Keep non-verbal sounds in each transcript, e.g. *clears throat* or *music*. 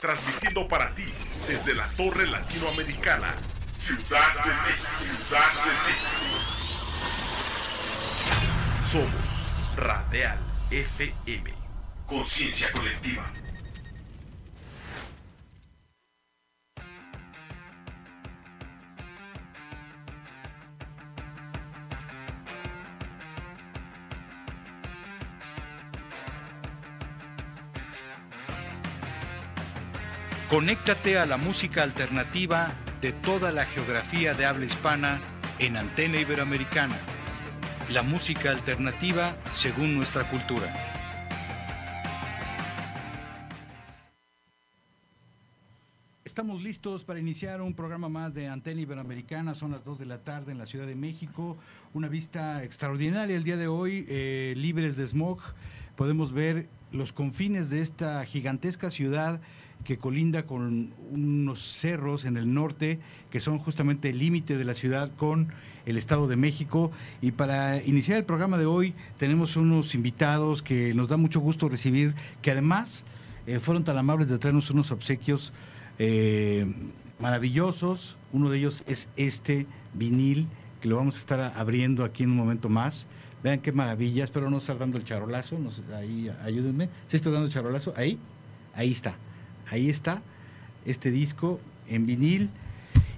transmitiendo para ti desde la Torre Latinoamericana, Ciudad de Ciudad de. Somos Radial FM, conciencia colectiva. Conéctate a la música alternativa de toda la geografía de habla hispana en Antena Iberoamericana. La música alternativa según nuestra cultura. Estamos listos para iniciar un programa más de Antena Iberoamericana. Son las 2 de la tarde en la Ciudad de México. Una vista extraordinaria el día de hoy, eh, libres de smog. Podemos ver los confines de esta gigantesca ciudad que colinda con unos cerros en el norte que son justamente el límite de la ciudad con el Estado de México. Y para iniciar el programa de hoy tenemos unos invitados que nos da mucho gusto recibir, que además eh, fueron tan amables de traernos unos obsequios eh, maravillosos. Uno de ellos es este vinil que lo vamos a estar abriendo aquí en un momento más. Vean qué maravilla, espero no estar dando el charolazo, ahí ayúdenme. ¿Sí estoy dando el charolazo? Ahí, ahí está. Ahí está este disco en vinil.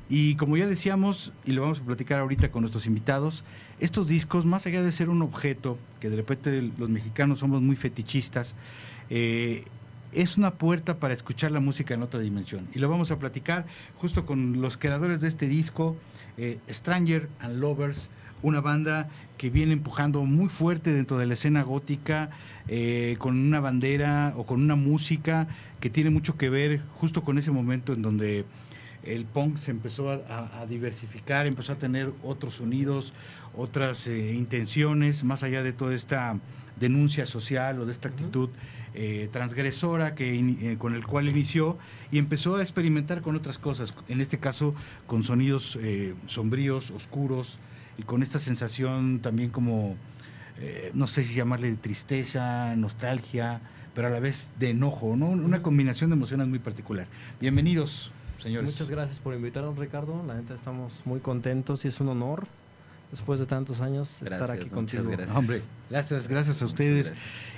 Y como ya decíamos, y lo vamos a platicar ahorita con nuestros invitados, estos discos, más allá de ser un objeto, que de repente los mexicanos somos muy fetichistas, eh, es una puerta para escuchar la música en otra dimensión. Y lo vamos a platicar justo con los creadores de este disco, eh, Stranger and Lovers, una banda que viene empujando muy fuerte dentro de la escena gótica, eh, con una bandera o con una música que tiene mucho que ver justo con ese momento en donde el punk se empezó a, diversificar, empezó a tener otros sonidos, otras eh, intenciones, más allá de toda esta denuncia social o de esta actitud eh, transgresora que con el cual inició y empezó a experimentar con otras cosas, en este caso con sonidos sombríos, oscuros, y con esta sensación también como, eh, no sé si llamarle de tristeza, nostalgia, pero a la vez de enojo, ¿no? Una combinación de emociones muy particular. Bienvenidos, señores. Muchas gracias por invitarnos, Ricardo. La gente estamos muy contentos y es un honor después de tantos años estar aquí contigo. Gracias. Hombre, gracias, gracias a ustedes.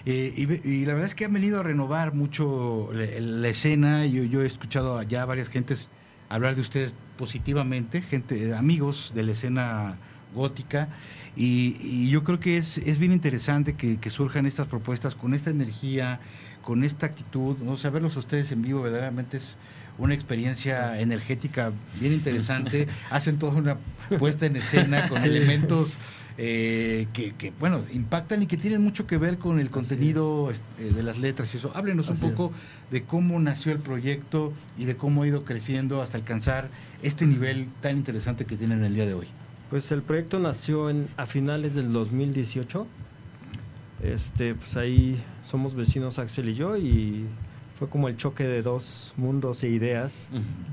Eh, y, la verdad es que han venido a renovar mucho la, escena. Yo, yo, he escuchado ya varias gentes hablar de ustedes positivamente, gente, amigos de la escena gótica. Y, yo creo que es, es bien interesante que, surjan estas propuestas con esta energía, con esta actitud. ¿no? O verlos a ustedes en vivo verdaderamente es una experiencia energética bien interesante. *laughs* Hacen toda una puesta en escena con elementos eh, que, bueno, impactan y que tienen mucho que ver con el contenido este, de las letras y eso. Háblenos un poco de cómo nació el proyecto y de cómo ha ido creciendo hasta alcanzar este nivel tan interesante que tienen el día de hoy. Pues el proyecto nació en, a finales del 2018. Este, pues ahí somos vecinos Axel y yo y fue como el choque de dos mundos e ideas.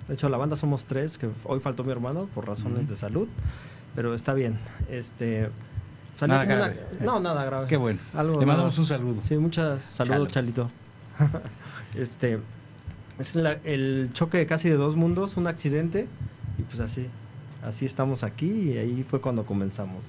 De hecho, la banda somos tres, que hoy faltó mi hermano por razones de salud, pero está bien. Este, nada grave. No, nada grave. Qué bueno. Le mandamos un saludo. Sí, muchas saludos, Chalito. *laughs* este, es el choque de casi de dos mundos, un accidente y pues así así estamos aquí y ahí fue cuando comenzamos.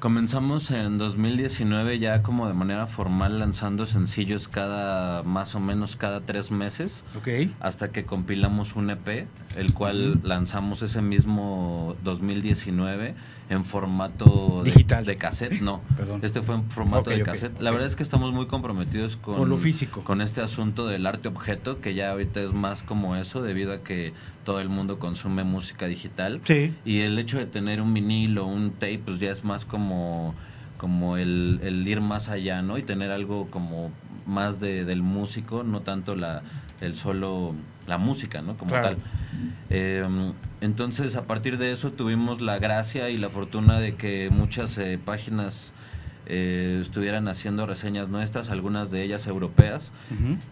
Comenzamos en 2019 ya como de manera formal lanzando sencillos cada más o menos cada tres meses. Ok. Hasta que compilamos un EP, el cual lanzamos ese mismo 2019 en formato digital de, cassette, no. *laughs* Este fue en formato de cassette. La verdad es que estamos muy comprometidos con, lo físico. Con este asunto del arte objeto, que ya ahorita es más como eso, debido a que todo el mundo consume música digital. Sí. Y el hecho de tener un vinil o un tape, pues ya es más como, como el, el ir más allá, ¿no? Y tener algo como más de, del músico, no tanto la, el solo la música, ¿no? Como tal. Em, entonces, a partir de eso tuvimos la gracia y la fortuna de que muchas eh, páginas eh, estuvieran haciendo reseñas nuestras, algunas de ellas europeas,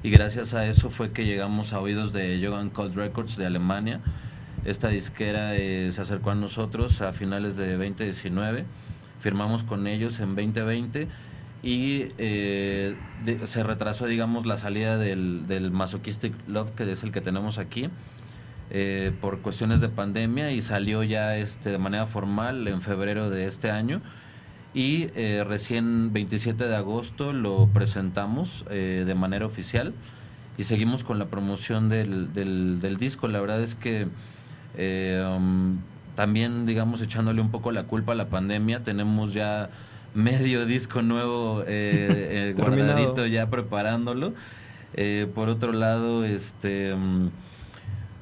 y gracias a eso fue que llegamos a oídos de Jogan Cold Records de Alemania. Esta disquera eh, se acercó a nosotros a finales de 2019, firmamos con ellos en 2020 y eh, se retrasó, digamos, la salida del, del Masochistic Love, que es el que tenemos aquí, eh, por cuestiones de pandemia y salió ya este, de manera formal en febrero de este año. Y eh, recién 27 de agosto lo presentamos de manera oficial y seguimos con la promoción del, del, disco. La verdad es que um, también, digamos, echándole un poco la culpa a la pandemia, tenemos ya medio disco nuevo eh, eh *laughs* guardadito ya preparándolo. Eh, por otro lado, este mm,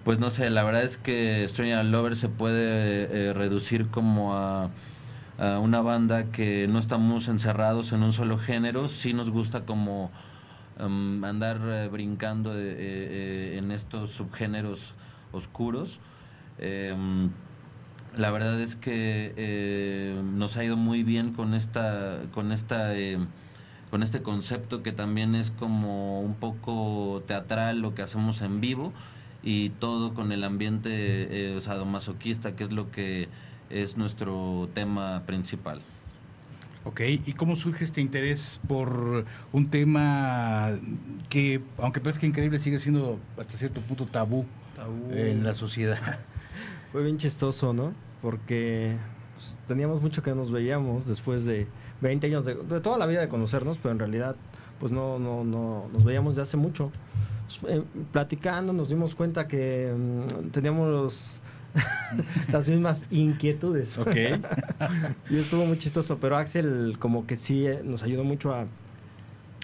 pues no sé, la verdad es que Stranger Lover se puede eh, reducir como a, una banda que no estamos encerrados en un solo género, sí nos gusta como mm, andar brincando en estos subgéneros oscuros. La verdad es que eh, nos ha ido muy bien con esta, con esta, eh, con este concepto que también es como un poco teatral lo que hacemos en vivo y todo con el ambiente eh, sadomasoquista que es lo que es nuestro tema principal. Ok, ¿y cómo surge este interés por un tema que, aunque parezca increíble, sigue siendo hasta cierto punto tabú, tabú. en la sociedad? Fue bien chistoso, ¿no? Porque pues, teníamos mucho que nos veíamos después de 20 años de, toda la vida de conocernos, pero en realidad pues no, no, no nos veíamos de hace mucho. Pues, eh, platicando nos dimos cuenta que mm, teníamos *laughs* las mismas inquietudes. Ok. *laughs* y estuvo muy chistoso, pero Axel como que sí eh, nos ayudó mucho a,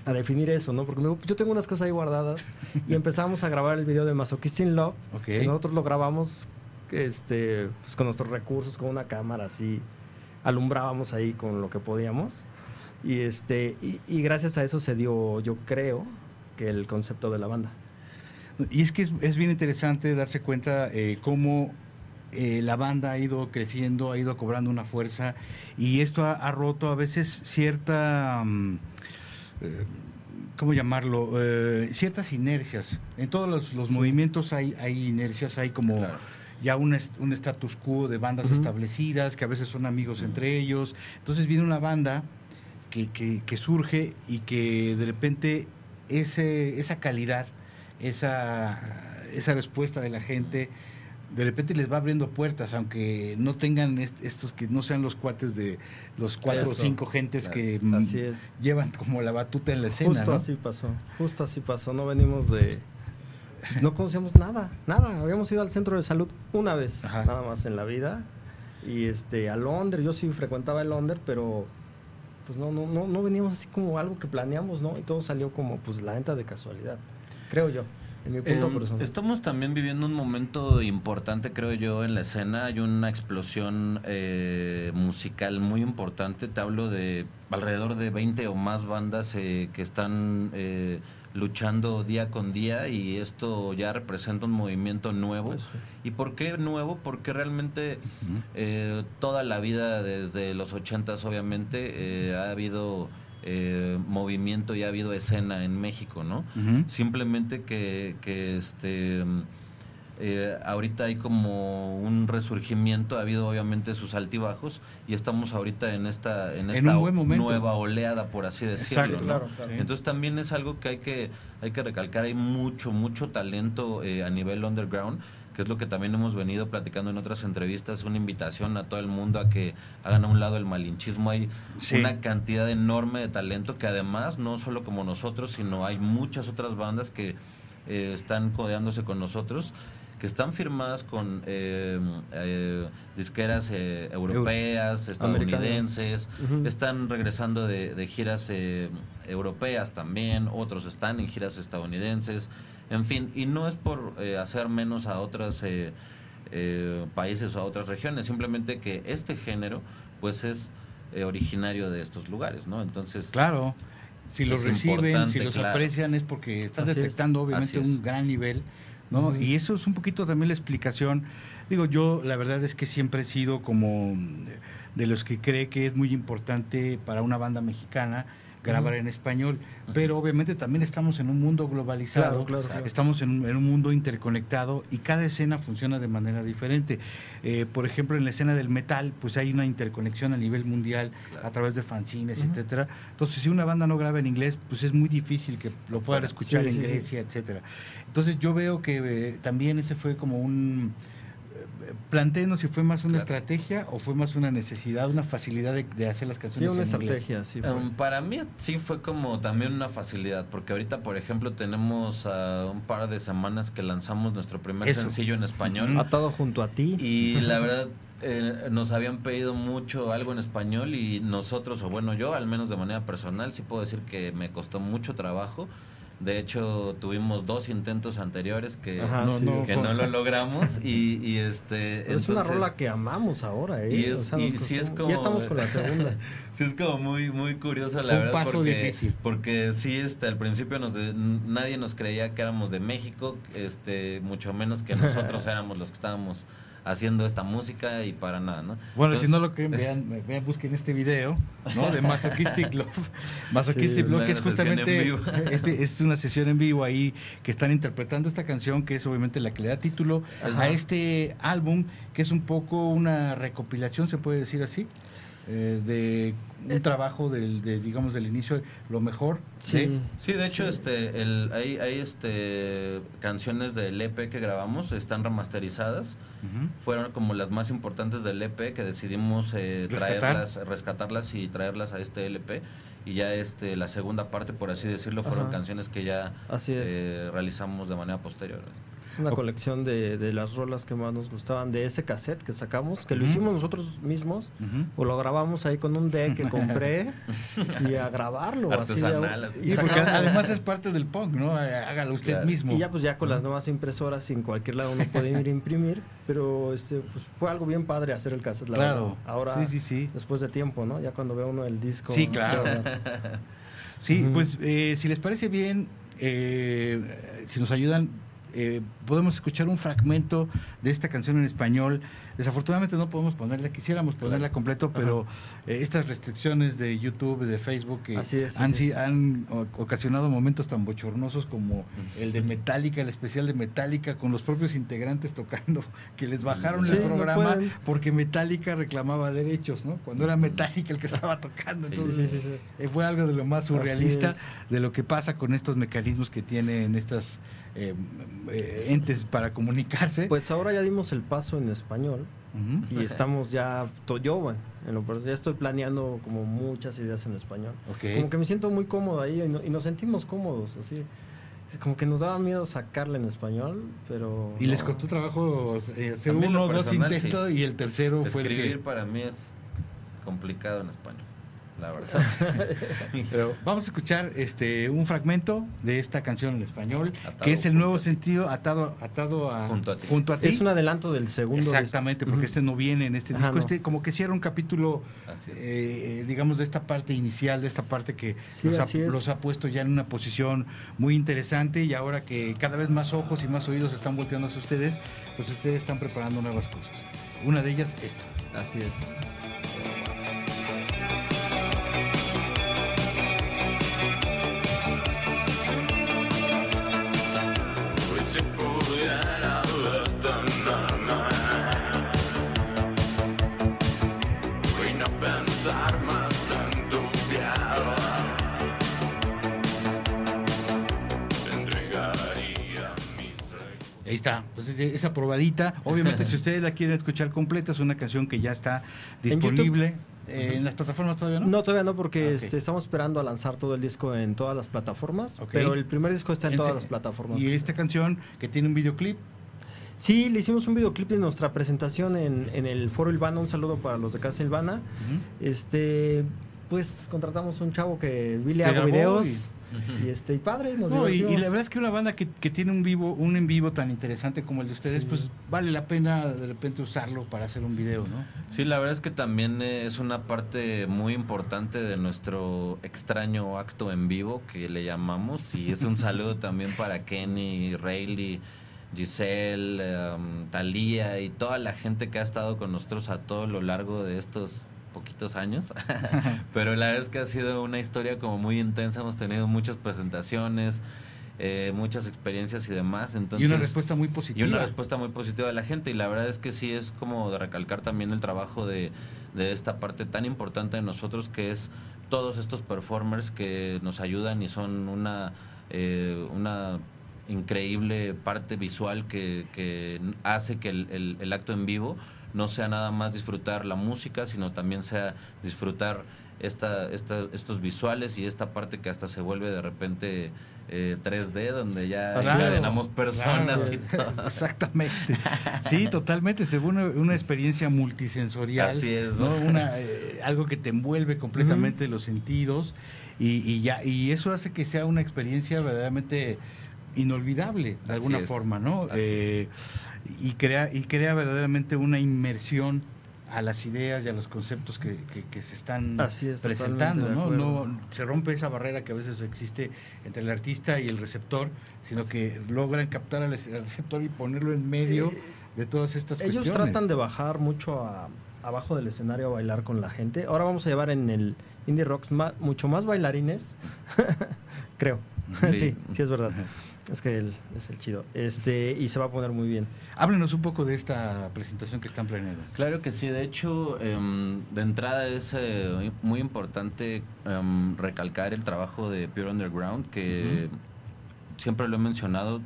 a definir eso, ¿no? Porque me dijo, pues, yo tengo unas cosas ahí guardadas y empezamos a grabar el video de Masochist in Love, que nosotros lo grabamos este, pues con nuestros recursos, con una cámara así, alumbrábamos ahí con lo que podíamos. Y, este, y, gracias a eso se dio, yo creo, que el concepto de la banda. Y es que es, bien interesante darse cuenta eh, cómo eh, la banda ha ido creciendo, ha ido cobrando una fuerza y esto ha, roto a veces cierta... Mm, eh, ¿cómo llamarlo? ciertas inercias. En todos los, movimientos hay, hay inercias, hay como ya un, un status quo de bandas establecidas, que a veces son amigos entre ellos. Entonces viene una banda que, que, surge y que de repente ese, esa calidad, esa, esa respuesta de la gente, de repente les va abriendo puertas, aunque no tengan estos que no sean los cuates de los cuatro o cinco gentes que llevan como la batuta en la escena. Justo así pasó, justo así pasó. No venimos de, no conocíamos nada, nada. Habíamos ido al centro de salud una vez, nada más en la vida. Y este, a Londres, yo sí frecuentaba el Londres, pero pues no, no, no, no veníamos así como algo que planeamos, ¿no? Y todo salió como pues la venta de casualidad, creo yo. En mi punto em, estamos también viviendo un momento importante, creo yo, en la escena. Hay una explosión eh, musical muy importante. Te hablo de alrededor de 20 o más bandas eh, que están eh, luchando día con día y esto ya representa un movimiento nuevo. Pues ¿Y por qué nuevo? Porque realmente eh, toda la vida, desde los ochentas obviamente, eh, ha habido eh, movimiento y ha habido escena en México, ¿no? Simplemente que, que este eh, ahorita hay como un resurgimiento, ha habido obviamente sus altibajos y estamos ahorita en esta, en esta nueva oleada, por así decirlo. Entonces también es algo que hay que, hay que recalcar, hay mucho, mucho talento eh, a nivel underground que es lo que también hemos venido platicando en otras entrevistas, una invitación a todo el mundo a que hagan a un lado el malinchismo. Hay una cantidad enorme de talento que además, no solo como nosotros, sino hay muchas otras bandas que eh, están codeándose con nosotros que están firmadas con eh, eh, disqueras eh, europeas, estadounidenses, están regresando de, giras europeas también, otros están en giras estadounidenses, en fin, y no es por hacer menos a otros países o a otras regiones, simplemente que este género pues es originario de estos lugares, ¿no? Entonces... Claro. Si los reciben, si los aprecian es porque están detectando obviamente un gran nivel ¿no? Y eso es un poquito también la explicación. Digo, yo la verdad es que siempre he sido como de los que cree que es muy importante para una banda mexicana grabar en español, pero obviamente también estamos en un mundo globalizado, Claro, claro, claro. estamos en un, en un mundo interconectado y cada escena funciona de manera diferente. Eh, por ejemplo, en la escena del metal, pues hay una interconexión a nivel mundial Claro. a través de fanzines, Ujú. etcétera. Entonces, si una banda no graba en inglés, pues es muy difícil que lo puedan escuchar Sí, en sí, sí. Grecia, etcétera. Entonces, yo veo que eh, también ese fue como un plantéenos si fue más una Claro. estrategia o fue más una necesidad, una facilidad de, de hacer las Sí, canciones una en inglés. estrategia, sí. fue. Um, para mí sí fue como también una facilidad, porque ahorita, por ejemplo, tenemos un par de semanas que lanzamos nuestro primer Eso. sencillo en español. Atado junto a ti. Y la verdad, eh, nos habían pedido mucho algo en español y nosotros, o bueno, yo al menos de manera personal, sí puedo decir que me costó mucho trabajo. De hecho, tuvimos dos intentos anteriores que, Ajá, no, sí. no, que no lo logramos y, y este... Pero es una rola que amamos ahora, ¿eh? Y es- nos y sí es como- Ya estamos con la *laughs* segunda. Sí, es como muy, muy curioso, la Fue un verdad. paso porque, difícil. Porque sí, este, al principio nos de- nadie nos creía que éramos de México, este, mucho menos que *laughs* nosotros éramos los que estábamos haciendo esta música y para nada, ¿no? Bueno, si no lo creen, vean, vean, busquen este video, ¿no? De *laughs* Masochistic Love. Masochistic Sí, Love, que es justamente, *laughs* este, es una sesión en vivo ahí que están interpretando esta canción, que es obviamente la que le da título Ajá. a este álbum, que es un poco una recopilación, se puede decir así, eh, de un trabajo del, de, digamos, del inicio, lo mejor. Sí. Sí, de hecho, este, el, hay, hay este, canciones del EP que grabamos, están remasterizadas. Fueron como las más importantes del EP que decidimos eh, Rescatar. traerlas, rescatarlas y traerlas a este LP y ya este la segunda parte por así decirlo fueron Ajá. canciones que ya Así es. eh, realizamos de manera posterior. Es una colección de, de las rolas que más nos gustaban de ese cassette que sacamos, que lo hicimos nosotros mismos, o lo grabamos ahí con un deck que compré *laughs* y a grabarlo. así Artesanal, así. y Sí, porque sacamos- además es parte del punk, ¿no? Eh, Hágalo usted Claro. mismo. Y ya pues ya con las nuevas impresoras en cualquier lado uno puede ir a imprimir, pero este pues fue algo bien padre hacer el cassette, la Claro. verdad. Ahora Sí, sí, sí. después de tiempo, ¿no? Ya cuando ve uno el disco. Sí, claro. Pero, Sí, Ujú. pues eh, si les parece bien, eh, si nos ayudan, eh, podemos escuchar un fragmento de esta canción en español. Desafortunadamente no podemos ponerla, quisiéramos ponerla completo, pero eh, estas restricciones de YouTube, de Facebook, que Así es, han, así han ocasionado momentos tan bochornosos como el de Metallica, el especial de Metallica, con los propios integrantes tocando, que les bajaron Sí, el programa porque Metallica reclamaba derechos, ¿no? Cuando era Metallica el que estaba tocando. Sí, entonces, sí, eh, fue algo de lo más surrealista de lo que pasa con estos mecanismos que tienen estas eh, eh, entes para comunicarse. Pues ahora ya dimos el paso en español y estamos ya, yo bueno, en lo personal, ya estoy planeando como muchas ideas en español. Ok. Como que me siento muy cómodo ahí y, no- y nos sentimos cómodos, así. Como que nos daba miedo sacarle en español, pero... Y les costó trabajo eh, hacer uno o dos intentos y el tercero fue el Escribir que... para mí es complicado en español, la verdad. *laughs* Sí. Pero vamos a escuchar este un fragmento de esta canción en español, Atado que es el nuevo sentido atado atado a Junto a ti. Es un adelanto del segundo. disco. Exactamente, porque este no viene en este Ajá, disco, no. este como que cierra un capítulo eh, digamos, de esta parte inicial, de esta parte que Sí, los, ha, los ha puesto ya en una posición muy interesante y ahora que cada vez más ojos y más oídos están volteando hacia ustedes, pues ustedes están preparando nuevas cosas. Una de ellas, esto. Así es. Ahí está, pues es- esa probadita. Obviamente, si ustedes la quieren escuchar completa, es una canción que ya está En disponible. Eh, ¿En las plataformas todavía no? No, todavía no, porque Ah, este, estamos esperando a lanzar todo el disco en todas las plataformas. Pero el primer disco está en En todas las plataformas. Y esta canción que tiene un videoclip. Sí, le hicimos un videoclip de nuestra presentación en, en el Foro Ilvana. Un saludo para los de Casa Silvana. Ujú. Este, pues contratamos un chavo que vi le hago videos. y- Y, este, y padre, nos No, y, la verdad es que una banda que, que tiene un vivo, un en vivo tan interesante como el de ustedes, Sí. pues vale la pena de repente usarlo para hacer un video, ¿no? Sí, la verdad es que también eh, es una parte muy importante de nuestro extraño acto en vivo que le llamamos y es un *laughs* saludo también para Kenny, Rayleigh, Giselle, um, Talía y toda la gente que ha estado con nosotros a todo lo largo de estos poquitos años, *laughs* pero la verdad es que ha sido una historia como muy intensa, hemos tenido muchas presentaciones, eh, muchas experiencias y demás. Entonces, y una respuesta muy positiva. Y una respuesta muy positiva de la gente. Y la verdad es que sí es como de recalcar también el trabajo de, de esta parte tan importante de nosotros que es todos estos performers que nos ayudan y son una, eh, una increíble parte visual que, que hace que el, el, acto en vivo no sea nada más disfrutar la música, sino también sea disfrutar esta, esta, estos visuales y esta parte que hasta se vuelve de repente eh, 3D, donde ya claro, personas y todo. *laughs* Exactamente. Sí, totalmente. Se una, una experiencia multisensorial. Así es. ¿no? Una, eh, algo que te envuelve completamente los sentidos y, y, ya y eso hace que sea una experiencia verdaderamente inolvidable de alguna forma, ¿no? Eh, y crea y crea verdaderamente una inmersión a las ideas y a los conceptos que, que, se están presentando, ¿no? ¿no? Se rompe esa barrera que a veces existe entre el artista y el receptor, sino que logran captar al receptor y ponerlo en medio eh, de todas estas ellos cuestiones. Ellos tratan de bajar mucho a, abajo del escenario a bailar con la gente. Ahora vamos a llevar en el Indie Rocks mucho más bailarines, *laughs* creo. *laughs* sí, sí es verdad. Es que él es el chido. Este, y se va a poner muy bien. Háblenos un poco de esta presentación que están planeando. Claro que sí. De hecho, em, de entrada es eh, muy importante em, recalcar el trabajo de Pure Underground, que siempre lo he mencionado.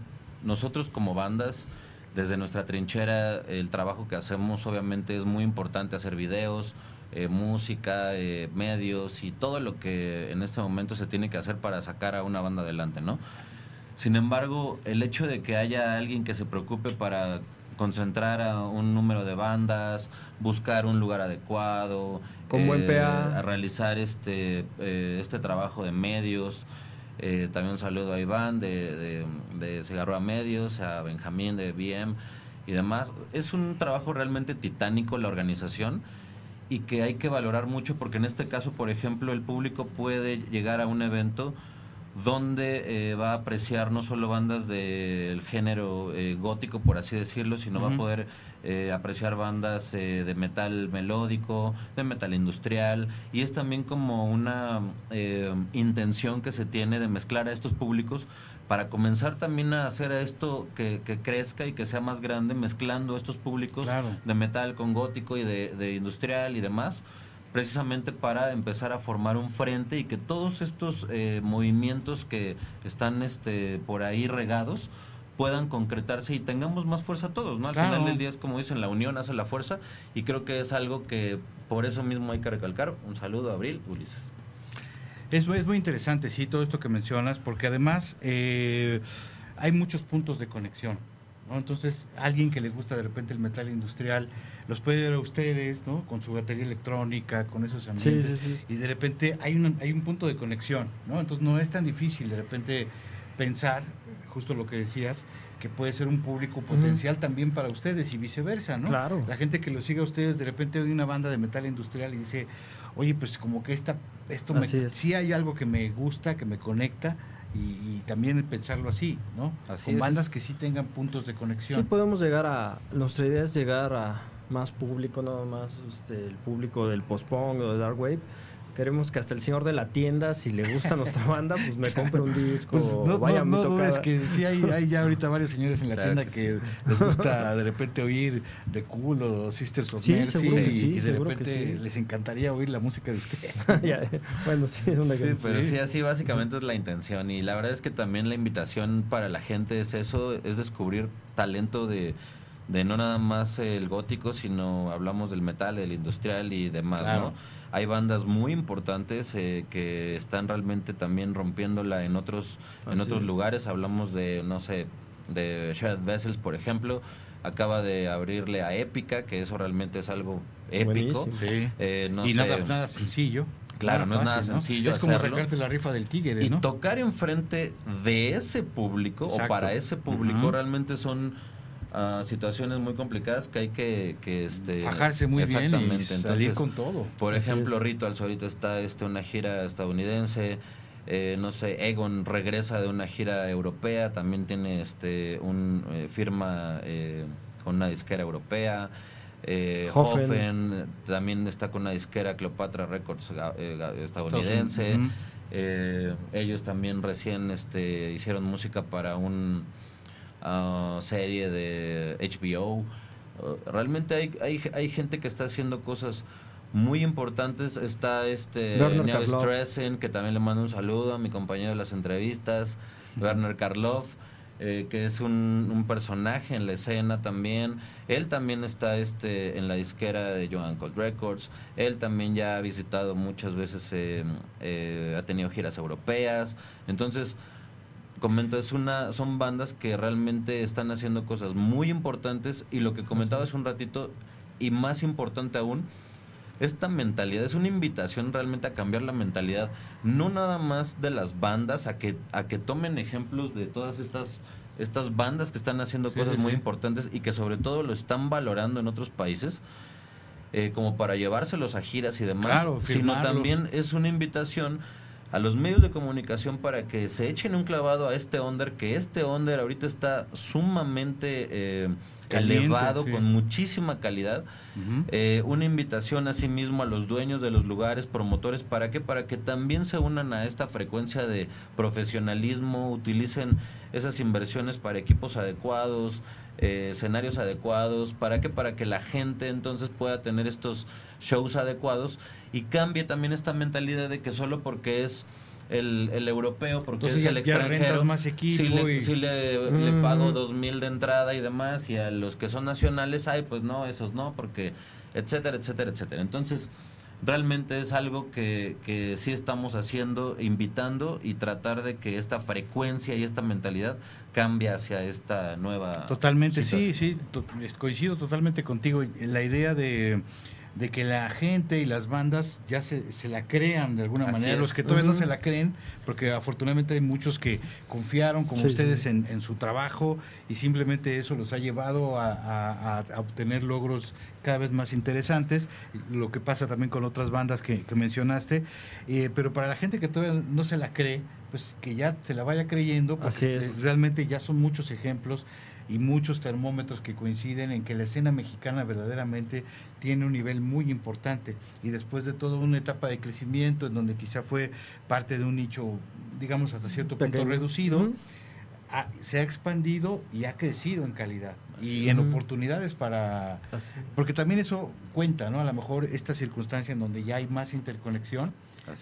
Nosotros como bandas, desde nuestra trinchera, el trabajo que hacemos obviamente es muy importante hacer videos, eh, música, eh, medios y todo lo que en este momento se tiene que hacer para sacar a una banda adelante, ¿no? Sin embargo, el hecho de que haya alguien que se preocupe para concentrar a un número de bandas, buscar un lugar adecuado, con buen eh, a realizar este eh, este trabajo de medios. Eh, también un saludo a Iván de, de, Cigarro a Medios, a Benjamín de BM y demás. Es un trabajo realmente titánico la organización y que hay que valorar mucho porque en este caso, por ejemplo, el público puede llegar a un evento donde eh, va a apreciar no solo bandas del género eh, gótico, por así decirlo, sino va a poder eh, apreciar bandas de metal melódico, de metal industrial, y es también como una intención que se tiene de mezclar a estos públicos para comenzar también a hacer esto que, crezca y que sea más grande, mezclando estos públicos de metal con gótico y de industrial y demás precisamente para empezar a formar un frente y que todos estos eh, movimientos que están este, por ahí regados puedan concretarse y tengamos más fuerza todos, ¿no? Al final del día es como dicen, la unión hace la fuerza y creo que es algo que por eso mismo hay que recalcar. Un saludo a Abril, Ulises. Es, es muy interesante, sí, todo esto que mencionas, porque además eh, hay muchos puntos de conexión. Entonces, alguien que le gusta de repente el metal industrial, los puede ver a ustedes, ¿no? Con su batería electrónica, con esos ambientes. Y de repente hay un, hay un punto de conexión, ¿no? Entonces, no es tan difícil de repente pensar, justo lo que decías, que puede ser un público potencial también para ustedes y viceversa, ¿no? Claro. La gente que los sigue a ustedes, de repente hay una banda de metal industrial y dice, oye, pues como que esta, esto me, sí hay algo que me gusta, que me conecta, y, también pensarlo así, ¿no? Con bandas que sí tengan puntos de conexión. Sí, podemos llegar a. Nuestra idea es llegar a más público, no más este, el público del post-punk o de Dark Wave. Queremos que hasta el señor de la tienda, si le gusta nuestra *laughs* banda, pues me compre un disco. Pues no, vaya no, no dudes que sí hay, hay, ya ahorita varios señores en la tienda que, les gusta de repente oír The Cool o Sisters of Mercy y, de repente les encantaría oír la música de usted. *laughs* bueno, sí, es una sí, pero sí, así básicamente es la intención y la verdad es que también la invitación para la gente es eso, es descubrir talento de de no nada más el gótico, sino hablamos del metal, el industrial y demás, ¿no? Hay bandas muy importantes eh, que están realmente también rompiéndola en otros, en otros lugares. Hablamos de, no sé, de Shared Vessels, por ejemplo. Acaba de abrirle a Épica, que eso realmente es algo épico. Eh, y nada, nada sencillo. Claro, no es nada sencillo. Es como sacarte la rifa del tigre. Y tocar enfrente de ese público o para ese público realmente son situaciones muy complicadas que hay que, que este, fajarse muy bien y salir con todo. Por ejemplo, Ritual ahorita está este una gira estadounidense. Eh, no sé, Egon regresa de una gira europea, también tiene este un eh, firma eh, con una disquera europea. eh, Hoffen. Hoffen, también está con una disquera Cleopatra Records eh, estadounidense. Eh, ellos también recién este, hicieron música para un ah, serie de HBO. Uh, realmente hay, hay, hay gente que está haciendo cosas muy importantes. Está este Karloff. Stressen, que también le mando un saludo a mi compañero de las entrevistas, Werner Karloff. eh, que es un, un personaje en la escena también. Él también está este en la disquera de Joan Cold Records. Él también ya ha visitado muchas veces, eh, eh, ha tenido giras europeas. Entonces, comento, es una, son bandas que realmente están haciendo cosas muy importantes y lo que comentaba hace un ratito, y más importante aún, esta mentalidad es una invitación realmente a cambiar la mentalidad, no nada más de las bandas, a que, a que tomen ejemplos de todas estas, estas bandas que están haciendo Sí, cosas sí, muy sí. importantes y que sobre todo lo están valorando en otros países. eh, como para llevárselos a giras y demás, Claro, sino también es una invitación a los medios de comunicación para que se echen un clavado a este under, que este under ahorita está sumamente eh, Caliente, elevado, sí. con muchísima calidad. Ujú. Eh, una invitación asimismo a los dueños de los lugares, promotores, ¿para qué? Para que también se unan a esta frecuencia de profesionalismo, utilicen esas inversiones para equipos adecuados, eh, escenarios adecuados, ¿para qué? Para que la gente entonces pueda tener estos shows adecuados y cambie también esta mentalidad de que solo porque es el, el europeo, porque Entonces es ya- el extranjero, más equipo sí le, y- sí le- le Mm. pago dos mil de entrada y demás, y a los que son nacionales, ay, pues no, esos no, porque etcétera, etcétera, etcétera. Entonces, realmente es algo que, que sí estamos haciendo, invitando y tratar de que esta frecuencia y esta mentalidad cambie hacia esta nueva. Totalmente, sí, situación. sí, to- es- coincido totalmente contigo. La idea de, de que la gente y las bandas ya se, se la crean de alguna Así manera, es. los que todavía no se la creen, porque afortunadamente hay muchos que confiaron como Sí, ustedes sí. En, en su trabajo y simplemente eso los ha llevado a, a- a- a obtener logros cada vez más interesantes, lo que pasa también con otras bandas que, que mencionaste, Eh, pero para la gente que todavía no se la cree, pues que ya se la vaya creyendo, porque Así es. realmente ya son muchos ejemplos y muchos termómetros que coinciden en que la escena mexicana verdaderamente tiene un nivel muy importante y después de toda una etapa de crecimiento en donde quizá fue parte de un nicho, digamos hasta cierto punto reducido, ha- se ha expandido y ha crecido en calidad y en oportunidades para... Así. Porque también eso cuenta, ¿no? A lo mejor esta circunstancia en donde ya hay más interconexión.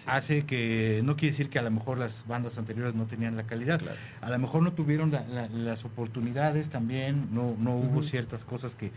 Hace que, no quiere decir que a lo mejor las bandas anteriores no tenían la calidad, Claro. a lo mejor no tuvieron la- la- las oportunidades también, no, no hubo ciertas cosas que,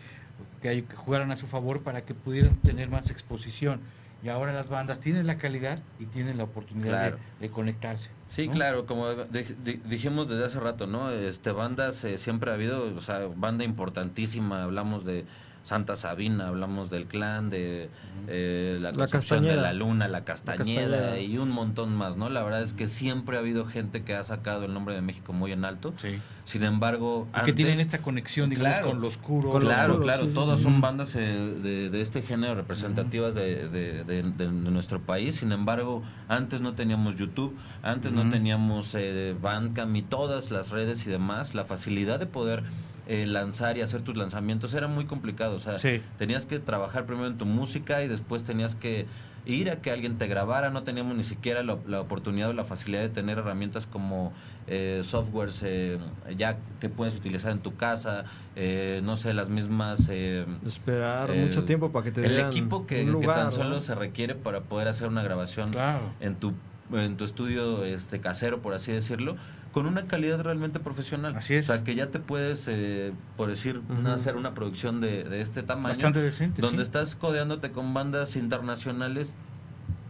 que, que jugaran a su favor para que pudieran tener más exposición. Y ahora las bandas tienen la calidad y tienen la oportunidad Claro. de, de conectarse. Sí, ¿no? claro, como di- di- dijimos desde hace rato, ¿no? Este bandas eh, siempre ha habido, o sea, banda importantísima, hablamos de Santa Sabina, hablamos del clan, de eh, la La construcción de la luna, la castañeda, Castañeda. y un montón más, ¿no? La verdad es que siempre ha habido gente que ha sacado el nombre de México muy en alto. Sí. Sin embargo, Y que tienen esta conexión, digamos, Claro. con lo oscuro. Con claro, oscuro, claro, sí, todas sí. son bandas eh, de, de este género representativas de, de- de- de- de nuestro país. Sin embargo, antes no teníamos YouTube, antes no teníamos eh, Bandcamp y todas las redes y demás. La facilidad de poder eh, lanzar y hacer tus lanzamientos era muy complicado. O sea, Sí. tenías que trabajar primero en tu música y después tenías que ir a que alguien te grabara. No teníamos ni siquiera la, la oportunidad o la facilidad de tener herramientas como eh, softwares eh, ya que puedes utilizar en tu casa, eh, no sé, las mismas... eh, Esperar eh, mucho tiempo para que te el dieran equipo que, un que lugar, tan ¿no? solo se requiere para poder hacer una grabación Claro. en tu en tu estudio este casero por así decirlo con una calidad realmente profesional Así es. o sea que ya te puedes eh, por decir Ujú. hacer una producción de, de este tamaño Bastante decente. donde sí. estás codeándote con bandas internacionales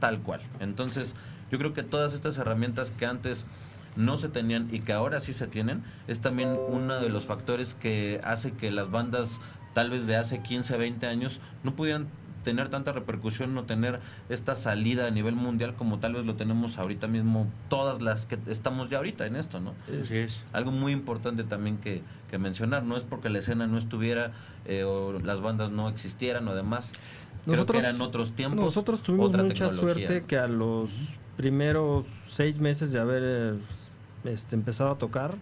tal cual. Entonces, yo creo que todas estas herramientas que antes no se tenían y que ahora sí se tienen, es también uno de los factores que hace que las bandas tal vez de hace 15, 20 años no pudieran tener tanta repercusión, no tener esta salida a nivel mundial como tal vez lo tenemos ahorita mismo, todas las que estamos ya ahorita en esto, ¿no? Así es. Algo muy importante también que, que mencionar, no es porque la escena no estuviera eh, o las bandas no existieran o demás. Creo Nosotros- que eran otros tiempos. Nosotros tuvimos otra mucha tecnología. suerte que a los primeros seis meses de haber este, empezado a tocar,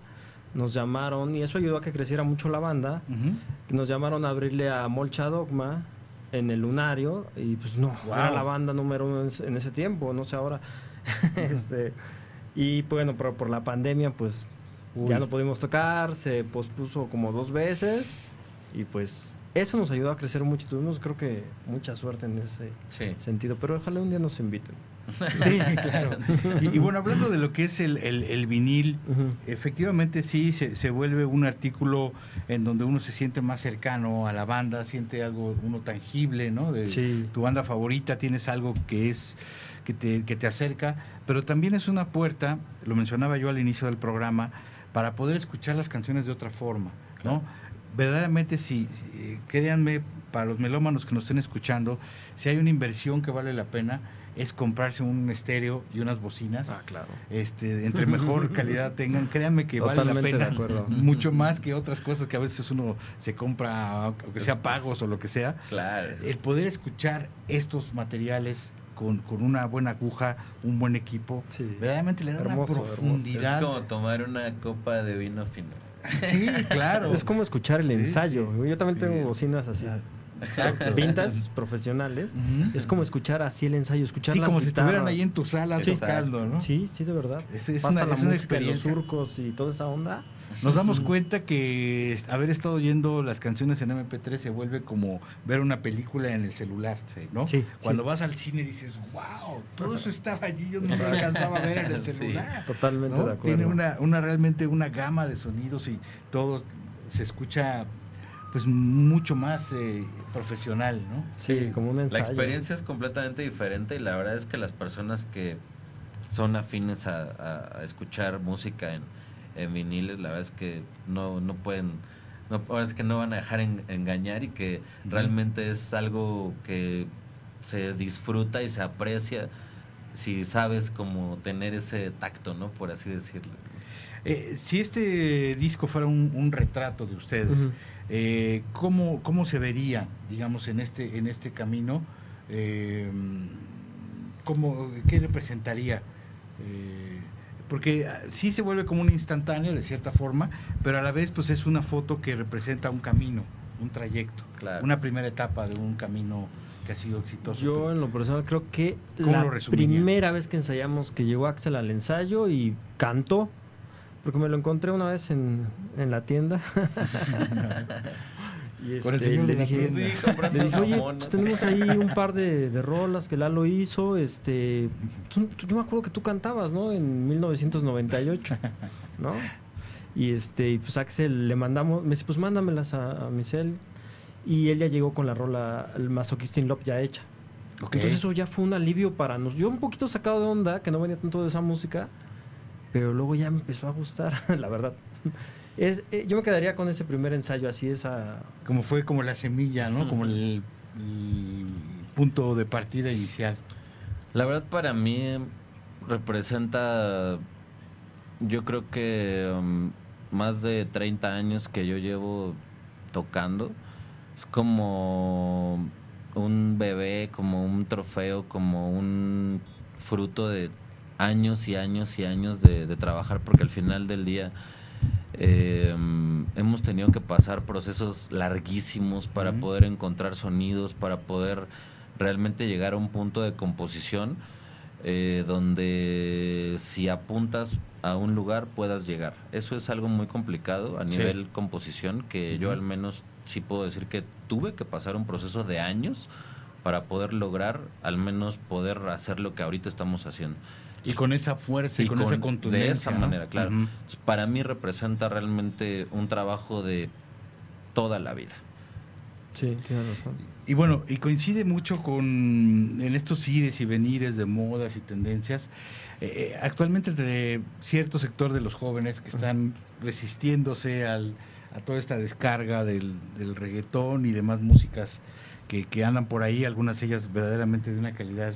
nos llamaron, y eso ayudó a que creciera mucho la banda, nos llamaron a abrirle a Molcha Dogma en el Lunario, y pues no, Wow. era la banda número uno en, ese- en ese tiempo, no sé ahora. *laughs* este, y bueno, pero por la pandemia, pues Uy. ya no pudimos tocar, se pospuso como dos veces, y pues eso nos ayudó a crecer mucho, tuvimos creo que mucha suerte en ese Sí. sentido, pero ojalá un día nos inviten. *laughs* Sí, claro. Y, y bueno, hablando de lo que es el, el- el vinil, efectivamente sí, se, se vuelve un artículo en donde uno se siente más cercano a la banda, siente algo, uno tangible, ¿no? De Sí. tu banda favorita, tienes algo que es que te, que te acerca, pero también es una puerta, lo mencionaba yo al inicio del programa, para poder escuchar las canciones de otra forma, ¿no? Verdaderamente, si, si- créanme, para los melómanos que nos estén escuchando, si hay una inversión que vale la pena, es comprarse un estéreo y unas bocinas. Ah, claro. Este, entre mejor *laughs* calidad tengan, créanme que vale la de pena acuerdo. mucho más que otras cosas que a veces uno se compra, aunque sea pagos o lo que sea. Claro. El poder escuchar estos materiales con, con una buena aguja, un buen equipo, Sí. verdaderamente le da Hermoso, una hermoso. profundidad. Es como tomar una copa de vino fino. Sí, claro. Es como escuchar el Sí, ensayo. sí. Yo también Sí. tengo bocinas así. Exacto. Vintas profesionales. Es como escuchar así el ensayo, escuchar Sí, las como si estuvieran ahí en tu sala Sí. tocando, ¿no? Sí, sí, de verdad. Es- es Pasa una- la es una música los surcos y toda esa onda. Nos damos Sí. cuenta que haber estado oyendo las canciones en MP3 se vuelve como ver una película en el celular, Sí. ¿no? Sí, Cuando sí. vas al cine dices, wow, todo eso estaba allí, yo no lo alcanzaba a ver en el *laughs* Sí. celular. Totalmente ¿no? de acuerdo. Tiene una, una realmente una gama de sonidos y todo se escucha pues mucho más eh, profesional, ¿no? Sí, como un La ensayo. experiencia es completamente diferente y la verdad es que las personas que son afines a, escuchar música en, en viniles, la verdad es que no, no pueden, no, ahora es que no van a dejar en- engañar y que realmente es algo que se disfruta y se aprecia si sabes cómo tener ese tacto, ¿no? Por así decirlo. Eh, si este disco fuera un, un retrato de ustedes. Eh, ¿cómo, ¿cómo se vería, digamos, en este, en este camino? Eh, ¿cómo, ¿Qué representaría? Eh, porque ah, sí se vuelve como un instantáneo de cierta forma, pero a la vez pues es una foto que representa un camino, un trayecto, Claro. una primera etapa de un camino que ha sido exitoso. Yo en lo personal creo que ¿Cómo la primera vez que ensayamos que llegó Axel al ensayo y cantó, porque me lo encontré una vez en, en la tienda. *laughs* y Con el este, señor le de la dije, tienda. Sí, comprando le dije, oye, pues tenemos ahí un par de, de rolas que Lalo hizo, este, tú- tú- yo me acuerdo que tú cantabas, ¿no? En 1998, *laughs* ¿no? Y este, y pues Axel le mandamos, me dice, pues mándamelas a, a Michelle. Y él ya llegó con la rola, el Masoquistin Love ya hecha. Entonces eso ya fue un alivio para nosotros. Yo un poquito sacado de onda, que no venía tanto de esa música, pero luego ya me empezó a gustar, *laughs* la verdad. Es, eh, yo me quedaría con ese primer ensayo, así esa... como fue como la semilla, ¿no? Como el, el punto de partida inicial. La verdad para mí representa, yo creo que um, más de 30 años que yo llevo tocando. Es como un bebé, como un trofeo, como un fruto de años y años y años de, de trabajar, porque al final del día eh, hemos tenido que pasar procesos larguísimos para poder encontrar sonidos, para poder realmente llegar a un punto de composición eh, donde si apuntas a un lugar puedas llegar. Eso es algo muy complicado a Sí. nivel composición que yo al menos sí puedo decir que tuve que pasar un proceso de años para poder lograr al menos poder hacer lo que ahorita estamos haciendo. Y con esa fuerza y, Y con, con- esa de contundencia. esa ¿no? manera, claro. Entonces, Para mí representa realmente un trabajo de toda la vida. Sí, tienes razón. Y bueno, y coincide mucho con en estos ires y venires de modas y tendencias. eh, actualmente entre cierto sector de los jóvenes que están resistiéndose al, a toda esta descarga del, del reggaetón y demás músicas que, que andan por ahí, algunas de ellas verdaderamente de una calidad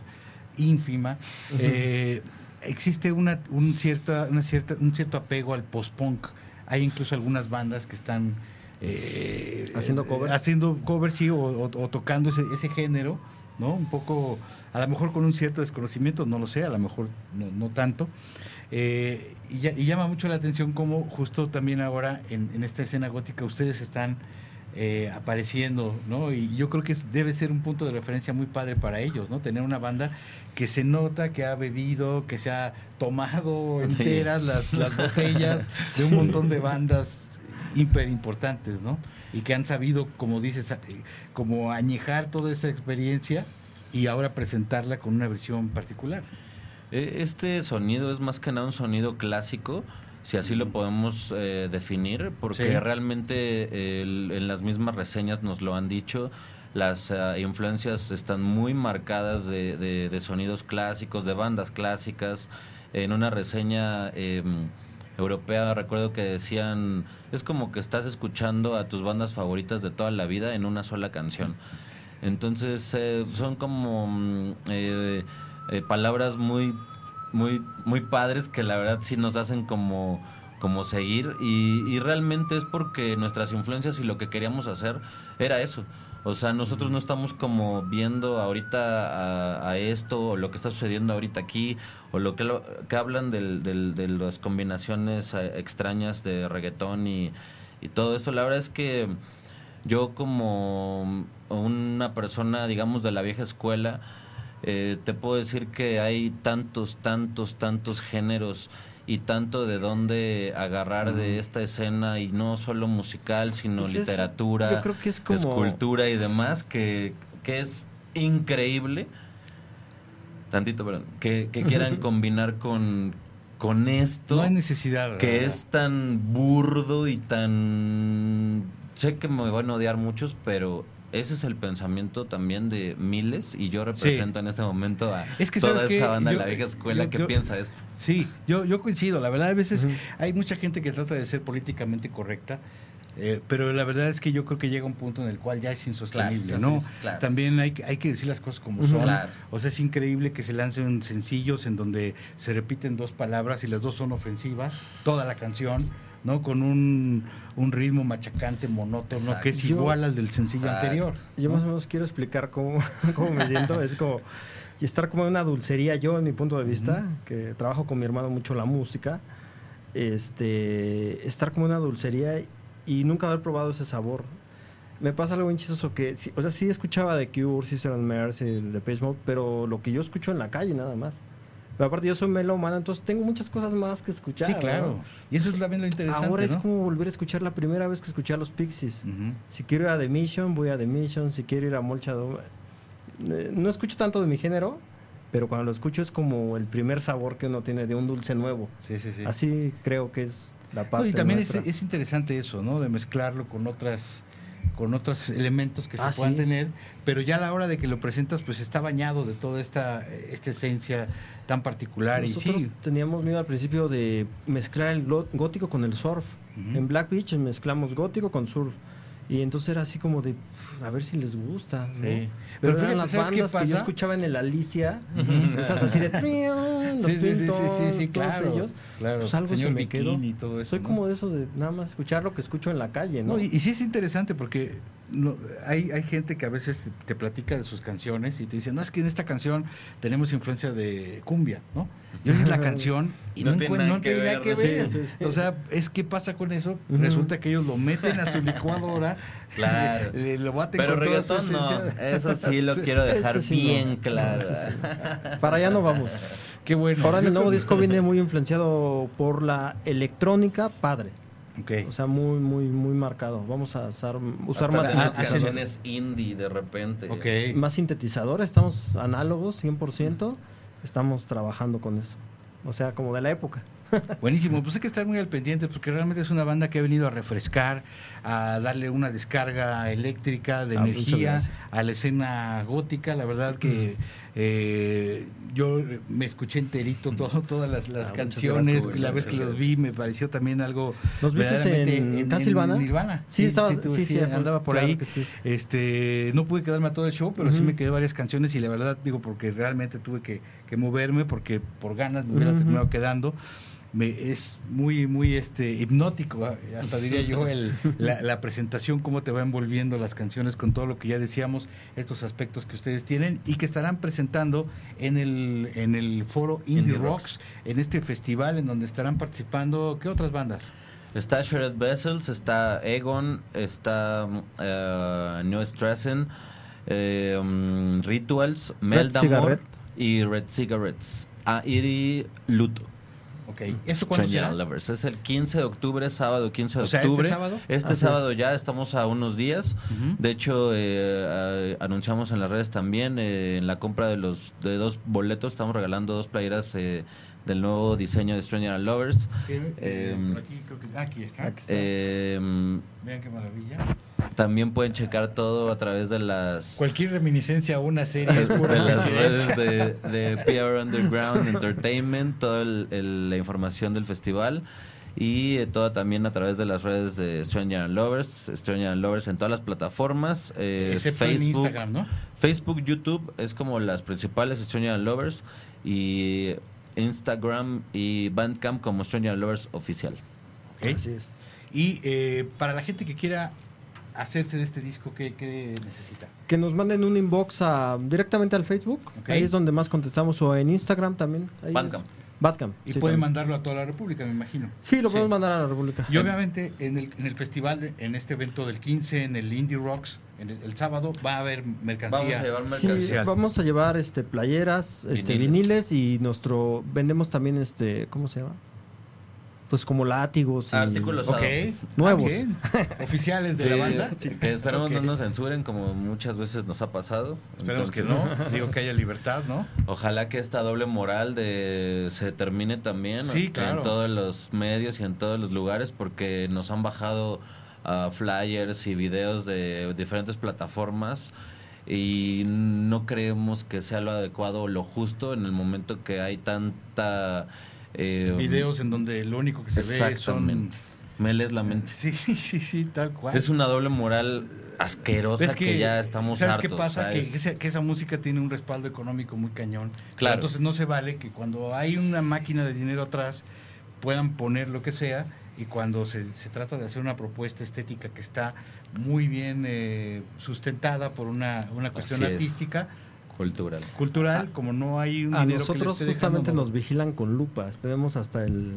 ínfima. eh, existe una, un, cierta, una cierta, un cierto apego al post-punk. Hay incluso algunas bandas que están eh, ¿Haciendo covers? haciendo covers, sí, o, o- o tocando ese, ese género, ¿no? Un poco, a lo mejor con un cierto desconocimiento, no lo sé, a lo mejor no, no tanto. Eh, y, y, llama mucho la atención cómo justo también ahora en, en esta escena gótica ustedes están eh, apareciendo, ¿no? Y yo creo que debe ser un punto de referencia muy padre para ellos, ¿no? Tener una banda que se nota que ha bebido, que se ha tomado enteras las, las botellas *laughs* de un montón de bandas hiper importantes, ¿no? Y que han sabido, como dices, como añejar toda esa experiencia y ahora presentarla con una versión particular. E, este sonido es más que nada un sonido clásico si así lo podemos eh, definir, porque realmente en las mismas reseñas nos lo han dicho, las eh, influencias están muy marcadas de, de, sonidos clásicos, de bandas clásicas. En una reseña em, europea recuerdo que decían, es como que estás escuchando a tus bandas favoritas de toda la vida en una sola canción. Entonces eh, son como mm, palabras muy muy, muy padres que la verdad sí nos hacen como, como seguir y, realmente es porque nuestras influencias y lo que queríamos hacer era eso. O sea, nosotros no estamos como viendo ahorita a, esto o lo que está sucediendo ahorita aquí o lo que, lo, que hablan del, de las combinaciones eh, extrañas de reggaetón y, y todo esto. La verdad es que yo como una persona, digamos, de la vieja escuela, eh, te puedo decir que hay tantos, tantos, tantos géneros y tanto de dónde agarrar de esta escena y no solo musical, sino pues literatura, escultura y demás, que, que es increíble, tantito, perdón, que, que quieran *laughs* combinar con, con esto. No hay necesidad. Que es tan burdo y tan... Sé que me van a odiar muchos, pero ese es el pensamiento también de miles y yo represento en este momento a toda esa banda de la vieja escuela que piensa esto. Sí, yo, yo coincido. La verdad, a veces hay mucha gente que trata de ser políticamente correcta. Eh, pero la verdad es que yo creo que llega un punto en el cual ya es insostenible, ¿no? También hay, hay que decir las cosas como son. O sea, es increíble que se lancen sencillos en donde se repiten dos palabras y las dos son ofensivas, toda la canción ¿no? Con un, un ritmo machacante, monótono, que es igual al del sencillo anterior. Yo más o menos quiero explicar cómo, *laughs* cómo me siento. es como y estar como en una dulcería, yo en mi punto de vista, que trabajo con mi hermano mucho la música, este, estar como en una dulcería y nunca haber probado ese sabor. Me pasa algo bien chistoso que, o sea, sí escuchaba de Cure, Sister and Mercy, de Page Mode, pero lo que yo escucho en la calle nada más. Pero aparte yo soy melómano, entonces tengo muchas cosas más que escuchar. Sí, claro. Y eso es también lo interesante. Ahora es como volver a escuchar la primera vez que escuché a los Pixies. Si quiero ir a The Mission, voy a The Mission. Si quiero ir a Molcha... Eh, no escucho tanto de mi género, pero cuando lo escucho es como el primer sabor que uno tiene de un dulce nuevo. Sí, sí, sí. Así creo que es la parte. y también es, es, interesante eso, ¿no? De mezclarlo con otras con otros elementos que se ah, puedan tener, pero ya a la hora de que lo presentas, pues está bañado de toda esta, esta esencia tan particular. Nosotros y sí. teníamos miedo al principio de mezclar el gótico con el surf. En Black Beach mezclamos gótico con surf. Y entonces era así como de, a ver si les gusta. Pero, Pero eran las bandas que yo escuchaba en el Alicia, esas así de... los sí, sí, sí, sí, claro, ellos, claro. Pues algo se me quedó. Y todo eso, Soy como de eso de nada más escuchar lo que escucho en la calle, ¿no? y, y, sí es interesante porque no, hay, hay gente que a veces te platica de sus canciones y te dice, no, es que en esta canción tenemos influencia de cumbia, ¿no? Y oyes la canción y no, tiene nada que ver. O sea, es que pasa con eso. Resulta que ellos lo meten a su *laughs* licuadora, claro. le, lo baten Pero con reggaetón *laughs* no, eso sí lo quiero dejar bien claro. Para allá no vamos. Qué bueno. Ahora el nuevo disco viene muy influenciado por la electrónica padre. O sea, muy, muy, muy marcado. Vamos a usar, usar más canciones indie de repente. Okay. Más sintetizadores, estamos análogos 100%, estamos trabajando con eso. O sea, como de la época. *laughs* Buenísimo, pues hay que estar muy al pendiente porque realmente es una banda que ha venido a refrescar, a darle una descarga eléctrica de ah, energía a la escena gótica. La verdad que eh, yo me escuché enterito todo, todas las, las ah, canciones, la vez que los vi me pareció también algo ¿Nos viste en, en, Nirvana? Sí, estaba, sí, sí, andaba por ahí. Este, no pude quedarme a todo el show, pero sí me quedé varias canciones y la verdad digo porque realmente tuve que, que moverme porque por ganas me hubiera terminado quedando. Me, es muy, muy este, hipnótico, hasta diría yo, el, *laughs* la, la, presentación, cómo te va envolviendo las canciones con todo lo que ya decíamos, estos aspectos que ustedes tienen y que estarán presentando en el, en el foro Indie, Indie Rocks, Rocks, en este festival en donde estarán participando, ¿qué otras bandas? Está Shared Vessels, está Egon, está uh, New Stressen, eh, um, Rituals, y Red Cigarettes. Ah, y Luto. Ok, ¿eso cuándo será? Lovers. Es el 15 de octubre, sábado 15 de o sea, octubre. ¿este sábado? Este Así sábado es. ya estamos a unos días. Uh -huh. De hecho, eh, anunciamos en las redes también, eh, en la compra de los de dos boletos, estamos regalando dos playeras eh, del nuevo diseño de Stranger and Lovers. Eh, por aquí, creo que, aquí está. Aquí está. Em, Vean qué maravilla. También pueden checar todo a través de las cualquier reminiscencia a una serie es *laughs* pura de las redes de, de, PR Underground Entertainment, toda el, el, la información del festival y eh, toda también a través de las redes de Stranger and Lovers, Stranger and Lovers en todas las plataformas, eh, Facebook, Instagram, ¿no? Facebook, YouTube es como las principales Stranger and Lovers y Instagram y Bandcamp como Stranger and Lovers oficial. Okay. Así es. Y eh, para la gente que quiera hacerse de este disco, ¿qué, qué necesita? Que nos manden un inbox a, directamente al Facebook. Okay. Ahí es donde más contestamos. O en Instagram también. Ahí Bandcamp. Es. Bandcamp. Y sí, pueden también. mandarlo a toda la República, me imagino. Sí, lo podemos sí. mandar a la República. Y obviamente en el, en el festival, en este evento del 15, en el Indie Rocks, en el, el sábado, va a haber mercancía. Vamos a llevar mercancía. Sí, vamos a llevar este playeras, este viniles. y nuestro vendemos también este, ¿cómo se llama? Pues como látigos y artículos okay. nuevos. Ah, *laughs* Oficiales de sí, la banda. Sí. Que esperemos okay. no nos censuren como muchas veces nos ha pasado. Esperemos Entonces, que no. Digo *laughs* que haya libertad, ¿no? Ojalá que esta doble moral de se termine también sí, claro. en todos los medios y en todos los lugares porque nos han bajado uh, flyers y videos de diferentes plataformas y no creemos que sea lo adecuado o lo justo en el momento que hay tanta eh, videos en donde lo único que se ve son me lees la mente. Sí *laughs* sí sí tal cual. Es una doble moral asquerosa es que, que, ya estamos ¿sabes hartos qué pasa ¿sabes? que, esa, que esa música tiene un respaldo económico muy cañón. Claro. entonces no se vale que cuando hay una máquina de dinero atrás puedan poner lo que sea y cuando se, se trata de hacer una propuesta estética que está muy bien eh, sustentada por una, una cuestión Así artística es. Cultural. Cultural ah, como no hay un a dinero nosotros que justamente nos vigilan con lupas vemos hasta el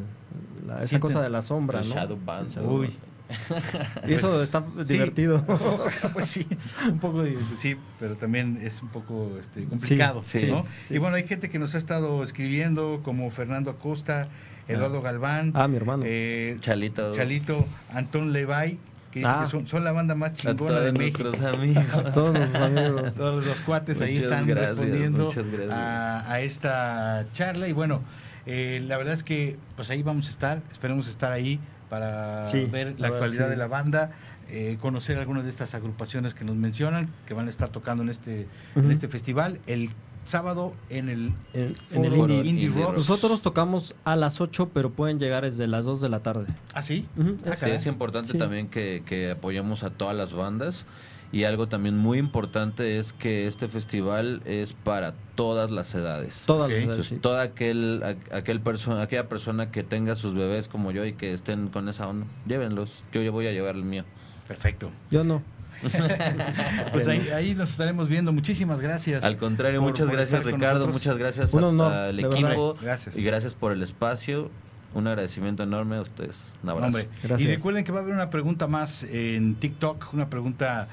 la, esa Sí, cosa de la sombra El no shadow ban, Uy. *laughs* y eso Pues, está sí. divertido. *laughs* Pues sí, un poco de- sí, pero también es un poco este, complicado, sí, ¿no? sí, y bueno, hay gente que nos ha estado escribiendo, como Fernando Acosta, Eduardo Galván, ah mi hermano. eh, Chalito. Chalito, Antón Levay, que dice Ah. que son, son la banda más chingona de México. amigos todos nuestros amigos *laughs* Todos los cuates ahí están gracias, respondiendo a, a esta charla. Y bueno, eh, la verdad es que pues ahí vamos a estar, esperemos estar ahí para Sí, ver la actualidad sí. de la banda, eh, conocer algunas de estas agrupaciones que nos mencionan, que van a estar tocando en este, en este festival. El sábado en el en, en el indie, Indie Rocks. nosotros tocamos a las 8 pero pueden llegar desde las 2 de la tarde ¿Ah, sí? Ujú, Ah, Sí, caray. es importante Sí. también que, que apoyemos a todas las bandas y algo también muy importante es que este festival es para todas las edades. todas Ok. las edades, Entonces, sí. toda aquel, aquel persona, aquella persona que tenga sus bebés como yo y que estén con esa onda, llévenlos. Yo ya voy a llevar el mío. Perfecto. yo no *laughs* Pues ahí, ahí nos estaremos viendo. Muchísimas gracias. Al contrario, por- muchas por gracias Ricardo, muchas gracias a- al equipo Gracias. y gracias por el espacio. Un agradecimiento enorme a ustedes. Un abrazo. Hombre, Gracias. Y recuerden que va a haber una pregunta más en TikTok, una pregunta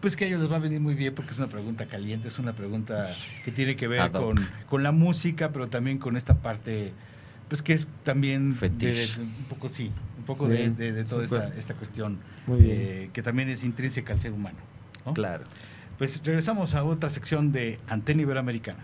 pues que a ellos les va a venir muy bien porque es una pregunta caliente, es una pregunta que tiene que ver con, con la música, pero también con esta parte, pues que es también de- Fetiche. de- un poco sí, un poco de, de- de toda esta, esta cuestión Muy bien. eh, que también es intrínseca al ser humano. ¿no? Claro. Pues regresamos a otra sección de Antena Iberoamericana.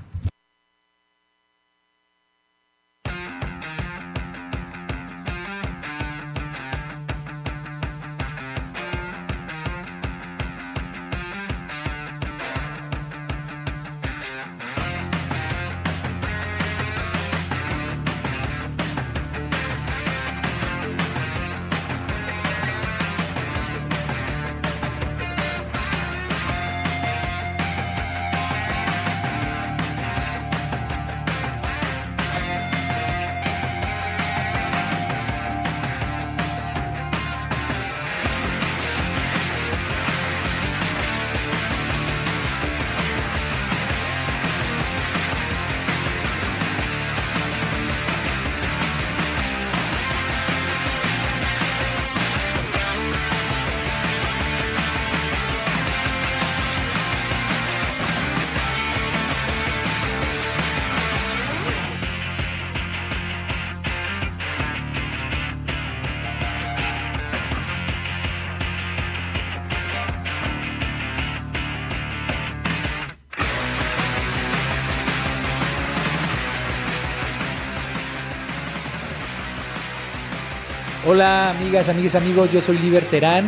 Hola amigas, amigas, amigos, yo soy Liber Terán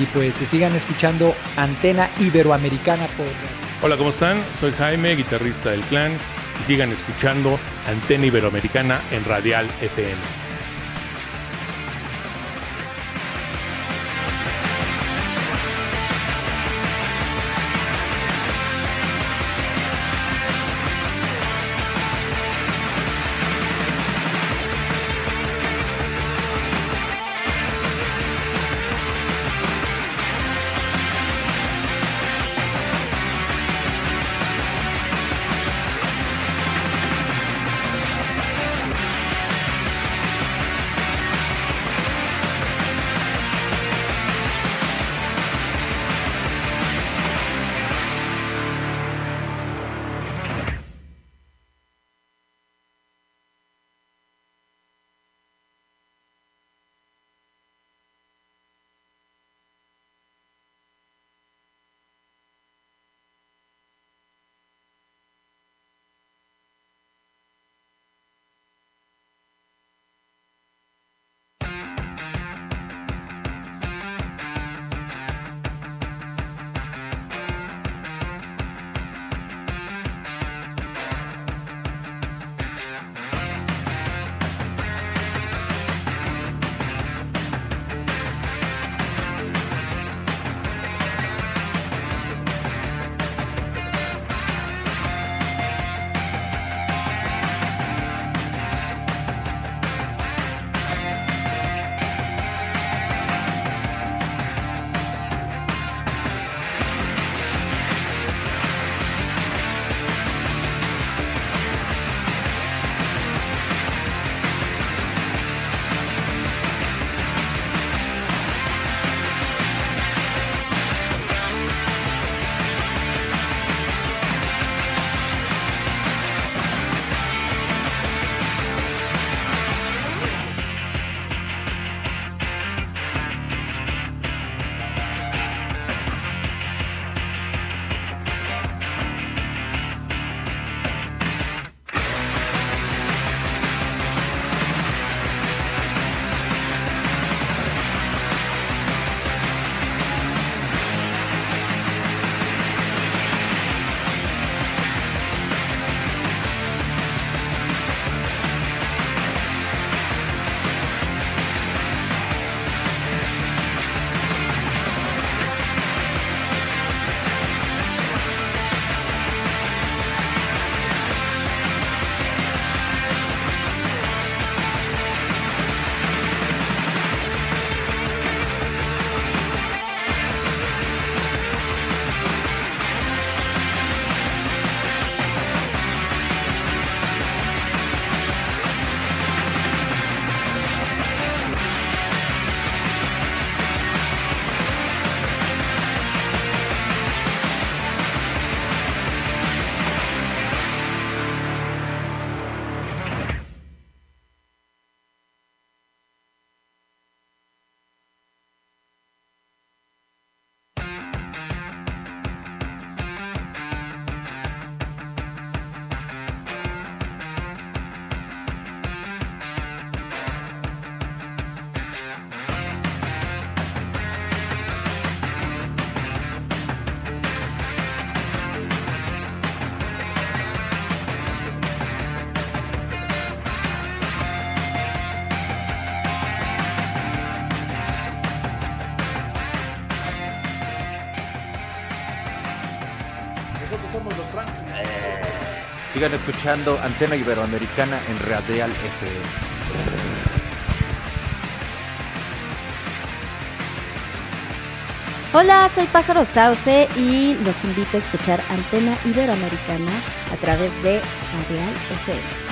y pues se sigan escuchando Antena Iberoamericana por... Hola, ¿cómo están? Soy Jaime, guitarrista del clan y sigan escuchando Antena Iberoamericana en Radial FM. Sigan escuchando Antena Iberoamericana en Radial FM. Hola, soy Pájaro Sauce y los invito a escuchar Antena Iberoamericana a través de Radial FM.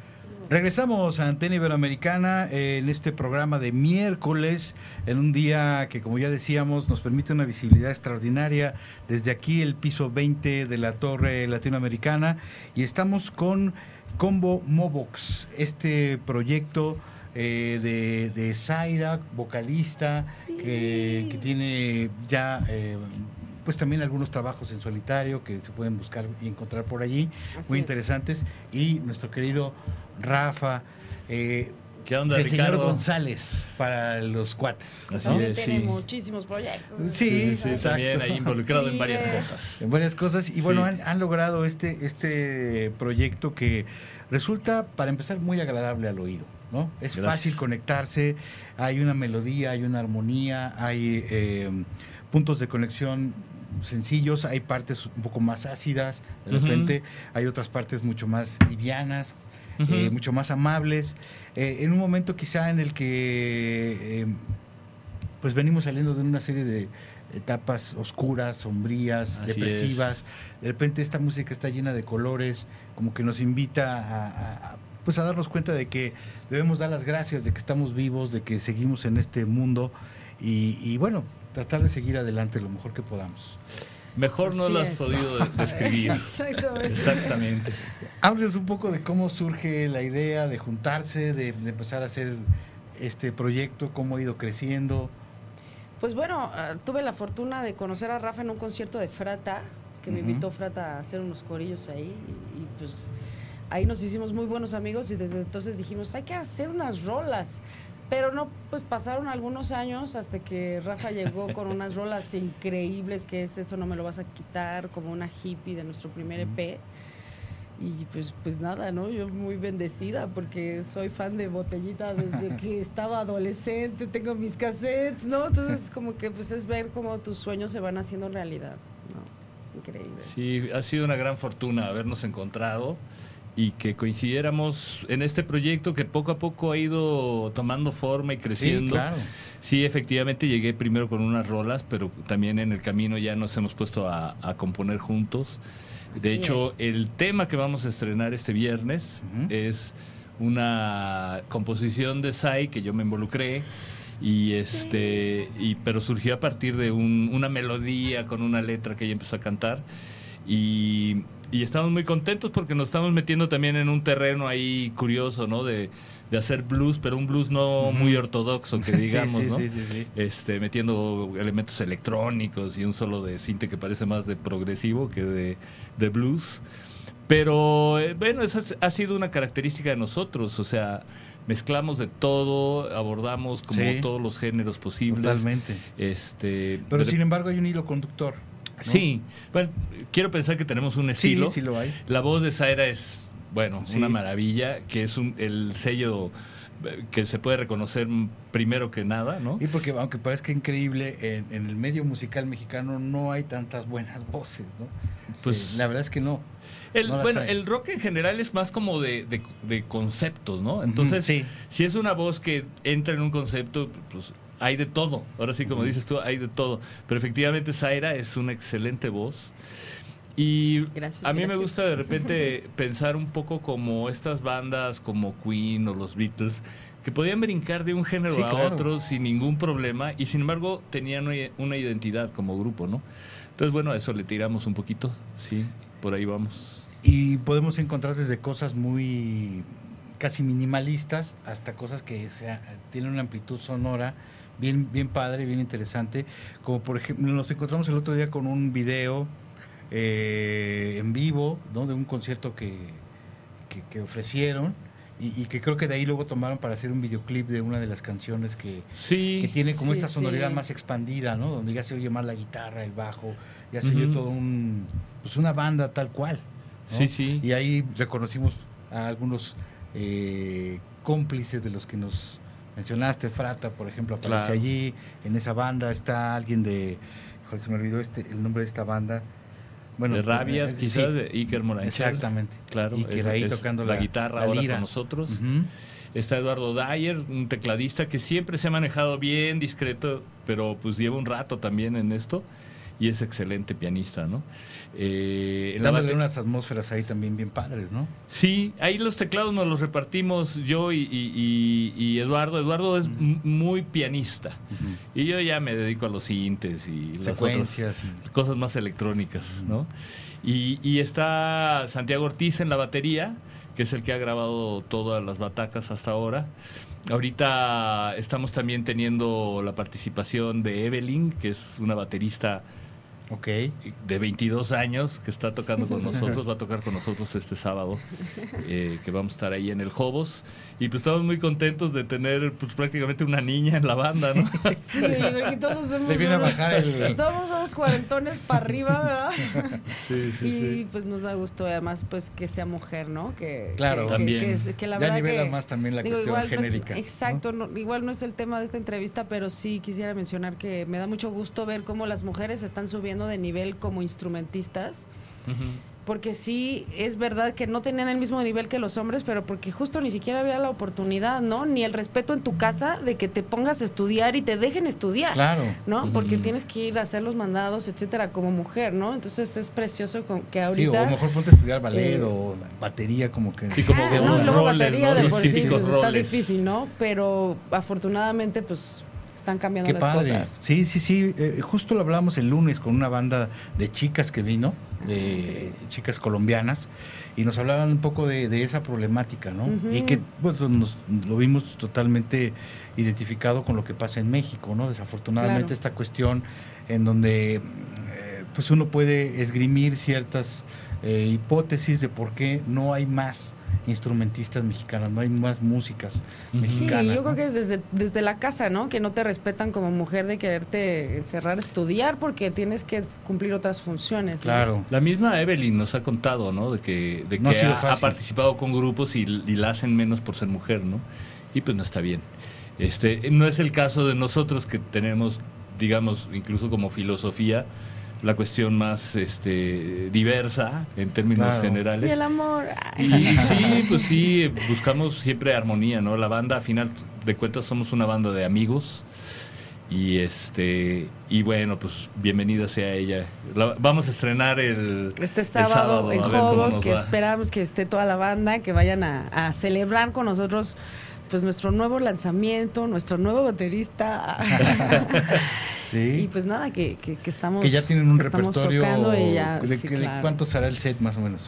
Regresamos a Antena Iberoamericana eh, en este programa de miércoles, en un día que, como ya decíamos, nos permite una visibilidad extraordinaria desde aquí, el piso 20 de la Torre Latinoamericana, y estamos con Combo Mobox, este proyecto eh, de, de Zaira, vocalista, que, que tiene ya eh, pues también algunos trabajos en solitario que se pueden buscar y encontrar por allí, Así muy es. interesantes. Y nuestro querido Rafa, eh, ¿Qué onda, el señor? González para los cuates. Así ¿no? es, Tiene sí. muchísimos proyectos. Sí, Sí, exacto. también ahí involucrado en varias Sí, cosas. En varias cosas. Y bueno, Sí. han, han logrado este, este proyecto que resulta, para empezar, muy agradable al oído. ¿no? Es Gracias. fácil conectarse, hay una melodía, hay una armonía, hay eh, puntos de conexión sencillos, hay partes un poco más ácidas, de repente hay otras partes mucho más livianas, Eh, mucho más amables. Eh, en un momento quizá en el que eh, pues venimos saliendo de una serie de etapas oscuras, sombrías, Así depresivas. De repente esta música está llena de colores, como que nos invita a, a- a, pues a darnos cuenta de que debemos dar las gracias de que estamos vivos, de que seguimos en este mundo y, y bueno, tratar de seguir adelante lo mejor que podamos. Mejor no Así lo has es. podido de- *laughs* describir. Exactamente. Exactamente. Háblenos un poco de cómo surge la idea de juntarse, de, de empezar a hacer este proyecto, cómo ha ido creciendo. Pues bueno, ah, tuve la fortuna de conocer a Rafa en un concierto de Frata, que me invitó Frata a hacer unos corillos ahí. Y, y, pues ahí nos hicimos muy buenos amigos y desde entonces dijimos, hay que hacer unas rolas. Pero no, pues pasaron algunos años hasta que Rafa llegó con unas rolas increíbles, que es Eso no me lo vas a quitar, como una hippie de nuestro primer EP. Y pues, pues nada, ¿no? Yo muy bendecida porque soy fan de Botellita desde *laughs* que estaba adolescente, tengo mis cassettes, ¿no? Entonces como que pues es ver cómo tus sueños se van haciendo realidad, ¿no? Increíble. Sí, ha sido una gran fortuna habernos encontrado y que coincidiéramos en este proyecto que poco a poco ha ido tomando forma y creciendo. claro. Sí, efectivamente llegué primero con unas rolas, pero también en el camino ya nos hemos puesto a, a componer juntos. De Así hecho, es. el tema que vamos a estrenar este viernes Ujú. es una composición de Sai que yo me involucré y este y pero surgió a partir de un- una melodía con una letra que ella empezó a cantar y, y estamos muy contentos porque nos estamos metiendo también en un terreno ahí curioso, ¿no? De, de hacer blues, pero un blues no muy ortodoxo, que *laughs* digamos, sí, ¿no? sí, sí, sí. Este, metiendo elementos electrónicos y un solo de cinte que parece más de progresivo que de, de blues. Pero eh, bueno, esa es- ha sido una característica de nosotros, o sea, mezclamos de todo, abordamos como todos los géneros posibles. Totalmente. Este, Pero sin embargo hay un hilo conductor. ¿No? Sí, bueno, quiero pensar que tenemos un sí, estilo. sí lo hay. La voz de Zaira es, bueno, Sí. una maravilla, que es un, el sello eh, que se puede reconocer primero que nada, ¿no? Y porque aunque parezca increíble, en, en el medio musical mexicano no hay tantas buenas voces, ¿no? Pues Eh, la verdad es que no. el, no las bueno, hay. el rock en general es más como de, de- de conceptos, ¿no? Entonces, sí. si es una voz que entra en un concepto, pues hay de todo. Ahora sí, como dices tú, hay de todo. Pero efectivamente Zaira es una excelente voz. Y Gracias, a mí me gusta de repente *laughs* pensar un poco como estas bandas como Queen o los Beatles, que podían brincar de un género Sí, a claro. otro sin ningún problema y sin embargo tenían una- una identidad como grupo, ¿no? Entonces, bueno, a eso le tiramos un poquito, sí, por ahí vamos. Y podemos encontrar desde cosas muy casi minimalistas hasta cosas que sea, tienen una amplitud sonora bien, bien padre, bien interesante. Como por ejemplo, nos encontramos el otro día con un video eh, en vivo, ¿no? De un concierto que, que, que ofrecieron y, y que creo que de ahí luego tomaron para hacer un videoclip de una de las canciones que, Sí, que tiene como Sí, esta sonoridad sí. más expandida, ¿no? Donde ya se oye más la guitarra, el bajo, ya se oye todo un, pues una banda tal cual. ¿no? sí, sí. Y ahí reconocimos a algunos eh, cómplices de los que nos mencionaste, Frata, por ejemplo, aparece Claro. allí, en esa banda está alguien de híjole, se me olvidó este, el nombre de esta banda. Bueno, de Rabia, eh, quizás, sí, de Iker Moranchel. Exactamente. Claro, que es- ahí es tocando la, la, guitarra la ahora con nosotros. Está Eduardo Dyer, un tecladista que siempre se ha manejado bien, discreto, pero pues lleva un rato también en esto y es excelente pianista, ¿no? Eh, Dándole unas atmósferas ahí también bien padres, ¿no? Sí, ahí los teclados nos los repartimos yo y, y- y- y Eduardo. Eduardo es m- muy pianista y yo ya me dedico a los sintes y las otras cosas más electrónicas, ¿no? Y, y está Santiago Ortiz en la batería, que es el que ha grabado todas las batacas hasta ahora. Ahorita estamos también teniendo la participación de Evelyn, que es una baterista Ok. de 22 años que está tocando con nosotros, va a tocar con nosotros este sábado, *laughs* eh, que vamos a estar ahí en el Jobos. Y pues estamos muy contentos de tener pues prácticamente una niña en la banda, ¿no? Sí, porque todos somos Le viene a unos- bajar el- Todos somos cuarentones para arriba, ¿verdad? *laughs* Sí, sí, y sí. pues nos da gusto además pues que sea mujer, ¿no? Que, Claro. que- También. que- que la Ya verdad nivela que- más también la digo, cuestión igual no es- genérica. ¿no? exacto, no- igual no es el tema de esta entrevista, pero sí quisiera mencionar que me da mucho gusto ver cómo las mujeres están subiendo de nivel como instrumentistas. Porque sí, es verdad que no tenían el mismo nivel que los hombres, pero porque justo ni siquiera había la oportunidad, ¿no? Ni el respeto en tu casa de que te pongas a estudiar y te dejen estudiar. Claro. ¿no? Porque tienes que ir a hacer los mandados, etcétera, como mujer, ¿no? Entonces es precioso con- que Sí, ahorita... o mejor ponte a estudiar ballet eh, o batería, como que. Sí, como Ah, que no, luego roles, batería ¿no? de por sí pues, está difícil, ¿no? Pero afortunadamente, pues, están cambiando Qué las padre. cosas. Sí, sí, sí. eh, justo lo hablábamos el lunes con una banda de chicas que vino, de chicas colombianas, y nos hablaban un poco de, de esa problemática, ¿no? Y que bueno, nos, lo vimos totalmente identificado con lo que pasa en México, ¿no? Desafortunadamente Claro. esta cuestión en donde eh, pues uno puede esgrimir ciertas eh, hipótesis de por qué no hay más instrumentistas mexicanos, no hay más músicas Ujú. Sí, mexicanas. yo ¿no? creo que es desde, desde la casa, ¿no? Que no te respetan como mujer de quererte encerrar a estudiar porque tienes que cumplir otras funciones. ¿no? Claro. La misma Evelyn nos ha contado, ¿no? De que, de No ha que ha, participado con grupos y, y la hacen menos por ser mujer, ¿no? Y pues no está bien. Este, no es el caso de nosotros que tenemos, digamos, incluso como filosofía, la cuestión más este, diversa en términos Claro. Y generales. el amor. Y sí, pues sí, buscamos siempre armonía, ¿no? La banda, a final de cuentas, somos una banda de amigos. Y este y bueno, pues bienvenida sea ella. La- vamos a estrenar el Este el sábado, en Jobos, que va. esperamos que esté toda la banda, que vayan a, a celebrar con nosotros pues nuestro nuevo lanzamiento, nuestro nuevo baterista. *laughs* Sí. y pues nada, que, que, que estamos que ya tienen un repertorio tocando y ya, de, sí, que- de cuánto será el set más o menos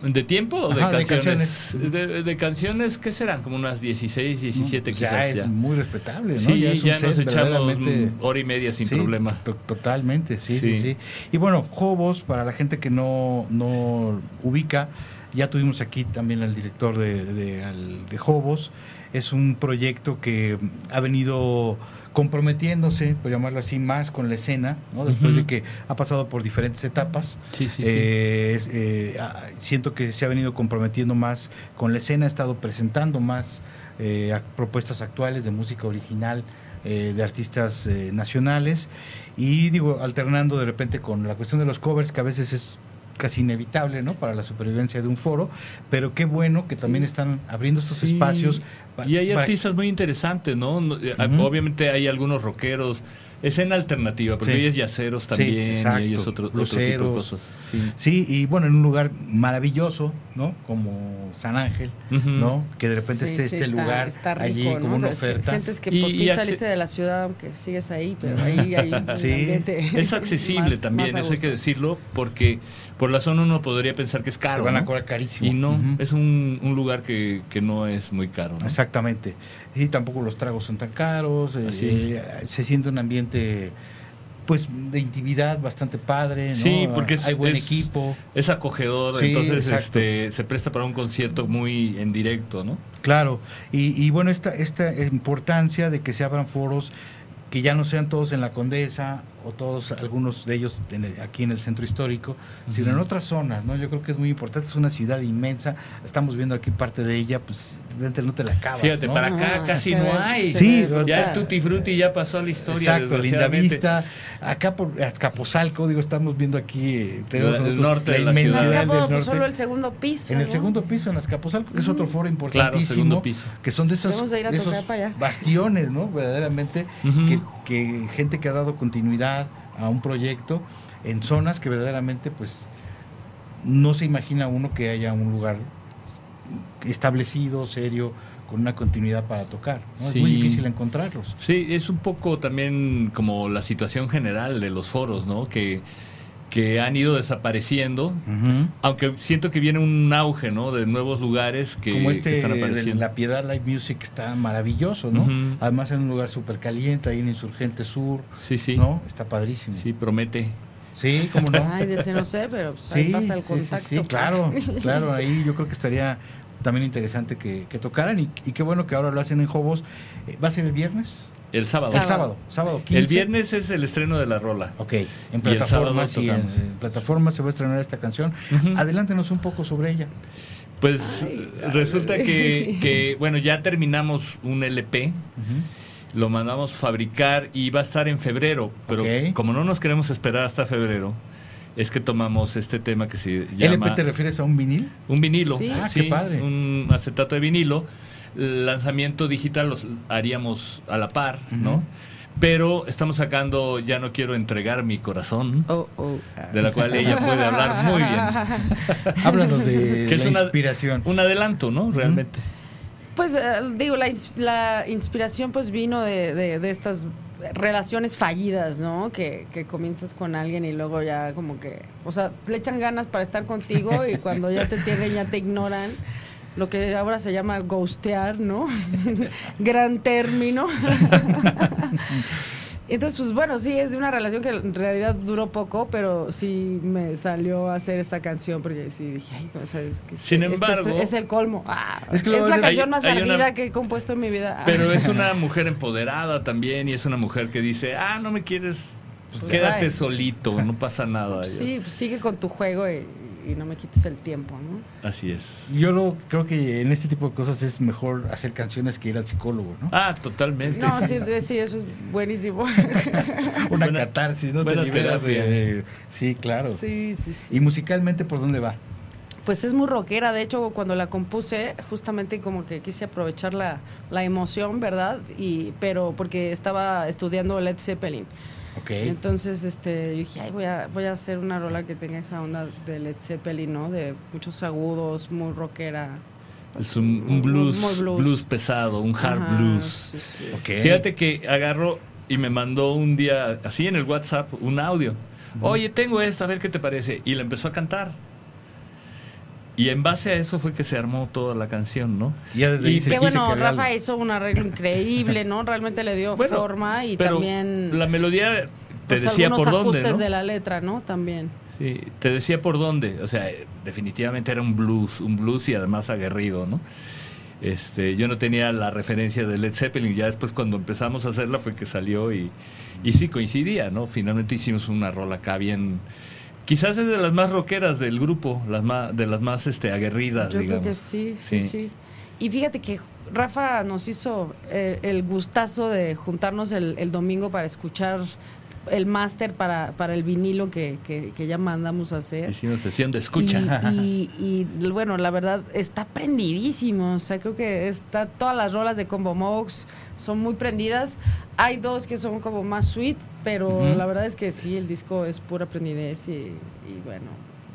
¿De tiempo o de Ajá, de canciones? De, de canciones, ¿qué serán? Como unas 16, 17 Pues quizás ya es ya. muy respetable ¿no? Sí, es un ya nos set echamos verdaderamente- mm, hora y media sin Sí, problema. to- totalmente sí, sí Sí. sí y bueno Jobos para la gente que no no ubica ya tuvimos aquí también al director de, de, Jobos es un proyecto que ha venido comprometiéndose, por llamarlo así, más con la escena, ¿no? después de que ha pasado por diferentes etapas. Sí, sí, sí. Eh, eh, ah, siento que se ha venido comprometiendo más con la escena, ha estado presentando más eh, propuestas actuales de música original de artistas nacionales y digo, alternando de repente con la cuestión de los covers que a veces es casi inevitable, ¿no? Para la supervivencia de un foro, pero qué bueno que también están abriendo estos Sí. espacios. pa- Y hay para- artistas muy interesantes, ¿no? Eh. Obviamente hay algunos rockeros, escena alternativa, porque Sí. es yaceros también, y es otro, otro tipo de cosas. Sí. Sí, y bueno, en un lugar maravilloso, ¿no? Como San Ángel. ¿no? Que de repente Sí, esté sí, este está- lugar está rico, allí ¿no? como una O sea, oferta. Sientes que Y- por fin saliste de la ciudad, aunque sigues ahí, pero ahí hay *laughs* un Sí. ambiente Es accesible más- también, más eso hay que decirlo, porque por la zona uno podría pensar que es Te caro. van a ¿no? cobrar carísimo. Y no, es un, un lugar que, que no es muy caro. ¿no? Exactamente. Y tampoco los tragos son tan caros. eh, eh, se siente un ambiente, pues, de intimidad bastante padre. ¿no? Sí, porque es- hay buen es- equipo. Es acogedor, Sí, entonces exacto. este, se presta para un concierto muy en directo, ¿no? Claro. Y, y bueno, esta, esta importancia de que se abran foros que ya no sean todos en la Condesa o todos, algunos de ellos en el- aquí en el centro histórico, sino en otras zonas, ¿no? Yo creo que es muy importante, es una ciudad inmensa, estamos viendo aquí parte de ella, pues no te la acabas, Fíjate, ¿no? para acá Ah, casi no ve- hay. Sí, ve Ya el. Tutti Frutti ya pasó a la historia. Exacto, Linda. Vista, acá por Azcapotzalco, digo, estamos viendo aquí, eh, tenemos El nosotros norte de la En inmensidad ciudad. del Azcapo, pues, norte. solo el segundo piso. En el segundo piso, en Azcapotzalco, que es otro foro Claro, importantísimo, segundo piso. que son de esos, de bastiones, ¿no? Verdaderamente, que gente que ha dado continuidad a un proyecto en zonas que verdaderamente, pues, no se imagina uno que haya un lugar establecido, serio, con una continuidad para tocar. ¿no? Es muy difícil encontrarlos. Sí, es un poco también como la situación general de los foros, ¿no? Que, que han ido desapareciendo, aunque siento que viene un auge, ¿no? De nuevos lugares que, Como que este, están apareciendo. La Piedad Live Music está maravilloso, ¿no? Además en un lugar súper caliente, ahí en Insurgente Sur, Sí, sí. ¿no? Está padrísimo. Sí, promete. Sí, cómo no. Ay, de ese no sé, pero pues, ahí Sí, pasa el sí, sí, contacto. Sí, claro, claro, ahí yo creo que estaría también interesante que, que tocaran y, y qué bueno que ahora lo hacen en Jobos. Eh, ¿Va a ser el viernes? El sábado. El sábado, sábado 15. El viernes es el estreno de la rola. Ok, en plataformas sábado y en, en plataformas se va a estrenar esta canción. Ujú. Adelántenos un poco sobre ella. Pues resulta que, *laughs* que, bueno, ya terminamos un LP, lo mandamos fabricar y va a estar en febrero, pero como no nos queremos esperar hasta febrero, es que tomamos este tema que se llama... ¿LP te refieres a un vinil? Un vinilo. Sí. Ah, qué padre. Un acetato de vinilo. El lanzamiento digital los haríamos a la par, ¿no? Pero estamos sacando Ya no quiero entregar mi corazón, Oh, oh. de la cual ella puede hablar muy bien. *laughs* Háblanos de Que es la una- inspiración. Un adelanto, ¿no? Realmente. Pues eh, digo, la inspiración pues vino de, de- de estas relaciones fallidas, ¿no? Que, que comienzas con alguien y luego ya como que, o sea, le echan ganas para estar contigo y cuando ya te *laughs* tienen ya te ignoran. Lo que ahora se llama ghostear, ¿no? *laughs* Gran término. *laughs* Entonces, pues bueno, sí, es de una relación que en realidad duró poco, pero sí me salió a hacer esta canción porque sí dije, ay, o sea, es que Sin este embargo- es, es el colmo. Ah, Es que la canción hay- más hay una- ardida que he compuesto en mi vida. Pero es una *laughs* mujer empoderada también y es una mujer que dice, ah, no me quieres, Pues, quédate ay. solito, no pasa nada. Sí, pues sigue con tu juego y, y no me quites el tiempo, ¿no? Así es. Yo lo, creo que en este tipo de cosas es mejor hacer canciones que ir al psicólogo, ¿no? Ah, totalmente. No, sí, sí, eso es buenísimo. *laughs* Una buena- catarsis, ¿no? Te liberas de- de- Sí, claro. Sí, sí, sí. ¿Y musicalmente por dónde va? Pues es muy rockera, de hecho cuando la compuse justamente como que quise aprovechar la, la emoción, ¿verdad? Y pero porque estaba estudiando Led Zeppelin. Ok. Entonces, este, yo dije, ay, voy a, voy a hacer una rola que tenga esa onda de Led Zeppelin, ¿no? De muchos agudos, muy rockera. Es un, un blues, Muy blues. blues. pesado, un hard Ajá, blues. sí, sí. ok. Fíjate que agarró y me mandó un día, así en el WhatsApp, un audio. Oye, tengo esto, a ver qué te parece. Y le empezó a cantar. Y en base a eso fue que se armó toda la canción, ¿no? Ya desde ahí Y se Que quise bueno, Rafa algo. hizo un arreglo increíble, ¿no? Realmente le dio *laughs* Bueno, forma y Pero también la melodía te pues, decía por dónde, ajustes ¿no? de la letra, ¿no? También. Sí, te decía por dónde. O sea, definitivamente era un blues, un blues y además aguerrido, ¿no? Este, yo no tenía la referencia de Led Zeppelin, ya después cuando empezamos a hacerla fue que salió y, y sí coincidía, ¿no? Finalmente hicimos una rola acá bien, quizás es de las más rockeras del grupo, las más, de las más este, aguerridas, Yo digamos. creo que sí, sí, Sí. sí, Y fíjate que Rafa nos hizo eh, el gustazo de juntarnos el, el domingo para escuchar el máster para, para el vinilo que, que, que ya mandamos a hacer. Hicimos sesión de escucha. Y, y- *laughs* y, bueno, la verdad está prendidísimo. O sea, creo que está todas las rolas de Combo Mox son muy prendidas. Hay dos que son como más sweet, pero la verdad es que sí, el disco es pura prendidez y, y bueno,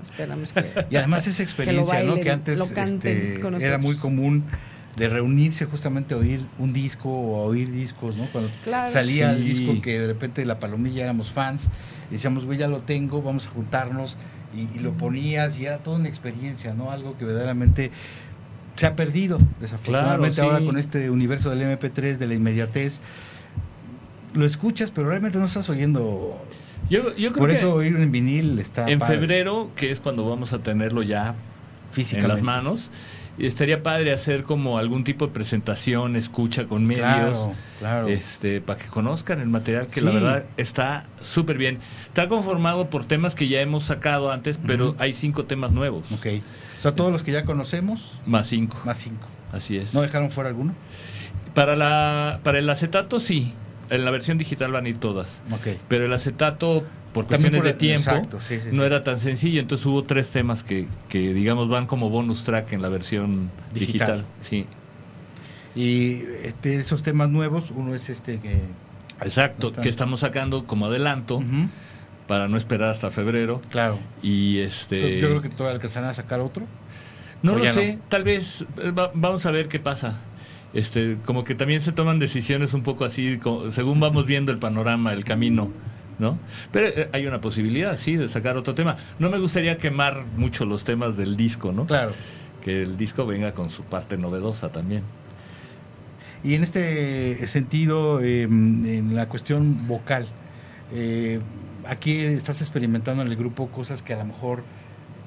esperamos que. *laughs* Y además esa experiencia, ¿no? bailen, Que antes este, con era muy común de reunirse justamente a oír un disco o a oír discos, ¿no? Cuando Claro. salía el disco que de repente la palomilla éramos fans, y decíamos, güey, ya lo tengo, vamos a juntarnos, y, y lo ponías, y era toda una experiencia, ¿no? Algo que verdaderamente se ha perdido, desafortunadamente Claro, sí. ahora con este universo del MP3, de la inmediatez. Lo escuchas, pero realmente no estás oyendo. Yo, yo creo Por que eso oír en vinil está en padre. febrero, que es cuando vamos a tenerlo ya en Físicamente. las manos. Y estaría padre hacer como algún tipo de presentación, escucha con medios. Claro, claro. Este, para que conozcan el material que la verdad está súper bien. Está conformado por temas que ya hemos sacado antes, pero hay cinco temas nuevos. Ok. O sea, todos los que ya conocemos, Más cinco. más cinco. Así es. ¿No dejaron fuera alguno? Para, la, para el acetato sí. En la versión digital van a ir todas. Pero el acetato, por cuestiones por- de tiempo, exacto, sí, sí, no sí. era tan sencillo. Entonces hubo tres temas que, que, digamos, van como bonus track en la versión Digital. digital. Sí. Y este, esos temas nuevos, uno es este que... Exacto, que estamos sacando como adelanto para no esperar hasta febrero. Claro. Y este. Yo creo que todavía alcanzarán a sacar otro. No lo sé, no. tal vez eh, va- vamos a ver qué pasa. Este, como que también se toman decisiones un poco así, según vamos viendo el panorama, el camino, ¿no? Pero eh, hay una posibilidad, sí, de sacar otro tema. No me gustaría quemar mucho los temas del disco, ¿no? Claro. Que el disco venga con su parte novedosa también. Y en este sentido, eh, en la cuestión vocal, eh, aquí estás experimentando en el grupo cosas que a lo mejor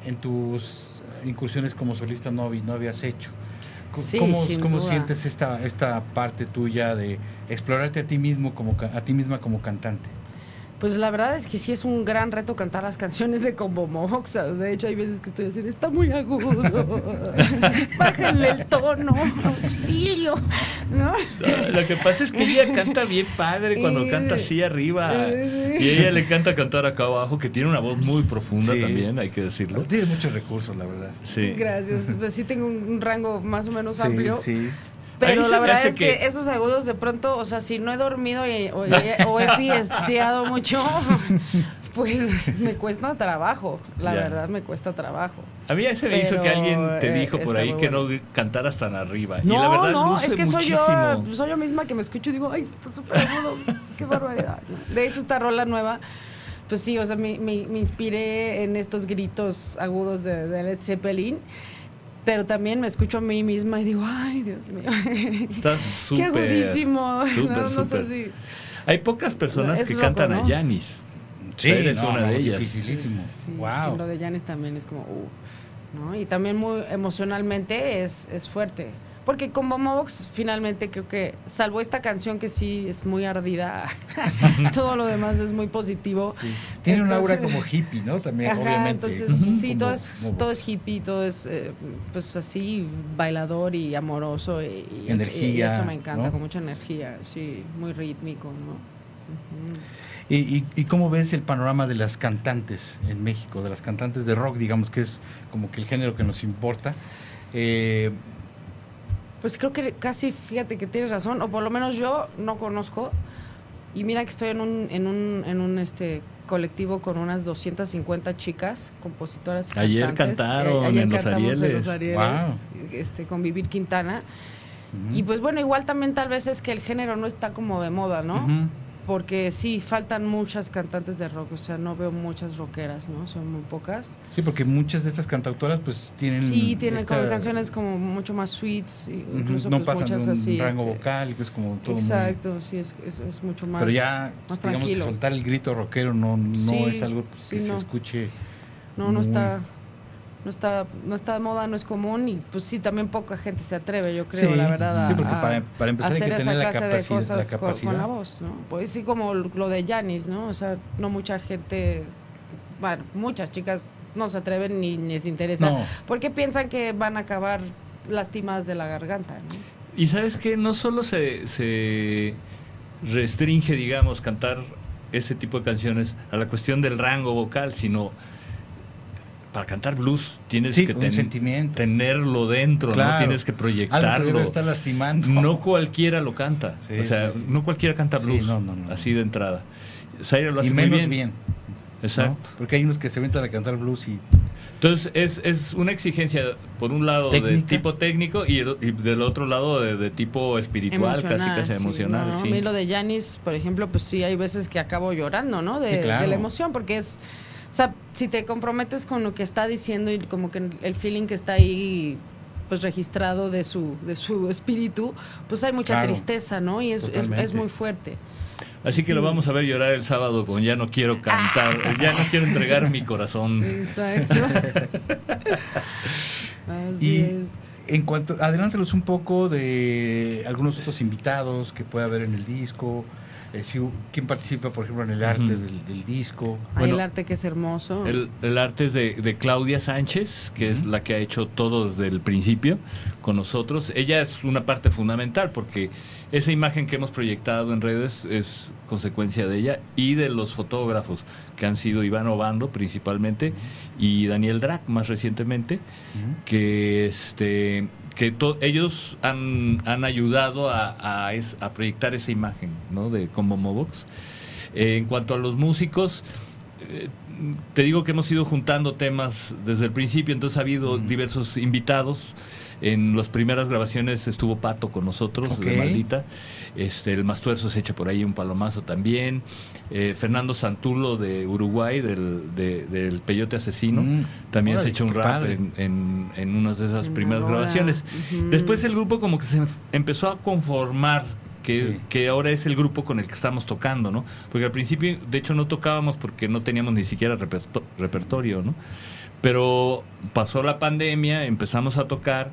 en tus incursiones como solista no, no habías hecho. Sí, ¿Cómo, cómo sientes esta, esta parte tuya de explorarte a ti mismo como a ti misma como cantante? Pues la verdad es que sí es un gran reto cantar las canciones de Combo Mox. De hecho, hay veces que estoy así, de, está muy agudo. *laughs* Bájenle el tono, auxilio. ¿No? Lo que pasa es que ella canta bien padre cuando canta así arriba. Y a ella le encanta cantar acá abajo, que tiene una voz muy profunda Sí. también, hay que decirlo. Tienes muchos recursos, la verdad. Sí. Gracias. Pues sí tengo un un rango más o menos Sí, amplio. sí. Pero la verdad es que... que- esos agudos de pronto, o sea, si no he dormido y- o, he- o he fiesteado mucho, *laughs* pues me cuesta trabajo. La Ya. verdad me cuesta trabajo. A mí ya se me hizo Pero, que alguien te eh, dijo por ahí que bueno. no cantaras tan arriba. y No, la verdad no, luce es que soy yo, soy yo misma que me escucho y digo, ay, está súper agudo, qué barbaridad. De hecho, esta rola nueva, pues sí, o sea, me, me- me inspiré en estos gritos agudos de, de Led Zeppelin, pero también me escucho a mí misma y digo, ay, Dios mío, Estás *laughs* qué súper. agudísimo. súper, *laughs* no, no súper. sé si... Hay pocas personas Es que loco, cantan ¿no? a Janis. Sí, eres no, una no, de ellas. dificilísimo. Sí, wow. sí, lo de Janis también es como, uh, ¿no? Y también muy emocionalmente es, es fuerte. Porque con Momox finalmente creo que, salvo esta canción que sí es muy ardida, *laughs* todo lo demás es muy positivo. Sí. Tiene un aura Entonces- como hippie, ¿no? También, Ajá, obviamente. entonces sí, todo es, todo es hippie, todo es eh, pues así bailador y amoroso y, Energía, y eso me encanta, ¿no? con mucha energía, sí, muy rítmico, ¿no? Ujú. ¿Y, y, y cómo ves el panorama de las cantantes en México, de las cantantes de rock, digamos que es como que el género que nos importa? Eh, Pues creo que casi, fíjate que tienes razón, o por lo menos yo no conozco. Y mira que estoy en un, en un, en un este colectivo con unas 250 chicas, compositoras. Ayer cantantes. cantaron Eh, ayer en los cantamos en los Arieles. Arieles, Wow. este, con Vivir Quintana. Y pues bueno, igual también tal vez es que el género no está como de moda, ¿no? Ujú. Porque sí, faltan muchas cantantes de rock, o sea, no veo muchas rockeras, ¿no? Son muy pocas. Sí, porque muchas de estas cantautoras pues tienen... Sí, tienen esta- como canciones como mucho más sweets, incluso no pues, pasan muchas de un así. rango este, vocal, que es como todo muy- Exacto, sí, es, es, es mucho más. Pero ya, más digamos que tranquilo. soltar el grito rockero no, no Sí, es algo pues, que sí, se no. escuche... No, no muy- está, no está, no está de moda, no es común y pues sí, también poca gente se atreve, yo creo, Sí, la verdad, a, sí, porque a- para- para empezar a hay que hacer tener esa la clase de la cosas con- la voz, ¿no? Pues sí, como lo de Janis, ¿no? O sea, no mucha gente, bueno, muchas chicas no se atreven ni les interesa, No. porque piensan que van a acabar lastimadas de la garganta, ¿no? Y sabes que no solo se, se restringe, digamos, cantar ese tipo de canciones a la cuestión del rango vocal, sino para cantar blues tienes Sí, que ten- sentimiento. tenerlo dentro, Claro. ¿no? Tienes que Algo que proyectarlo. debe estar lastimando. No cualquiera lo canta. Sí, o sea, sí, sí. no cualquiera canta Sí, blues. no, no, no. Así de entrada. Zaire lo hace y muy menos bien. bien. ¿no? Exacto. Porque hay unos que se aventan a cantar blues y Entonces es, es una exigencia, por un lado, de tipo técnico y, el- y del otro lado de, de tipo espiritual, casi casi sí, emocional. no, sí. A mí lo de Janis, por ejemplo, pues sí, hay veces que acabo llorando, ¿no? De, Sí, claro. de la emoción, porque es, o sea, si te comprometes con lo que está diciendo y como que el feeling que está ahí pues registrado de su de su *laughs* espíritu, pues hay mucha Claro, tristeza, ¿no? Y es, es, muy fuerte. Así que lo vamos a ver llorar el sábado con Ya no quiero cantar, ya no quiero entregar mi corazón. Exacto. *laughs* *laughs* Así Y es. en cuanto, adelántalos un poco de algunos otros invitados que pueda haber en el disco. Eh, si, quién participa, por ejemplo, en el arte del, del disco. Hay Bueno, el arte que es hermoso. El, el arte es de, de Claudia Sánchez, que es la que ha hecho todo desde el principio con nosotros. Ella es una parte fundamental porque esa imagen que hemos proyectado en redes es consecuencia de ella y de los fotógrafos que han sido Iván Obando principalmente y Daniel Drac más recientemente, que este que ellos han, han ayudado a, a es- a proyectar esa imagen ¿no? de como Mobox. Eh, en cuanto a los músicos, eh, te digo que hemos ido juntando temas desde el principio, entonces ha habido diversos invitados. En las primeras grabaciones estuvo Pato con nosotros, de Ok. Maldita. Este, el Mastuerzo se echa por ahí un palomazo también. Eh, Fernando Santulo de Uruguay, del, de- del Peyote Asesino, Mm, también órale, se echa un rap en, en, en unas de esas Una primeras grabaciones. Después el grupo como que se empezó a conformar, que, Sí. que ahora es el grupo con el que estamos tocando, ¿no? Porque al principio, de hecho, no tocábamos porque no teníamos ni siquiera reperto- repertorio, ¿no? Pero pasó la pandemia, empezamos a tocar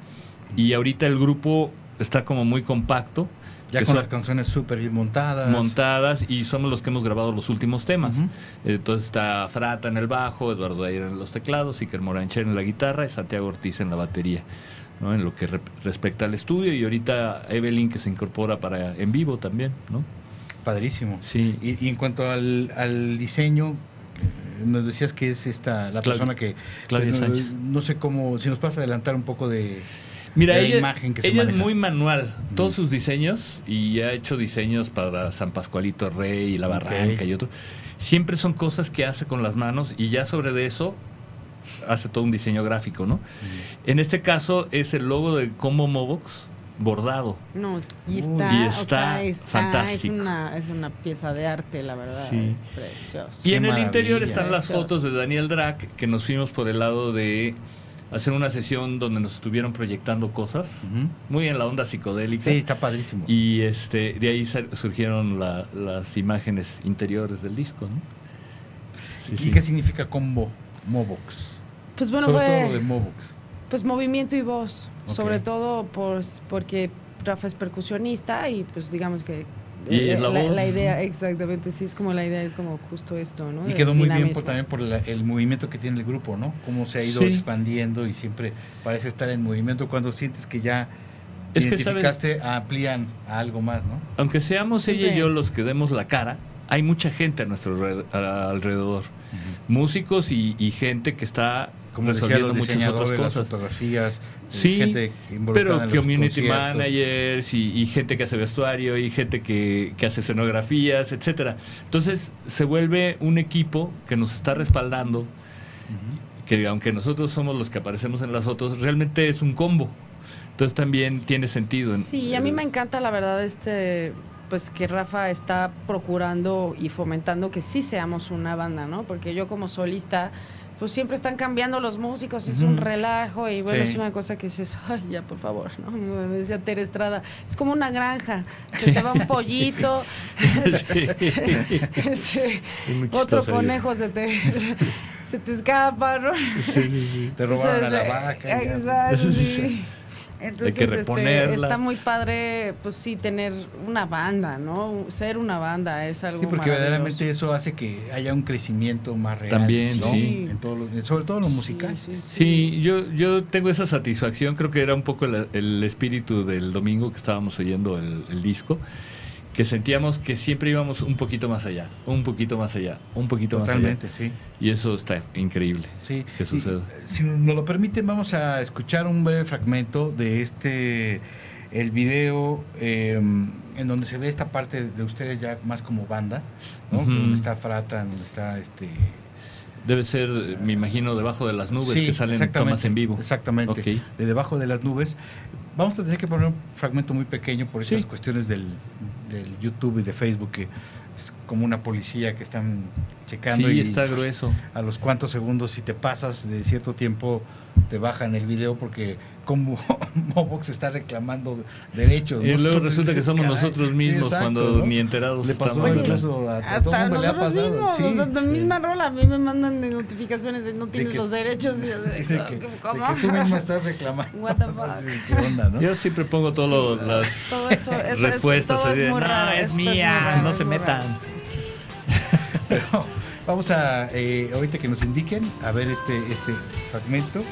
y ahorita el grupo está como muy compacto. Ya con las canciones súper bien montadas. montadas y somos los que hemos grabado los últimos temas. Entonces está Frata en el bajo, Eduardo Ayer en los teclados, Iker Morancher en la guitarra y Santiago Ortiz en la batería. ¿no? En lo que re- respecta al estudio y ahorita Evelyn que se incorpora para en vivo también, ¿no? Padrísimo. Sí. Y, y en cuanto al, al diseño, eh, nos decías que es esta la Claudia- persona que Claudia no, Sánchez. no sé cómo, si nos puedes adelantar un poco de, Mira, la ella, imagen que se ella es muy manual. Todos sus diseños, y ha hecho diseños para San Pascualito Rey y La Barranca y otros, siempre son cosas que hace con las manos y ya sobre de eso hace todo un diseño gráfico, ¿no? En este caso es el logo de Combo Mobox bordado. No, y está, y o está sea, está- fantástico. Es una, es una pieza de arte, la verdad. Sí. Es precioso. Y Qué en el interior están las fotos de Daniel Drac, que nos fuimos por el lado de hacer una sesión donde nos estuvieron proyectando cosas, muy en la onda psicodélica. Sí, está padrísimo. Y este, de ahí surgieron la- las imágenes interiores del disco, ¿no? Sí, ¿Y sí. qué significa combo Mobox? Pues bueno, Sobre fue todo lo de Mobox. pues movimiento y voz. Sobre todo pues, porque Rafa es percusionista y pues digamos que Y eh, es la voz. idea, exactamente, sí, es como la idea, es como justo esto, ¿no? Y quedó muy bien por, también por la- el movimiento que tiene el grupo, ¿no? Cómo se ha ido Sí. expandiendo y siempre parece estar en movimiento cuando sientes que ya Es que, identificaste, amplían a algo más, ¿no? Aunque seamos ella y yo los que demos la cara, hay mucha gente a nuestro alrededor. Músicos y, y gente que está Como decía, resolviendo los muchas otras las cosas. fotografías, eh, Sí, gente involucrada Pero en los community conciertos. managers y, y gente que hace vestuario y gente que, que hace escenografías, etcétera. Entonces se vuelve un equipo que nos está respaldando, que aunque nosotros somos los que aparecemos en las fotos, realmente es un combo. Entonces también tiene sentido. en- Sí, y a mí me encanta la verdad este pues que Rafa está procurando y fomentando que sí seamos una banda, ¿no? Porque yo como solista pues siempre están cambiando los músicos, es un relajo y bueno, Sí. es una cosa que dices, ay, ya por favor, ¿no? Me decía Tere Estrada, es como una granja, se te va un pollito, Sí. *laughs* otro conejo se te, se te escapa, ¿no? Sí, sí, sí. Te robaron a la vaca. Exacto, *laughs* Entonces, que este, reponerla. está muy padre, pues sí, tener una banda, ¿no? Ser una banda es algo Sí, porque verdaderamente eso hace que haya un crecimiento más real. También, ¿no? sí. En todo lo- sobre todo en lo musical. Sí, sí, sí. Sí, yo, yo tengo esa satisfacción, creo que era un poco el, el espíritu del domingo que estábamos oyendo el, el disco, que sentíamos que siempre íbamos un poquito más allá, un poquito más allá, un poquito Totalmente, más sí. allá. Y eso está increíble. Sí. que suceda. si nos lo permiten, vamos a escuchar un breve fragmento de este, el video eh, en donde se ve esta parte de ustedes ya más como banda, ¿no? Donde está Frata, donde está este... Debe ser, me imagino, debajo de las nubes Sí, que salen tomas en vivo. Exactamente. De debajo de las nubes. Vamos a tener que poner un fragmento muy pequeño por estas Sí. cuestiones del, del YouTube y de Facebook, que es como una policía que están checando Sí, y está grueso. a los cuantos segundos si te pasas de cierto tiempo te bajan el video porque como *laughs* Mobox está reclamando derechos. Y ¿no? luego Entonces resulta que somos "Caray". nosotros Sí, mismos exacto, cuando ¿no? ni enterados Le pasó estamos. incluso a, a todo Hasta el mundo le ha nosotros pasado. mismos, Sí, o sea, la sí. misma rola, a mí me mandan de notificaciones de no tienes que- los derechos. Y yo de, Sí, *laughs* de que, de ¿Cómo? que tú misma estás reclamando. What the *laughs* fuck? Sí, ¿Qué onda, no? Yo siempre pongo todas las Todo esto es, es- respuestas. todo así es de, muy "No, raro. es esto muy mía, raro, no es se metan. Pero vamos a, eh, ahorita que nos indiquen, a ver este, este fragmento.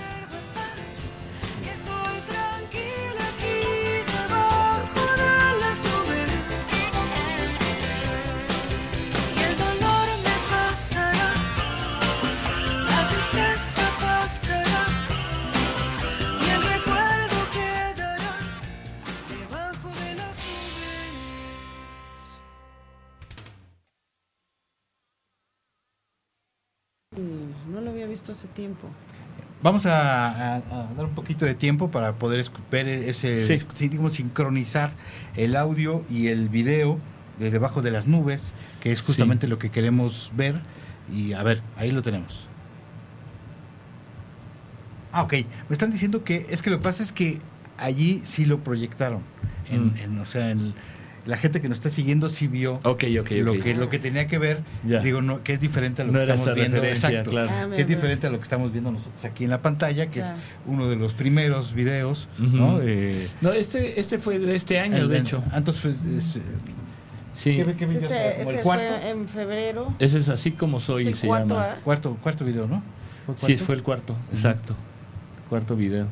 Visto hace tiempo. Vamos a, a- a dar un poquito de tiempo para poder ver ese, Sí. digamos, sincronizar el audio y el video de debajo de las nubes, que es justamente lo que queremos ver. Y a ver, ahí lo tenemos. Ah, ok. Me están diciendo que es que lo que pasa es que allí sí lo proyectaron. En, Mm. en, o sea, en- la gente que nos está siguiendo sí vio Ok, ok, lo ok. que lo que tenía que ver. Ya. Digo, no, que es diferente a lo No que estamos esta viendo. Exacto. claro. Ah, que es diferente a lo que estamos viendo nosotros aquí en la pantalla, que Claro. es uno de los primeros videos, Ujú. ¿no? Eh, No, este, este fue de este año, el- de hecho. Entonces, fue- es, eh, Sí. ¿qué, qué video? Este, ¿Como este el cuarto? fue en febrero. Ese es así como soy, Es el se cuarto, llama. ¿verdad? cuarto, cuarto video, ¿no? ¿Fue Sí, cuarto? fue el cuarto, exacto. Cuarto video.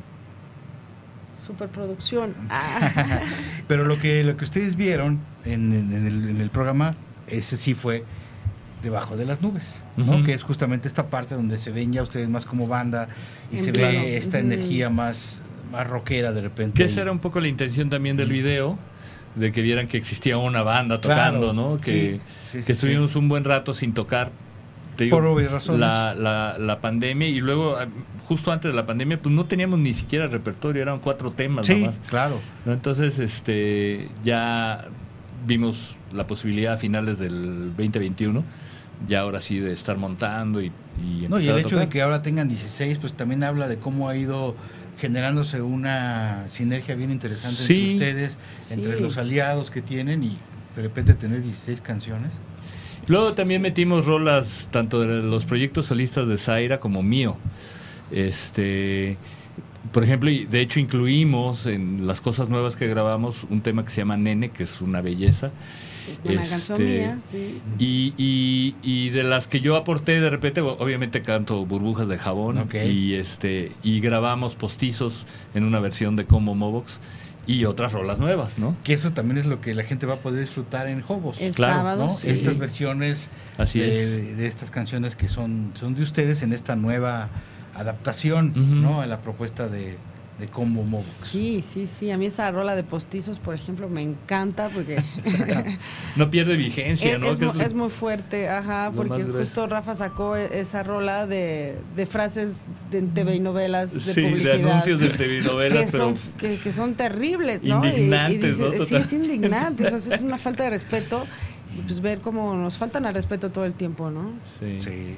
Superproducción. Ah. *laughs* Pero lo que lo que ustedes vieron en, en- en el, en el programa, ese sí fue debajo de las nubes. Que es justamente esta parte donde se ven ya ustedes más como banda y En se plano. ve esta energía más, más rockera de repente. Que esa era un poco la intención también del video, de que vieran que existía una banda tocando, Claro, ¿no? Que, sí, sí, sí, que estuvimos un buen rato sin tocar. Por obvias razones. La, la, la pandemia y luego, ah, justo antes de la pandemia, pues no teníamos ni siquiera repertorio, eran cuatro temas Sí, nomás. claro. ¿no? Entonces, este, ya vimos la posibilidad a finales del 2021, ya ahora sí de estar montando y, y No, y el hecho de que ahora tengan 16, pues también habla de cómo ha ido generándose una sinergia bien interesante Sí. entre ustedes, entre los aliados que tienen y de repente tener 16 canciones. Luego también metimos rolas tanto de los proyectos solistas de Zaira como mío. Este, por ejemplo, y de hecho incluimos en las cosas nuevas que grabamos un tema que se llama Nene, que es una belleza. Una canción Este, mía, sí. Y, y- y de las que yo aporté de repente, obviamente canto burbujas de jabón y este y grabamos postizos en una versión de Como Mobox y otras rolas nuevas, ¿no? Que eso también es lo que la gente va a poder disfrutar en Hobos. El Claro, sábado, ¿no? sí. Estas versiones Así de, es. de- de estas canciones que son, son de ustedes en esta nueva adaptación. ¿no? a la propuesta de, de Combo Mobox. Sí, sí, sí. A mí esa rola de postizos, por ejemplo, me encanta porque *laughs* No pierde vigencia, es, ¿no? es Que mu- es lo- es muy fuerte, ajá, porque justo Rafa sacó e- esa rola de, de frases de TV y novelas, de sí, de anuncios de *laughs* telenovelas, que pero son, que, que son terribles, ¿no? Y- y Indignantes, ¿no? Sí, es indignante, o sea, es *laughs* una falta de respeto. Y pues ver cómo nos faltan al respeto todo el tiempo, ¿no? sí. Sí,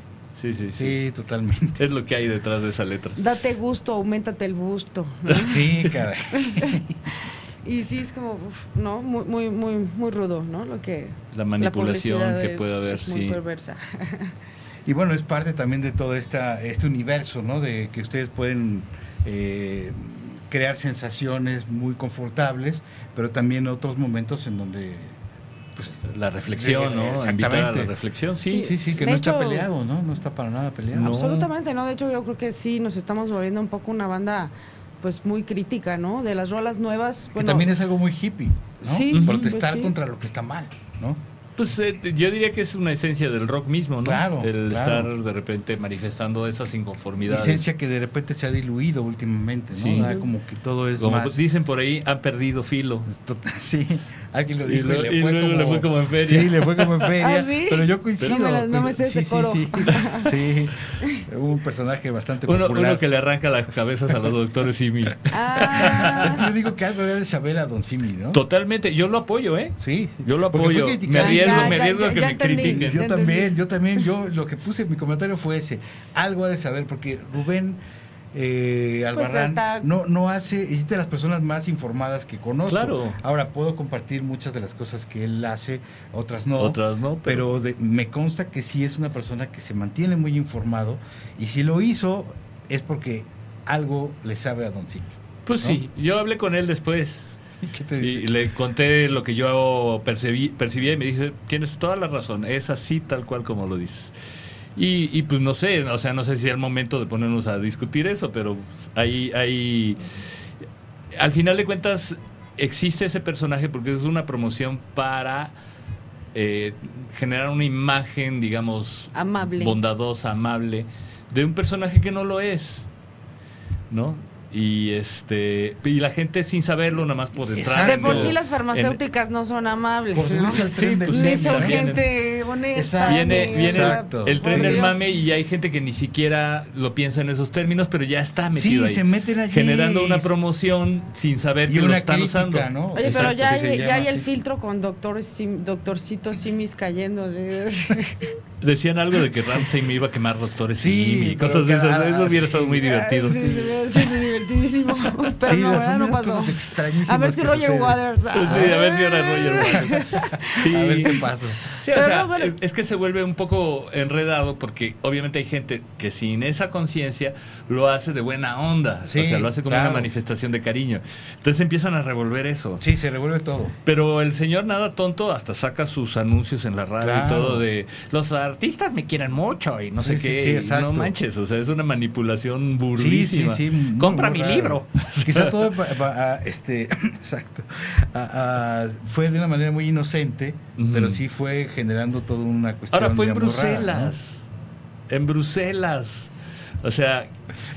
Sí, sí, sí. sí, totalmente. Es lo que hay detrás de esa letra. Date gusto, aumentate el busto. ¿no? *laughs* Sí, caray. *laughs* Y sí, es como, uf, ¿no? Muy, muy, muy, muy rudo, ¿no? Lo que... La manipulación que es- puede haber, es muy sí. perversa. *laughs* Y bueno, es parte también de todo esta, este universo, ¿no? De que ustedes pueden eh, crear sensaciones muy confortables, pero también otros momentos en donde, pues, La reflexión, ¿no? Exactamente. Invitar a la reflexión, sí. sí, sí, que De no está peleado, ¿no? No está para nada peleado. No. Absolutamente, ¿no? De hecho, yo creo que sí nos estamos volviendo un poco una banda, pues, muy crítica, ¿no? De las rolas nuevas. Que bueno, también es algo muy hippie, ¿no? Sí, Protestar pues sí. contra lo que está mal, ¿no? Pues eh, yo diría que es una esencia del rock mismo, ¿no? Claro, El claro. estar de repente manifestando esas inconformidades. Licencia que de repente se ha diluido últimamente, ¿no? Sí. Como que todo es Como más... dicen por ahí, ha perdido filo. Esto- *laughs* Sí, Alguien lo dijo y, lo- le, y fue luego como, le fue como en feria. Sí, le fue como en *laughs* feria. ¿Ah, sí? Pero yo coincido. No me la- no me sé sí, ese sí, coro. *laughs* Sí, sí. Un personaje bastante Uno, popular. uno que le arranca las cabezas a los doctores Simi. Ah, Es que yo digo que algo debe de saber a Don Simi, ¿no? Totalmente, yo lo apoyo, ¿eh? Sí. Yo lo apoyo. Me arriesgo, Ya, me arriesgo ya, a que ya me entendí. critiquen. Yo también, yo también, yo lo que puse en mi comentario fue ese, algo ha de saber, porque Rubén eh, Albarrán está- no, no hace, es de las personas más informadas que conozco. Claro. Ahora puedo compartir muchas de las cosas que él hace, otras no. Otras no, Pero de- me consta que sí es una persona que se mantiene muy informado y si lo hizo es porque algo le sabe a Don Simi. Pues ¿no? sí, yo hablé con él después. ¿Qué te Y le conté lo que yo percibí, percibía y me dice, tienes toda la razón, es así tal cual como lo dices. Y, y pues no sé, o sea, no sé si es el momento de ponernos a discutir eso, pero hay, hay... Al final de cuentas, existe ese personaje porque es una promoción para eh, generar una imagen, digamos, amable. bondadosa, amable, de un personaje que no lo es, ¿no? Y este y la gente sin saberlo nada más por entrar. De por sí las farmacéuticas no son amables, Por ¿no? Sí, pues, Ni meme, son gente Viene, viene Exacto. el tren del Dios. mame y hay gente que ni siquiera lo piensa en esos términos, pero ya está metido Sí, ahí. se meten allí. generando una promoción sin saber y que lo una están crítica, usando. ¿no? Oye, pero ya, sí hay, ya hay el filtro con doctor Sim- doctorcito Simis cayendo. De... *laughs* Decían algo de que Ramsey me iba a quemar doctores Sí, y cosas de esas. Eso hubiera sí. estado muy divertido. Sí, sí, sí, sí, divertidísimo. Pero Sí, no, no pasó. cosas extrañísimas A ver si Roger. Waters. Sí, a ver si ahora es Roger *laughs* Waters. Sí. A ver qué pasa. Sí, o sea, no, bueno. es, es que se vuelve un poco enredado porque obviamente hay gente que sin esa conciencia lo hace de buena onda, Sí, o sea, lo hace como claro. una manifestación de cariño. Entonces empiezan a revolver eso. Sí, se revuelve todo. Pero el señor nada tonto hasta saca sus anuncios en la radio Claro. y todo de los artistas me quieren mucho y no sé Sí, qué. sí, no manches, o sea, es una manipulación burlísima. sí, sí. Compra mi raro. libro. *laughs* Quizá todo este, *clears throat* exacto, a- a- fue de una manera muy inocente, pero sí fue generando toda una cuestión. Ahora fue en rara, Bruselas. En Bruselas. O sea.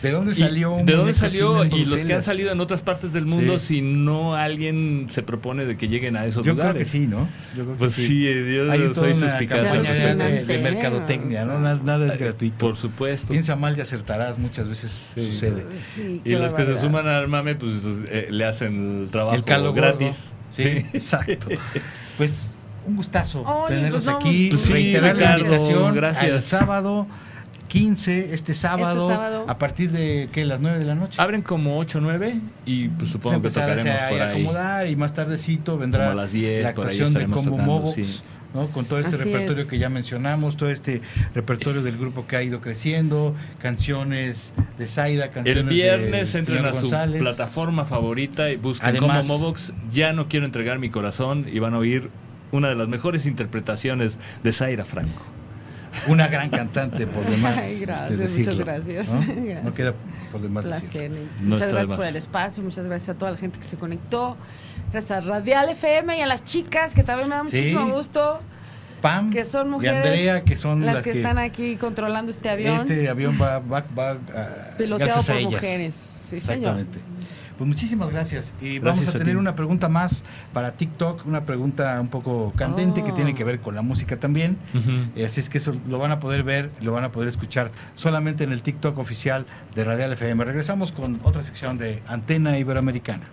¿De dónde Y salió? un ¿De dónde salió? Y los que han salido en otras partes del mundo, Sí. si no alguien se propone de que lleguen a esos Yo lugares. creo que sí, ¿no? Yo creo que Pues sí, eh, yo Hay soy suspicaz. de, de- mercadotecnia, ¿no? Nada, nada es gratuito. Por supuesto. Piensa mal y acertarás, muchas veces Sí. sucede. Sí, Y los que se suman al mame, pues eh, le hacen el trabajo El calo gratis. gordo. Sí, exacto. Pues un gustazo tenerlos pues aquí. pues sí, Reiterar la Ricardo, invitación gracias. al sábado 15, este sábado, sábado. a partir de ¿qué? las 9 de la noche. Abren como 8 o 9 y pues supongo que empezar a tocaremos por ahí. acomodar y más tardecito vendrá Como a las 10, la por ahí actuación de Combo tocando, Movox, sí. ¿no? con todo este Así repertorio es. que ya mencionamos, todo este repertorio del grupo que ha ido creciendo, canciones de Zaida, canciones El viernes de entren a su González. plataforma favorita y busquen Además- como Movox. Ya no quiero entregar mi corazón y van a oír una de las mejores interpretaciones de Zaira Franco. Una gran cantante, por *laughs* demás. Ay, gracias, muchas gracias. ¿no? Gracias. No *laughs* queda por demás placer. y No Muchas gracias por el espacio, muchas gracias a toda la gente que se conectó. Gracias a Radial FM y a las chicas, que también me da Sí. muchísimo gusto, Pam que son y mujeres Andrea, que son las, las, que, están aquí controlando este avión, Este avión va, va, va ah, piloteado a por ellas. mujeres. Sí, señor. Pues muchísimas gracias. Y Gracias vamos a, a tener ti. una pregunta más para TikTok, una pregunta un poco candente que Oh. tiene que ver con la música también. Eh, Así es que eso lo van a poder ver, lo van a poder escuchar solamente en el TikTok oficial de Radial FM. Regresamos con otra sección de Antena Iberoamericana.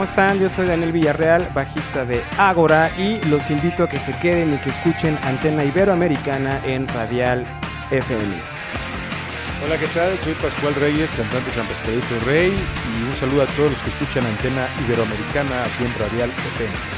¿Cómo están? Yo soy Daniel Villarreal, bajista de Ágora y los invito a que se queden y que escuchen Antena Iberoamericana en Radial FM. Hola, ¿qué tal? Soy Pascual Reyes, cantante San Pascualito Rey y un saludo a todos los que escuchan Antena Iberoamericana aquí en Radial FM.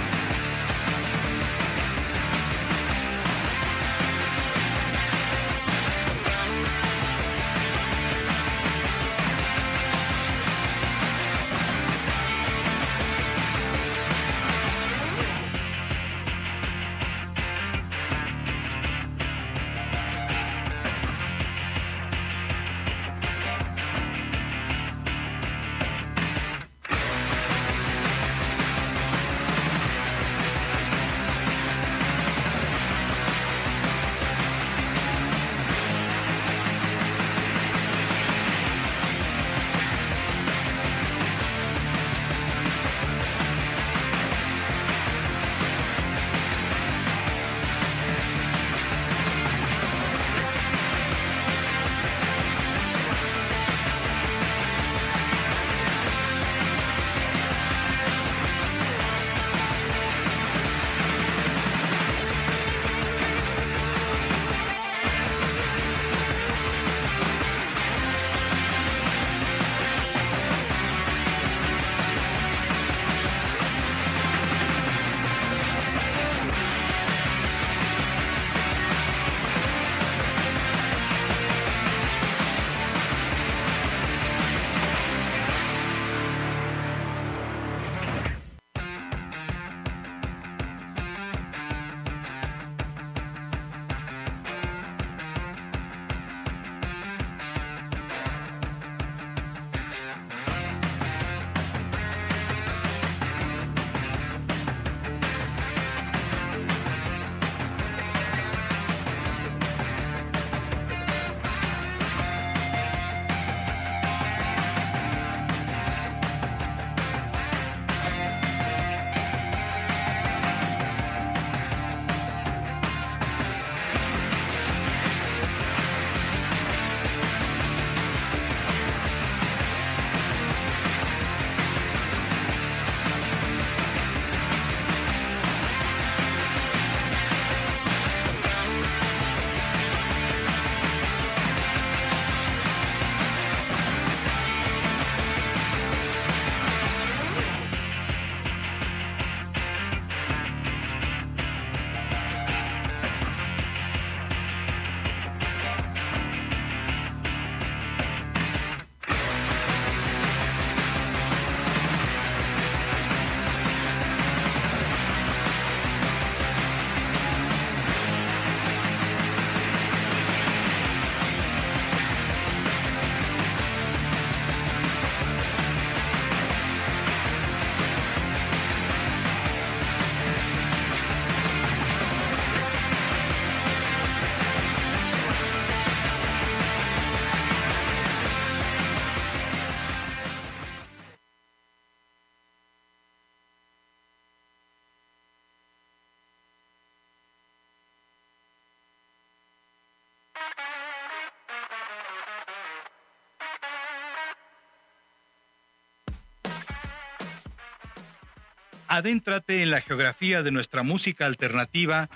Adéntrate en la geografía de nuestra música alternativa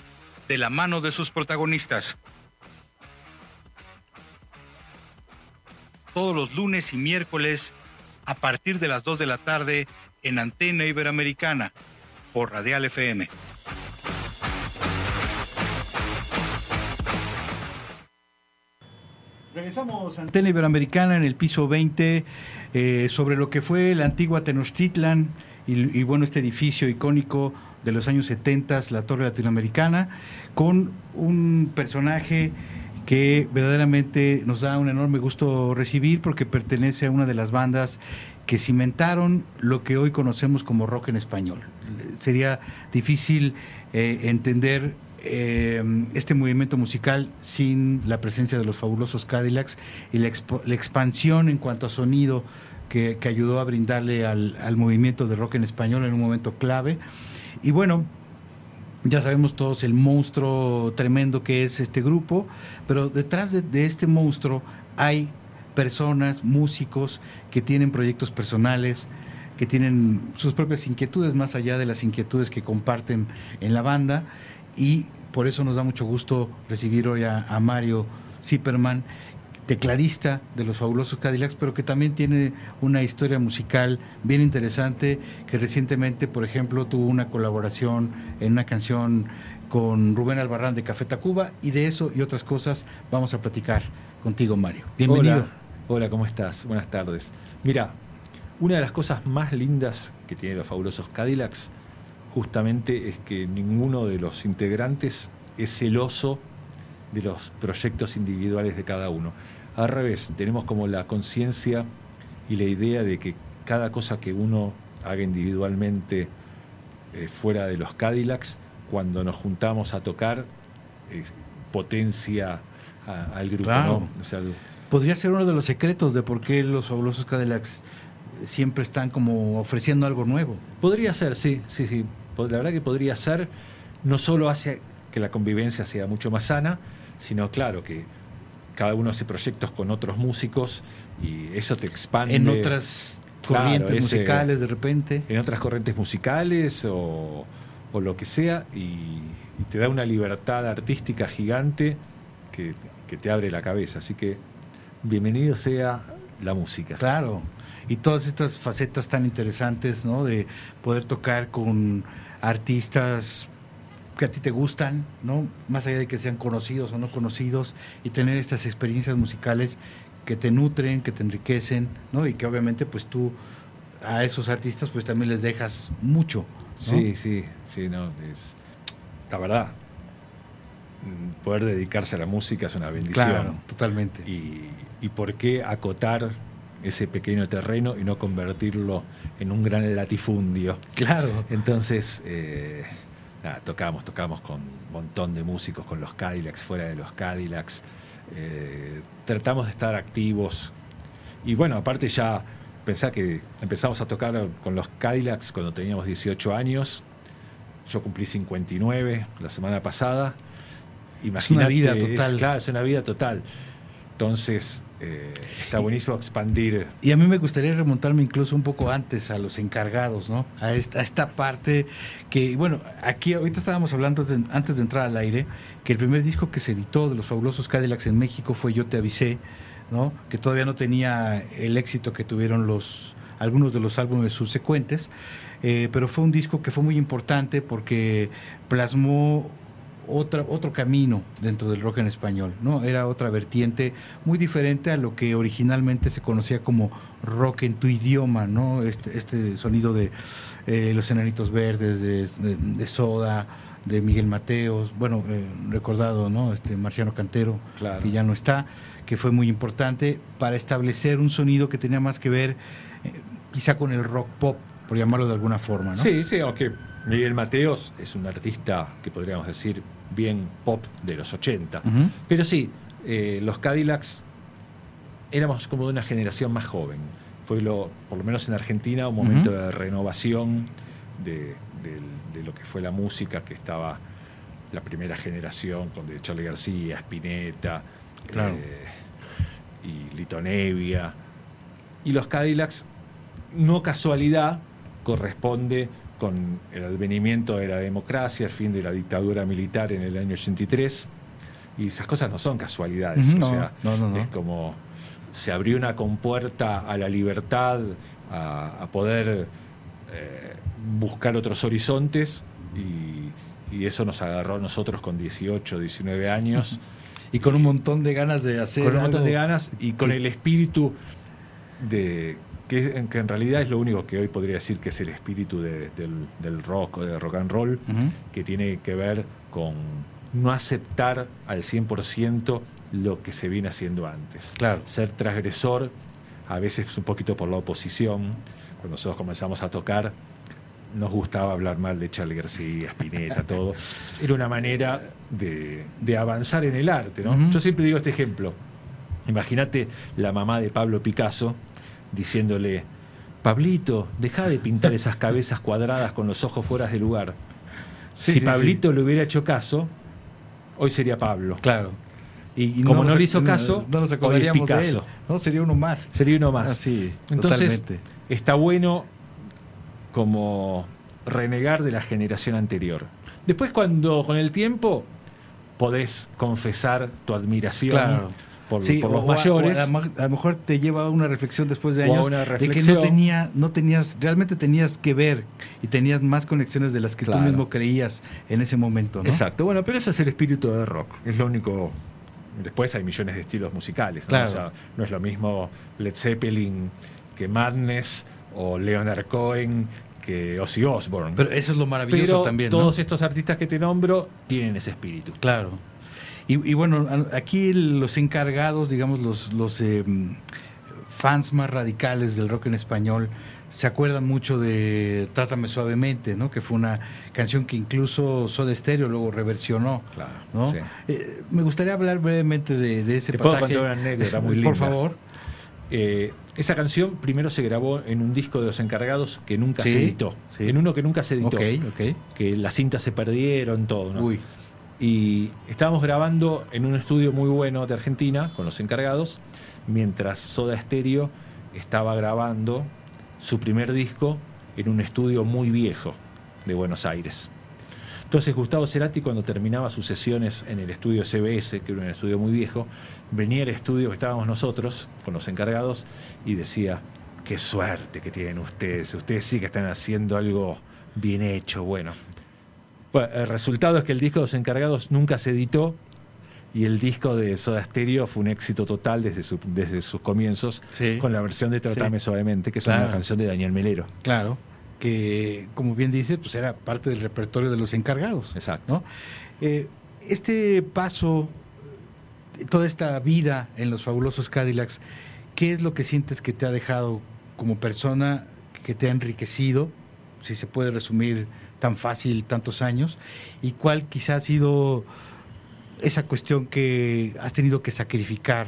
de la mano de sus protagonistas. Todos los lunes y miércoles a partir de las 2 de la tarde en Antena Iberoamericana por Radial FM. Regresamos a Antena Iberoamericana en el piso 20 eh, sobre lo que fue la antigua Tenochtitlan y, y, bueno, este edificio icónico de los años 70, la Torre Latinoamericana, con un personaje que verdaderamente nos da un enorme gusto recibir porque pertenece a una de las bandas que cimentaron lo que hoy conocemos como rock en español. Sería difícil eh, entender eh, este movimiento musical sin la presencia de los fabulosos Cadillacs y la, la expansión en cuanto a sonido que, ayudó a brindarle al, al movimiento de rock en español en un momento clave. Y bueno, ya sabemos todos el monstruo tremendo que es este grupo, pero detrás de, de este monstruo hay personas, músicos que tienen proyectos personales, que tienen sus propias inquietudes más allá de las inquietudes que comparten en la banda y por eso nos da mucho gusto recibir hoy a, a Mario Zipperman, tecladista de los fabulosos Cadillacs, pero que también tiene una historia musical bien interesante, que recientemente, por ejemplo, tuvo una colaboración en una canción con Rubén Albarrán de Café Tacuba, y de eso y otras cosas vamos a platicar contigo, Mario. Bienvenido. Hola, ¿cómo estás? Buenas tardes. Mira, una de las cosas más lindas que tienen los fabulosos Cadillacs justamente es que ninguno de los integrantes es celoso de los proyectos individuales de cada uno. Al revés, tenemos como la conciencia y la idea de que cada cosa que uno haga individualmente eh, fuera de los Cadillacs, cuando nos juntamos a tocar, potencia a- al grupo. Claro. ¿no? O sea, el- Podría ser uno de los secretos de por qué los fabulosos Cadillacs siempre están como ofreciendo algo nuevo. Podría ser, sí, sí, sí. La verdad que podría ser. No solo hace que la convivencia sea mucho más sana, sino claro que cada uno hace proyectos con otros músicos y eso te expande. En otras Claro, corrientes ese- musicales de repente. En otras corrientes musicales o, o lo que sea y, y te da una libertad artística gigante que, que te abre la cabeza. Así que bienvenido sea la música. Claro. Y todas estas facetas tan interesantes, ¿no? De poder tocar con artistas que a ti te gustan, ¿no? Más allá de que sean conocidos o no conocidos, y tener estas experiencias musicales que te nutren, que te enriquecen, ¿no? Y que obviamente pues tú a esos artistas pues también les dejas mucho. ¿no? Sí, sí, sí, no, es la verdad. mm, Poder dedicarse a la música es una bendición. Claro, totalmente. Y, y por qué acotar ese pequeño terreno y no convertirlo en un gran latifundio. Claro. Entonces, eh, nada, tocamos, tocamos con un montón de músicos, con los Cadillacs, fuera de los Cadillacs. Eh, tratamos de estar activos. Y bueno, aparte ya pensá que empezamos a tocar con los Cadillacs cuando teníamos 18 años. Yo cumplí 59 la semana pasada. Imagínate, vida es- total. claro, es una vida total. Entonces, eh, está buenísimo expandir Y a mí me gustaría remontarme incluso un poco antes a los encargados, ¿no? A esta, a esta parte que, bueno, aquí ahorita estábamos hablando de- antes de entrar al aire, que el primer disco que se editó de los fabulosos Cadillacs en México fue Yo te avisé, ¿no? Que todavía no tenía el éxito que tuvieron los algunos de los álbumes subsecuentes, eh, pero fue un disco que fue muy importante porque plasmó otra, otro camino dentro del rock en español, ¿no? Era otra vertiente muy diferente a lo que originalmente se conocía como rock en tu idioma, ¿no? Este, este sonido de eh, Los Enanitos Verdes, de, de- de Soda, de Miguel Mateos, bueno, eh, recordado, ¿no? Este Marciano Cantero, Claro. que ya no está, que fue muy importante para establecer un sonido que tenía más que ver eh, quizá con el rock pop, por llamarlo de alguna forma, ¿no? Sí, sí, aunque Miguel Mateos es un artista que podríamos decir bien pop de los 80. Ujú. Pero sí, eh, los Cadillacs éramos como de una generación más joven. Fue lo, por lo menos en Argentina, un momento de renovación de lo que fue la música, que estaba la primera generación con de Charlie García, Spinetta, Claro. eh, y Lito Nevia. Y los Cadillacs, no casualidad, corresponde con el advenimiento de la democracia, el fin de la dictadura militar en el año 83. Y esas cosas no son casualidades. O no, sea, no, no, no. es como se abrió una compuerta a la libertad, a, a poder eh, buscar otros horizontes y, y eso nos agarró a nosotros con 18, 19 *laughs* años. Y con un montón de ganas de hacer con un montón algo de ganas y con que- el espíritu de que, que en realidad es lo único que hoy podría decir que es el espíritu de- del, del rock o de rock and roll, que tiene que ver con no aceptar al 100% lo que se viene haciendo antes. Claro. Ser transgresor, a veces un poquito por la oposición. Cuando nosotros comenzamos a tocar, nos gustaba hablar mal de Charlie García, Spinetta, *laughs* todo. Era una manera de, de avanzar en el arte, ¿no? Yo siempre digo este ejemplo. Imagínate la mamá de Pablo Picasso diciéndole, Pablito, deja de pintar esas cabezas cuadradas con los ojos fuera de lugar. Sí, si sí, Pablito le hubiera hecho caso, hoy sería Pablo. Claro. Y, y Como no le hizo caso, no nos hoy es de él. No, sería uno más. Sería uno más. Ah, sí, Entonces, totalmente. está bueno como renegar de la generación anterior. Después cuando con el tiempo podés confesar tu admiración Claro. Por, Sí, por los o a- mayores. o a, lo mo- a lo mejor te lleva a una reflexión después de años de que no tenía, no tenías, realmente tenías que ver y tenías más conexiones de las que Claro. tú mismo creías en ese momento, ¿no? Exacto, bueno, pero ese es el espíritu de rock, es lo único. Después hay millones de estilos musicales, ¿no? Claro. O sea, no es lo mismo Led Zeppelin que Madness o Leonard Cohen que Ozzy Osbourne. Pero eso es lo maravilloso Pero también, ¿no? Todos estos artistas que te nombro tienen ese espíritu. Claro. Y, y bueno, aquí los encargados, digamos, los, los eh, fans más radicales del rock en español, se acuerdan mucho de Trátame Suavemente, ¿no? Que fue una canción que incluso Soda Stereo luego reversionó. Claro, ¿no? sí. Eh, me gustaría hablar brevemente de, de ese Te puedo pasaje. contar una anécdota *laughs* muy linda. Por favor. Eh, esa canción primero se grabó en un disco de los encargados que nunca Sí, se editó. sí. En uno que nunca se editó. Ok, ok. Que las cintas se perdieron, todo. ¿no? Uy. Y estábamos grabando en un estudio muy bueno de Argentina con los encargados, mientras Soda Stereo estaba grabando su primer disco en un estudio muy viejo de Buenos Aires. Entonces Gustavo Cerati cuando terminaba sus sesiones en el estudio CBS, que era un estudio muy viejo, venía al estudio que estábamos nosotros, con los encargados, y decía, qué suerte que tienen ustedes, ustedes sí que están haciendo algo bien hecho, bueno. Bueno, el resultado es que el disco de los encargados nunca se editó y el disco de Soda Stereo fue un éxito total desde, su- desde sus comienzos con la versión de Tratame Sí. Suavemente, que es Claro. una canción de Daniel Melero. Claro, que como bien dice, pues era parte del repertorio de los encargados. Exacto. ¿no? Eh, este paso, toda esta vida en los fabulosos Cadillacs, ¿qué es lo que sientes que te ha dejado como persona, que te ha enriquecido, si se puede resumir tan fácil tantos años? ¿Y cuál quizá ha sido esa cuestión que has tenido que sacrificar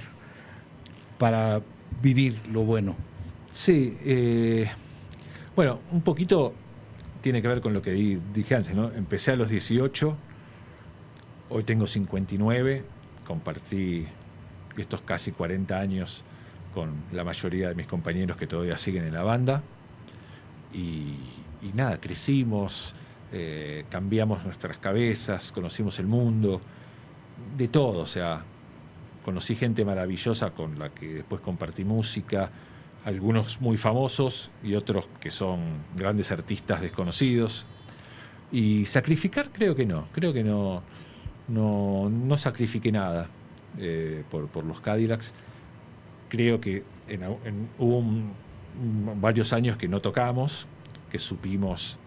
para vivir lo bueno? Sí, eh, bueno, un poquito tiene que ver con lo que di- dije antes, ¿no? Empecé a los 18, hoy tengo 59, compartí estos casi 40 años con la mayoría de mis compañeros que todavía siguen en la banda y, nada, crecimos, eh, cambiamos nuestras cabezas, conocimos el mundo, de todo, o sea, conocí gente maravillosa con la que después compartí música, algunos muy famosos y otros que son grandes artistas desconocidos. Y sacrificar creo que no, creo que no, no, no sacrifiqué nada eh, por, por los Cadillacs. Creo que en, en- hubo un- varios años que no tocamos, que supimos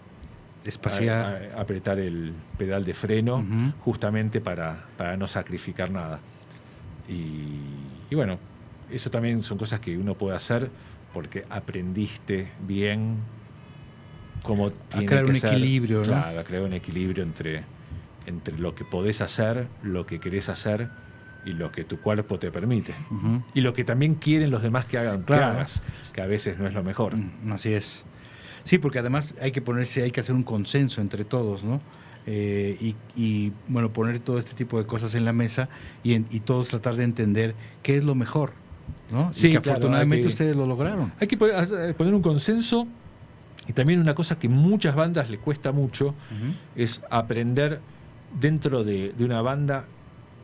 Espaciar. a- a- apretar el pedal de freno justamente para, para no sacrificar nada. Y, y bueno, eso también son cosas que uno puede hacer porque aprendiste bien cómo tiene crear que un ser. equilibrio, ¿no? Claro, a crear un equilibrio entre, entre lo que podés hacer, lo que querés hacer y lo que tu cuerpo te permite. Ujú. Y lo que también quieren los demás que hagan, que Claro. hagas, que a veces no es lo mejor. Mm, Así es. Sí, porque además hay que ponerse, hay que hacer un consenso entre todos, ¿no? Eh, y, y, bueno, poner todo este tipo de cosas en la mesa y, en- y todos tratar de entender qué es lo mejor, ¿no? Sí, y que afortunadamente que- ustedes lo lograron. Hay que poner, poner un consenso y también una cosa que muchas bandas le cuesta mucho es aprender dentro de, de una banda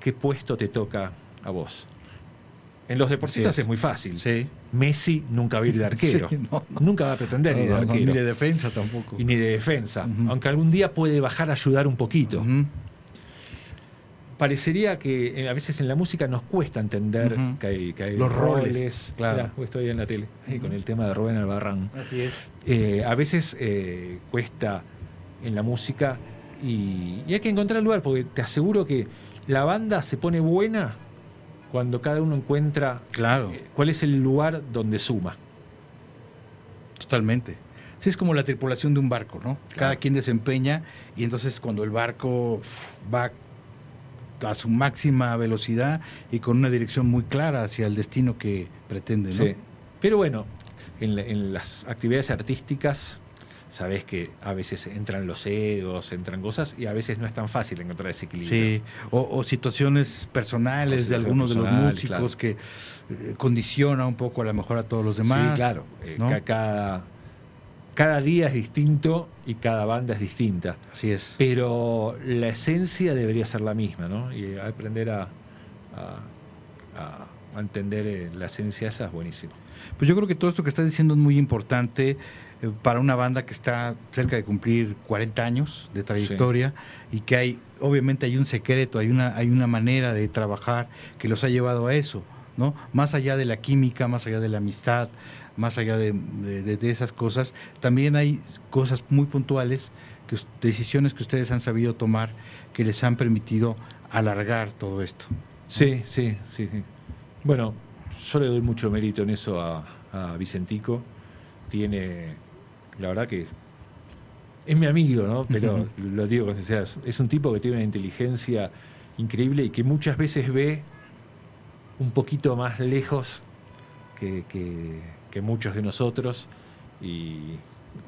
qué puesto te toca a vos. En los deportistas es. es. muy fácil. Sí. Messi nunca va a ir de *laughs* arquero. Sí, no, Nunca va a pretender No, ir de arquero. ni de defensa tampoco. Y ni de defensa. Aunque algún día puede bajar a ayudar un poquito. Parecería que eh, a veces en la música nos cuesta entender que hay, que hay Los roles, claro. Mirá, estoy en la tele, con el tema de Rubén Albarrán. Así es. Eh, a veces eh, cuesta en la música y, y hay que encontrar el lugar, porque te aseguro que la banda se pone buena cuando cada uno encuentra Claro. eh, cuál es el lugar donde suma. Totalmente. Sí, es como la tripulación de un barco, ¿no? Cada quien desempeña y entonces cuando el barco va a su máxima velocidad y con una dirección muy clara hacia el destino que pretende, ¿no? Sí. Pero bueno, en, la- en las actividades artísticas sabes que a veces entran los egos, entran cosas y a veces no es tan fácil encontrar ese equilibrio. Sí, o, o situaciones personales O de algunos de los músicos claro. que eh, condiciona un poco a lo mejor a todos los demás. Sí, claro. Eh, cada, cada día es distinto y cada banda es distinta. Así es. Pero la esencia debería ser la misma, ¿no? Y aprender a, a- entender eh, la esencia esa es buenísimo. Pues yo creo que todo esto que estás diciendo es muy importante para una banda que está cerca de cumplir 40 años de trayectoria y que hay, obviamente hay un secreto, hay una, hay una manera de trabajar que los ha llevado a eso, ¿no? Más allá de la química, más allá de la amistad, más allá de, de- esas cosas, también hay cosas muy puntuales, que, decisiones que ustedes han sabido tomar que les han permitido alargar todo esto. Sí, sí, sí, sí. Bueno, yo le doy mucho mérito en eso a, a Vicentico. Tiene, la verdad que es mi amigo, ¿no? *laughs* Pero lo digo con sinceridad, es un tipo que tiene una inteligencia increíble y que muchas veces ve un poquito más lejos que, que- que muchos de nosotros. Y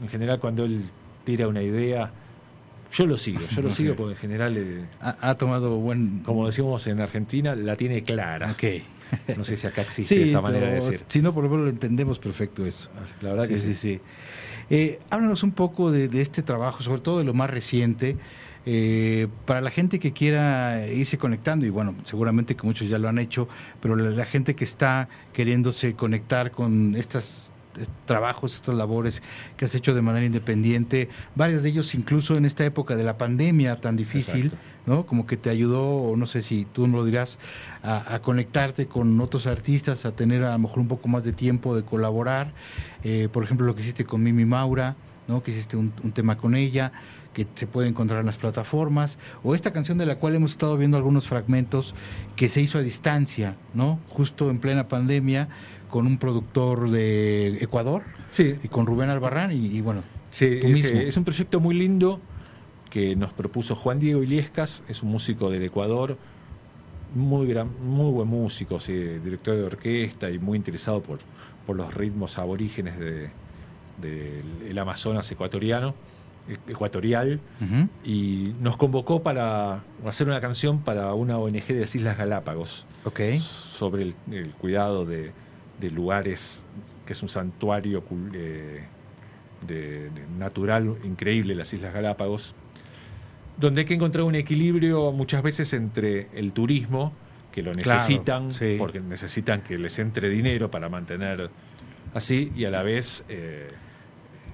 en general cuando él tira una idea, yo lo sigo, yo lo sigo *laughs* porque en general... eh, Ha, ha tomado buen... como decimos en Argentina, la tiene clara. Ok. *laughs* No sé si acá existe esa manera de decir. Si no, por lo menos lo entendemos perfecto eso. La verdad que sí. sí. Eh, háblanos un poco de, este trabajo, sobre todo de lo más reciente, eh, para la gente que quiera irse conectando, y bueno, seguramente que muchos ya lo han hecho, pero la, la gente que está queriéndose conectar con estas est- trabajos, estas labores que has hecho de manera independiente, varios de ellos incluso en esta época de la pandemia tan difícil, Exacto. ¿no? Como que te ayudó, o no sé si tú me lo dirás, a, a conectarte con otros artistas, a tener a lo mejor un poco más de tiempo de colaborar. Eh, por ejemplo, lo que hiciste con Mimi Maura, ¿no? Que hiciste un, un tema con ella, que se puede encontrar en las plataformas. O esta canción de la cual hemos estado viendo algunos fragmentos, que se hizo a distancia, ¿no? Justo en plena pandemia, con un productor de Ecuador. Sí. Y con Rubén Albarrán, y, y bueno, Sí, tú es, mismo. es un proyecto muy lindo que nos propuso Juan Diego Iliescas, es un músico del Ecuador, muy gran, muy buen músico, sí, director de orquesta y muy interesado por, por los ritmos aborígenes de- del el Amazonas ecuatoriano, e- ecuatorial, Ujú. y nos convocó para hacer una canción para una ONG de las Islas Galápagos Ok. sobre el, el cuidado de, de lugares, que es un santuario eh, de- de natural increíble, las Islas Galápagos, donde hay que encontrar un equilibrio muchas veces entre el turismo, que lo Claro, necesitan, sí. porque necesitan que les entre dinero para mantener así, y a la vez... eh,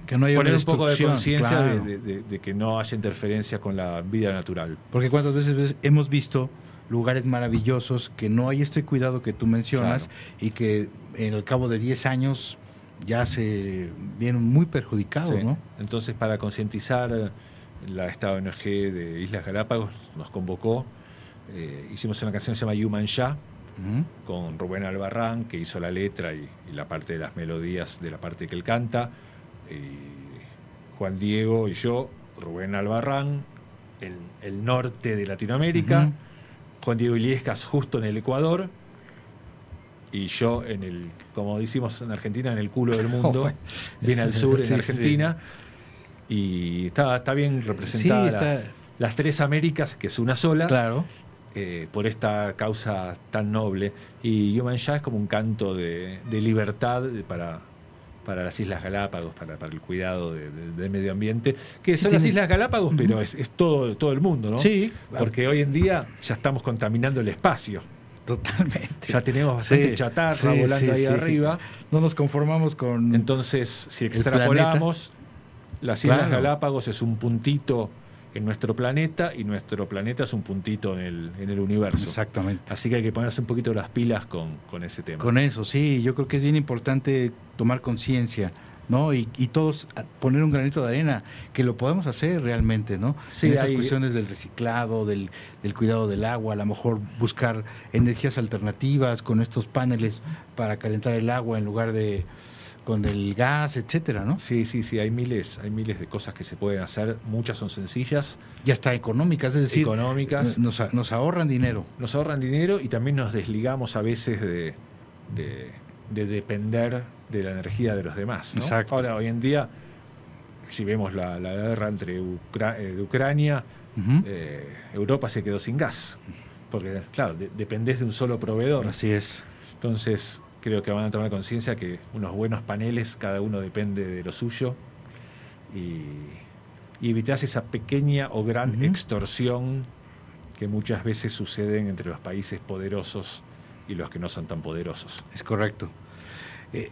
Que no haya poner una un poco de conciencia de- claro. de, de- de que no haya interferencia con la vida natural. Porque cuántas veces hemos visto lugares maravillosos que no hay este cuidado que tú mencionas y que en el cabo de 10 años ya se vienen muy perjudicados, Sí. ¿no? Entonces, para concientizar, eh, la esta ONG de Islas Galápagos nos convocó. eh, hicimos una canción que se llama Human Ya, con Rubén Albarrán, que hizo la letra y, y la parte de las melodías de la parte que él canta. y Juan Diego y yo, Rubén Albarrán, el, el norte de Latinoamérica. Juan Diego Iliescas justo en el Ecuador. Y yo en el, como decimos en Argentina, en el culo del mundo, *laughs* Bueno. bien al sur, en Sí, Argentina. Y está, está bien representada Sí, está- las, las tres Américas, que es una sola, Claro. eh, por esta causa tan noble. Y Human Ya es como un canto de, de libertad para, para las Islas Galápagos, para, para el cuidado de- de- del medio ambiente, que son las Islas Galápagos, pero es, es todo, todo el mundo, ¿no? Sí. Porque hoy en día ya estamos contaminando el espacio. Totalmente. Ya tenemos bastante Sí, chatarra sí, volando sí, ahí arriba. No nos conformamos con... Entonces, si extrapolamos, las Islas Claro. Galápagos es un puntito en nuestro planeta y nuestro planeta es un puntito en el, en el universo. Exactamente. Así que hay que ponerse un poquito las pilas con, con ese tema. Con eso, sí, yo creo que es bien importante tomar conciencia, ¿no? Y, y todos poner un granito de arena, que lo podemos hacer realmente, ¿no? Sí, en esas hay- cuestiones del reciclado, del, del cuidado del agua, a lo mejor buscar energías alternativas con estos paneles para calentar el agua en lugar de con el gas, etcétera, ¿no? Sí, sí, sí, hay miles, hay miles de cosas que se pueden hacer, muchas son sencillas, Ya está económicas, es decir, económicas, nos, a- nos ahorran dinero. nos ahorran dinero y también nos desligamos a veces de, de- de depender de la energía de los demás. ¿no? Exacto. Ahora, hoy en día, si vemos la, la guerra entre Ucra- eh, de Ucrania, eh, Europa se quedó sin gas. Porque, claro, de- dependés de un solo proveedor. Así es. Entonces, creo que van a tomar conciencia que unos buenos paneles, cada uno depende de lo suyo. y, y evitas esa pequeña o gran extorsión que muchas veces suceden entre los países poderosos y los que no son tan poderosos. Es correcto. Eh,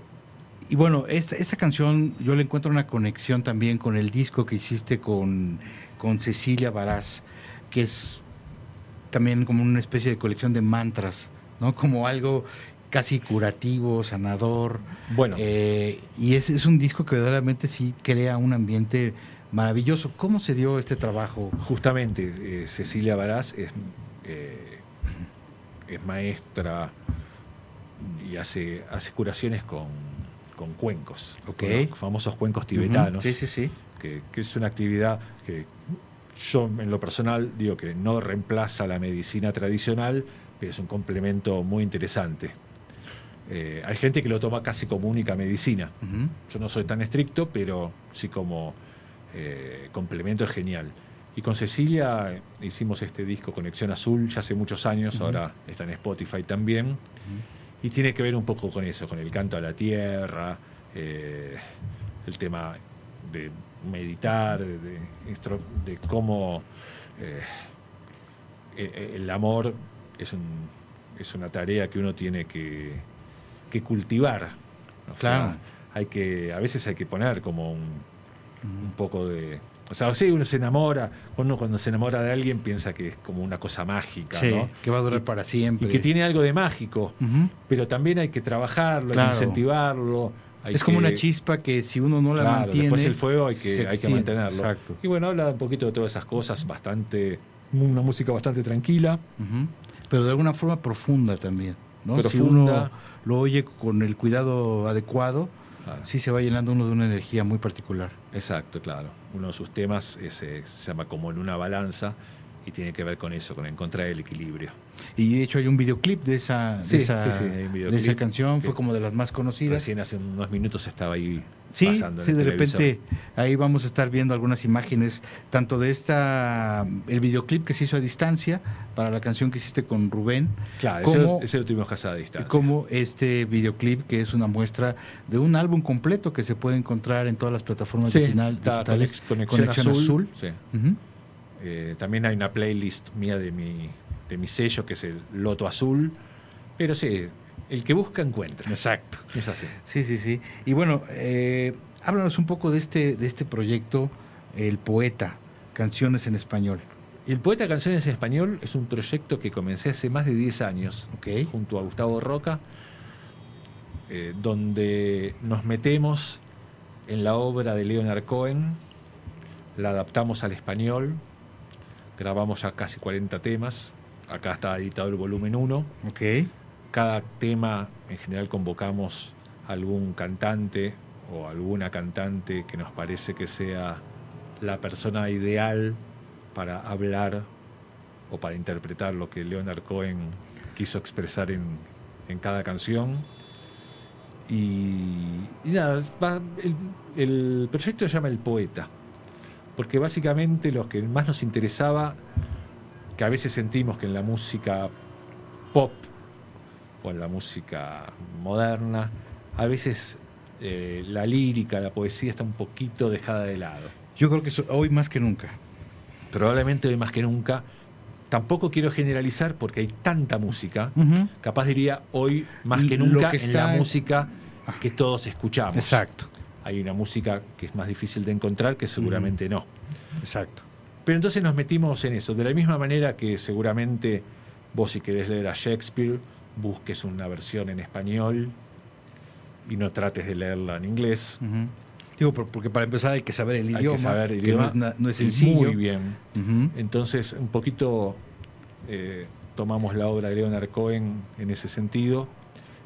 y bueno, esta, esta canción yo le encuentro una conexión también con el disco que hiciste con, con Cecilia Baraz, que es también como una especie de colección de mantras, ¿no? Como algo casi curativo, sanador. Bueno. Eh, y es, es un disco que verdaderamente sí crea un ambiente maravilloso. ¿Cómo se dio este trabajo? Justamente, eh, Cecilia Baraz es, eh, es maestra y hace, hace curaciones con, con cuencos, Ok. con los famosos cuencos tibetanos. Sí, sí, sí. Que, que es una actividad que yo en lo personal digo que no reemplaza la medicina tradicional, pero es un complemento muy interesante. Eh, hay gente que lo toma casi como única medicina. Yo no soy tan estricto, pero sí como eh, complemento es genial. Y con Cecilia eh, hicimos este disco Conexión Azul ya hace muchos años, ahora está en Spotify también. Y tiene que ver un poco con eso, con el canto a la tierra, eh, el tema de meditar, de, cómo eh, eh, el amor es, un, es una tarea que uno tiene que, que cultivar. O sea, Claro. hay que, a veces hay que poner como un, un poco de... O sea, sí, uno se enamora, uno cuando se enamora de alguien piensa que es como una cosa mágica, Sí, ¿no? que va a durar Y- para siempre. Y que tiene algo de mágico, pero también hay que trabajarlo, hay que incentivarlo. hay es como una chispa que si uno no la mantiene. después el fuego hay que, hay que mantenerlo. Exacto. Y bueno, habla un poquito de todas esas cosas, bastante, una música bastante tranquila. Pero de alguna forma profunda también. ¿no? Si Profunda. uno lo oye con el cuidado adecuado, Claro. sí se va llenando uno de una energía muy particular. Exacto, claro. Uno de sus temas es, eh, se llama como en una balanza y tiene que ver con eso, con encontrar el equilibrio. Y de hecho hay un videoclip de esa, de Sí, esa, sí, sí, de esa canción, fue como de las más conocidas. Recién hace unos minutos estaba ahí Sí, pasando en sí, el de televisor. repente ahí vamos a estar viendo algunas imágenes, tanto de esta, el videoclip que se hizo a distancia para la canción que hiciste con Rubén, Claro, ese, como, ese lo tuvimos casado a distancia. como este videoclip que es una muestra de un álbum completo que se puede encontrar en todas las plataformas digitales. Conex- Conexión, Azul. sí. Ujú. Eh, también hay una playlist mía de mi, de mi sello, que es el Loto Azul. Pero sí, el que busca encuentra. Exacto. Es así. Sí, sí, sí. Y bueno, eh, háblanos un poco de este, de este proyecto, El Poeta, Canciones en Español. El Poeta Canciones en Español es un proyecto que comencé hace más de 10 años junto a Gustavo Roca, eh, donde nos metemos en la obra de Leonard Cohen, la adaptamos al español, grabamos ya casi 40 temas, acá está editado el volumen 1. Cada tema, en general, convocamos algún cantante o alguna cantante que nos parece que sea la persona ideal para hablar o para interpretar lo que Leonard Cohen quiso expresar en, en cada canción. Y, y nada, va- el, el proyecto se llama El Poeta, porque básicamente lo que más nos interesaba, que a veces sentimos que en la música pop o en la música moderna, a veces eh, la lírica, la poesía está un poquito dejada de lado. Yo creo que eso- hoy más que nunca. Probablemente hoy más que nunca. Tampoco quiero generalizar porque hay tanta música. Capaz diría hoy más que Lo nunca que en está la en- música que todos escuchamos. Exacto. Hay una música que es más difícil de encontrar que seguramente no. Exacto. Pero entonces nos metimos en eso. De la misma manera que seguramente vos si querés leer a Shakespeare, busques una versión en español y no trates de leerla en inglés. Digo, por- porque para empezar hay que saber el Hay idioma, que saber el que idioma. no es, no es sencillo. Muy bien. Entonces, un poquito eh, tomamos la obra de Leonard Cohen en ese sentido.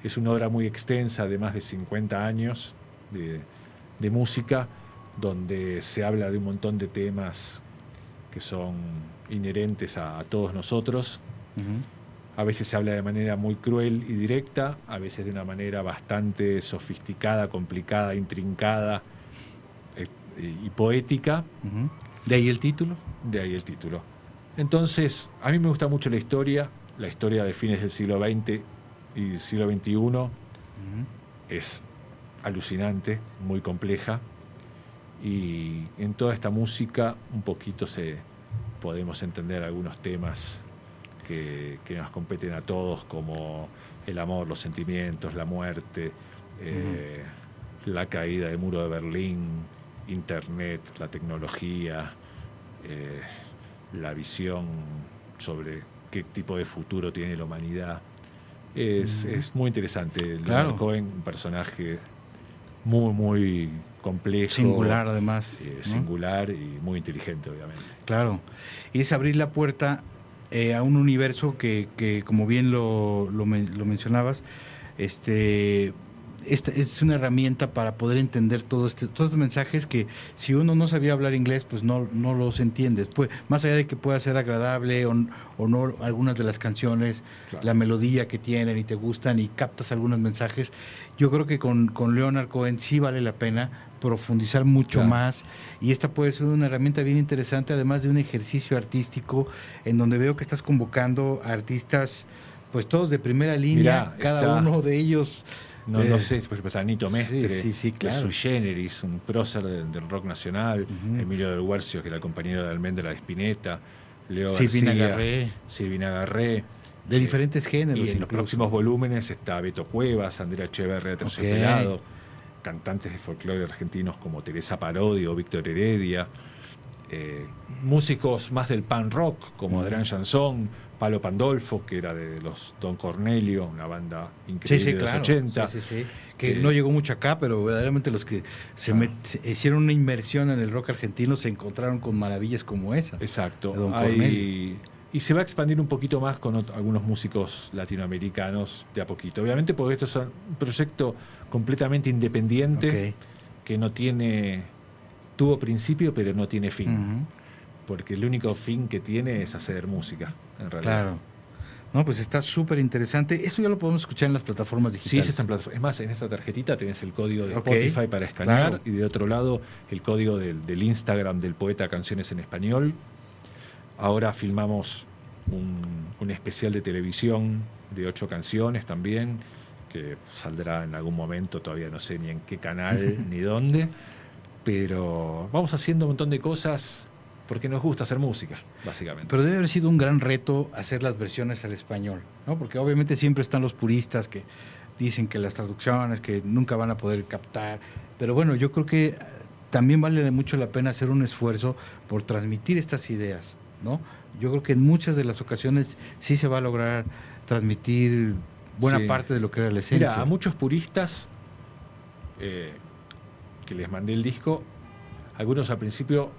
Es una obra muy extensa, de más de 50 años de, de música, donde se habla de un montón de temas que son inherentes a, a todos nosotros. A veces se habla de manera muy cruel y directa, a veces de una manera bastante sofisticada, complicada, intrincada eh, y poética. De ahí el título. De ahí el título. Entonces, a mí me gusta mucho la historia, la historia de fines del siglo XX y siglo XXI es alucinante, muy compleja. Y en toda esta música un poquito se podemos entender algunos temas que, que nos competen a todos, como el amor, los sentimientos, la muerte, eh, la caída del muro de Berlín, Internet, la tecnología, eh, la visión sobre qué tipo de futuro tiene la humanidad. Es, es muy interesante. Leonard Claro. Cohen, un personaje muy, muy complejo. Singular, además, eh, ¿no? Singular y muy inteligente, obviamente. Claro. Y es abrir la puerta eh, a un universo que, que como bien lo, lo, lo mencionabas, este esta es una herramienta para poder entender todo este, todos estos mensajes que si uno no sabía hablar inglés, pues no, no los entiendes. Pues, más allá de que pueda ser agradable o, o no algunas de las canciones, Claro. la melodía que tienen y te gustan y captas algunos mensajes, yo creo que con, con Leonard Cohen sí vale la pena profundizar mucho Claro. más y esta puede ser una herramienta bien interesante, además de un ejercicio artístico en donde veo que estás convocando a artistas, pues todos de primera línea, Mirá, cada está- uno de ellos. No, eh, no sé, por ejemplo, está Nito sí, Mestre, sí, sí, claro. sui generis, un prócer del, del rock nacional, Emilio del Huercio, que era el compañero de Almendra de Spinetta, Leo Silvina García, Garré. Silvina Garré. De diferentes géneros Y en los próximos volúmenes está Beto Cuevas, Andrea Echeverría, Terciopelado, cantantes de folclore argentinos como Teresa Parodio, Víctor Heredia, eh, músicos más del pan rock como Ujú. Adrián Chanson, Palo Pandolfo, que era de los Don Cornelio, una banda increíble Sí, sí, de los claro. 80. Sí, sí, sí. Que Eh, no llegó mucho acá, pero verdaderamente los que se, Claro. met- se hicieron una inmersión en el rock argentino se encontraron con maravillas como esa. Exacto. de Don Hay- Cornelio. Y se va a expandir un poquito más con algunos músicos latinoamericanos de a poquito. Obviamente porque esto es un proyecto completamente independiente que no tiene, tuvo principio pero no tiene fin. Porque el único fin que tiene es hacer música, en realidad. Claro. No, pues está súper interesante. Eso ya lo podemos escuchar en las plataformas Sí, digitales. está en plataforma. Es más, en esta tarjetita tenés el código de Spotify para escanear claro. y de otro lado el código del, del Instagram del poeta Canciones en Español. Ahora filmamos un, un especial de televisión de ocho canciones también, que saldrá en algún momento, todavía no sé ni en qué canal *laughs* ni dónde, pero vamos haciendo un montón de cosas porque nos gusta hacer música, básicamente. Pero debe haber sido un gran reto hacer las versiones al español, ¿no? Porque obviamente siempre están los puristas que dicen que las traducciones que nunca van a poder captar. Pero bueno, yo creo que también vale mucho la pena hacer un esfuerzo por transmitir estas ideas, ¿no? Yo creo que en muchas de las ocasiones sí se va a lograr transmitir buena Sí. parte de lo que era la esencia. Mira, a muchos puristas eh, que les mandé el disco, algunos al principio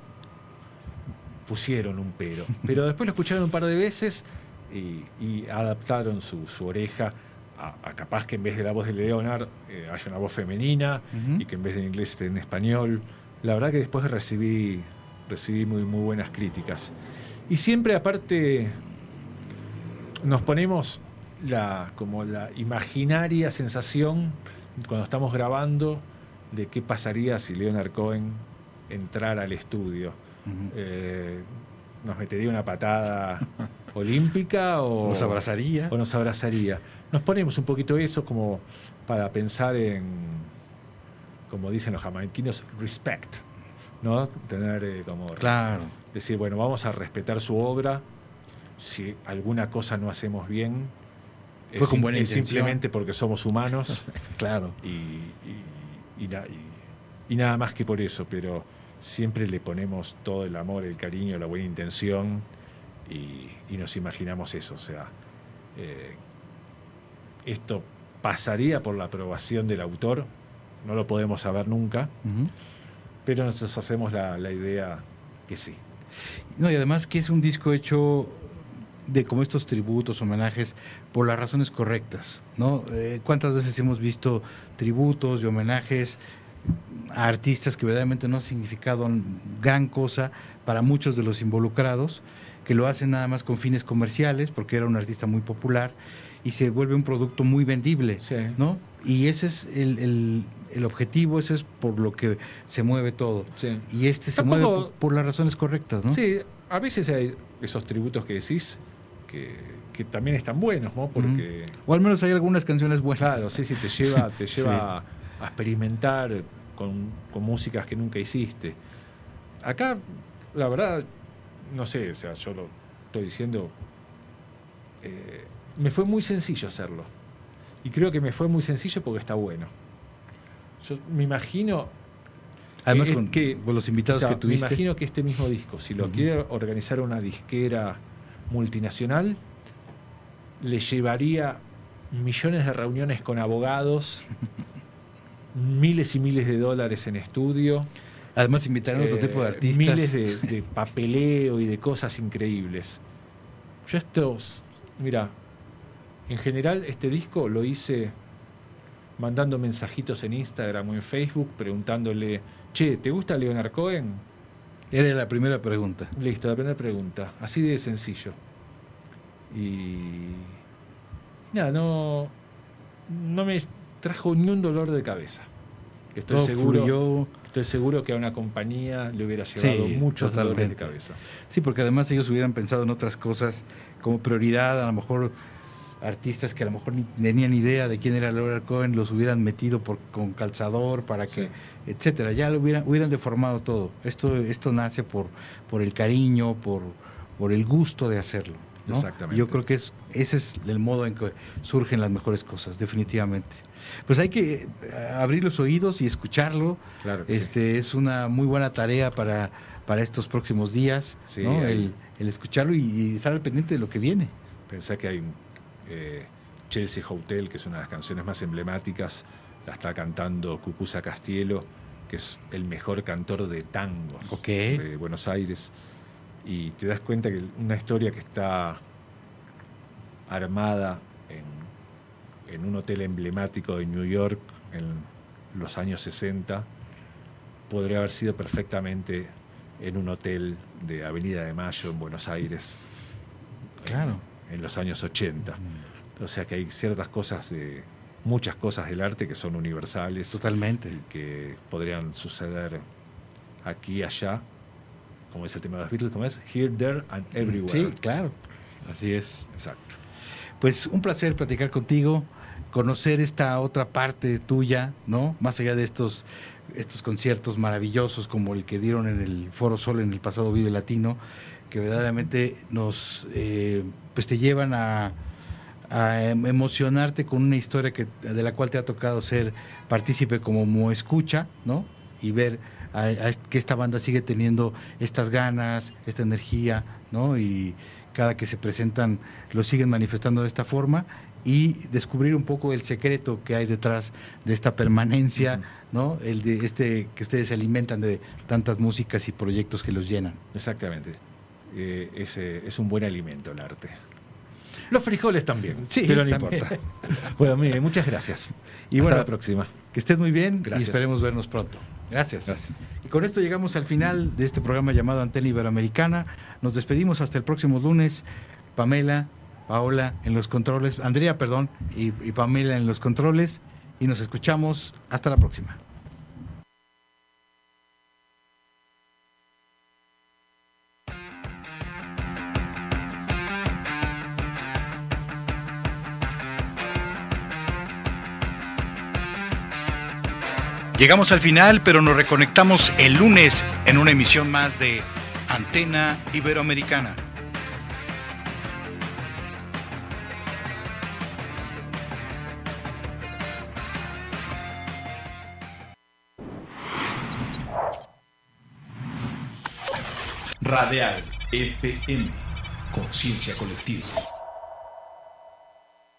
pusieron un pero, *laughs* pero después lo escucharon un par de veces y, y adaptaron su, su oreja a, a capaz que en vez de la voz de Leonard eh, haya una voz femenina Ujú. y que en vez de en inglés esté en español. La verdad que después recibí, recibí muy, muy buenas críticas. Y siempre aparte nos ponemos la, como la imaginaria sensación cuando estamos grabando de qué pasaría si Leonard Cohen entrara al estudio. Eh, ¿Nos metería una patada *laughs* olímpica o Nos abrazaría. o nos abrazaría? Nos ponemos un poquito eso como para pensar en, como dicen los jamaiquinos, respect, ¿no? Tener eh, como Claro. decir, bueno, vamos a respetar su obra. Si alguna cosa no hacemos bien, Fue con buena es intención. simplemente porque somos humanos. *laughs* Claro. Y, y- y na- y- nada más que por eso, pero siempre le ponemos todo el amor, el cariño, la buena intención y, y nos imaginamos eso. O sea, eh, esto pasaría por la aprobación del autor, no lo podemos saber nunca. Pero nosotros hacemos la, la idea que sí. No, y además que es un disco hecho de como estos tributos, homenajes, por las razones correctas, ¿no? Eh, ¿Cuántas veces hemos visto tributos y homenajes a artistas que verdaderamente no han significado gran cosa para muchos de los involucrados, que lo hacen nada más con fines comerciales, porque era un artista muy popular, y se vuelve un producto muy vendible, ¿no? Y ese es el, el- el objetivo, ese es por lo que se mueve todo. Y este se mueve por, por las razones correctas, ¿no? Sí, a veces hay esos tributos que decís que, que también están buenos, ¿no? Porque, O al menos hay algunas canciones buenas. claro, sí, sí, te lleva, te *laughs* lleva a experimentar con, con músicas que nunca hiciste. Acá, la verdad, no sé, o sea, yo lo estoy diciendo, eh, me fue muy sencillo hacerlo. Y creo que me fue muy sencillo porque está bueno. Yo me imagino Además, con, que- con los invitados o sea, que tuviste. Me imagino que este mismo disco, si lo quiere organizar una disquera multinacional, le llevaría millones de reuniones con abogados, *laughs* miles y miles de dólares en estudio. Además, invitaron otro eh, tipo de artistas. Miles de, de *laughs* papeleo y de cosas increíbles. Yo estos, mira, en general este disco lo hice mandando mensajitos en Instagram o en Facebook preguntándole, che, ¿te gusta Leonard Cohen? Era la primera pregunta. Listo, la primera pregunta. Así de sencillo. Y. Nada, no. No me trajo ni un dolor de cabeza. Estoy Todo seguro. fluyó. Estoy seguro que a una compañía le hubiera llevado muchos dolores de cabeza. Sí, porque además ellos hubieran pensado en otras cosas como prioridad, a lo mejor artistas que a lo mejor ni tenían idea de quién era Leonard Cohen, los hubieran metido por, con calzador para que, etcétera, ya lo hubieran, hubieran deformado todo. Esto, esto nace por, por el cariño, por, por el gusto de hacerlo. ¿no? Exactamente. Yo creo que es, ese es el modo en que surgen las mejores cosas, definitivamente. Pues hay que eh, abrir los oídos y escucharlo. Claro que sí. este Es una muy buena tarea para, para estos próximos días, Sí, el, el escucharlo y, y estar al pendiente de lo que viene. Pensé que hay un eh, Chelsea Hotel, que es una de las canciones más emblemáticas, la está cantando Cucuza Castielo, que es el mejor cantor de tango de Buenos Aires. Y te das cuenta que una historia que está armada en, en un hotel emblemático de New York en los años 60 podría haber sido perfectamente en un hotel de Avenida de Mayo en Buenos Aires Claro. En los años 80. O sea que hay ciertas cosas de muchas cosas del arte que son universales. Totalmente. Y que podrían suceder aquí, allá, como es el tema de los Beatles, como es Here, There and Everywhere. Sí, claro. Así es. Exacto. Pues un placer platicar contigo, conocer esta otra parte tuya, ¿no? Más allá de estos, estos conciertos maravillosos como el que dieron en el Foro Sol en el pasado Vive Latino, que verdaderamente nos, eh, pues te llevan a, a em- emocionarte con una historia que, de la cual te ha tocado ser partícipe como mo escucha, ¿no? Y ver a- que esta banda sigue teniendo estas ganas, esta energía, ¿no? Y cada que se presentan lo siguen manifestando de esta forma y descubrir un poco el secreto que hay detrás de esta permanencia, ¿no? El de este que ustedes se alimentan de tantas músicas y proyectos que los llenan. Exactamente. Eh, ese es un buen alimento el arte. Los frijoles también, Sí, pero no también. importa. Bueno, mire, muchas gracias. Y Hasta bueno, la próxima. Que estés muy bien Gracias. y esperemos vernos pronto. Gracias. Gracias. Y con esto llegamos al final de este programa llamado Antena Iberoamericana. Nos despedimos hasta el próximo lunes. Pamela, Paola en los controles, Andrea, perdón, y, y Pamela en los controles. Y nos escuchamos. Hasta la próxima. Llegamos al final, pero nos reconectamos el lunes en una emisión más de Antena Iberoamericana. Radial FM. Conciencia colectiva.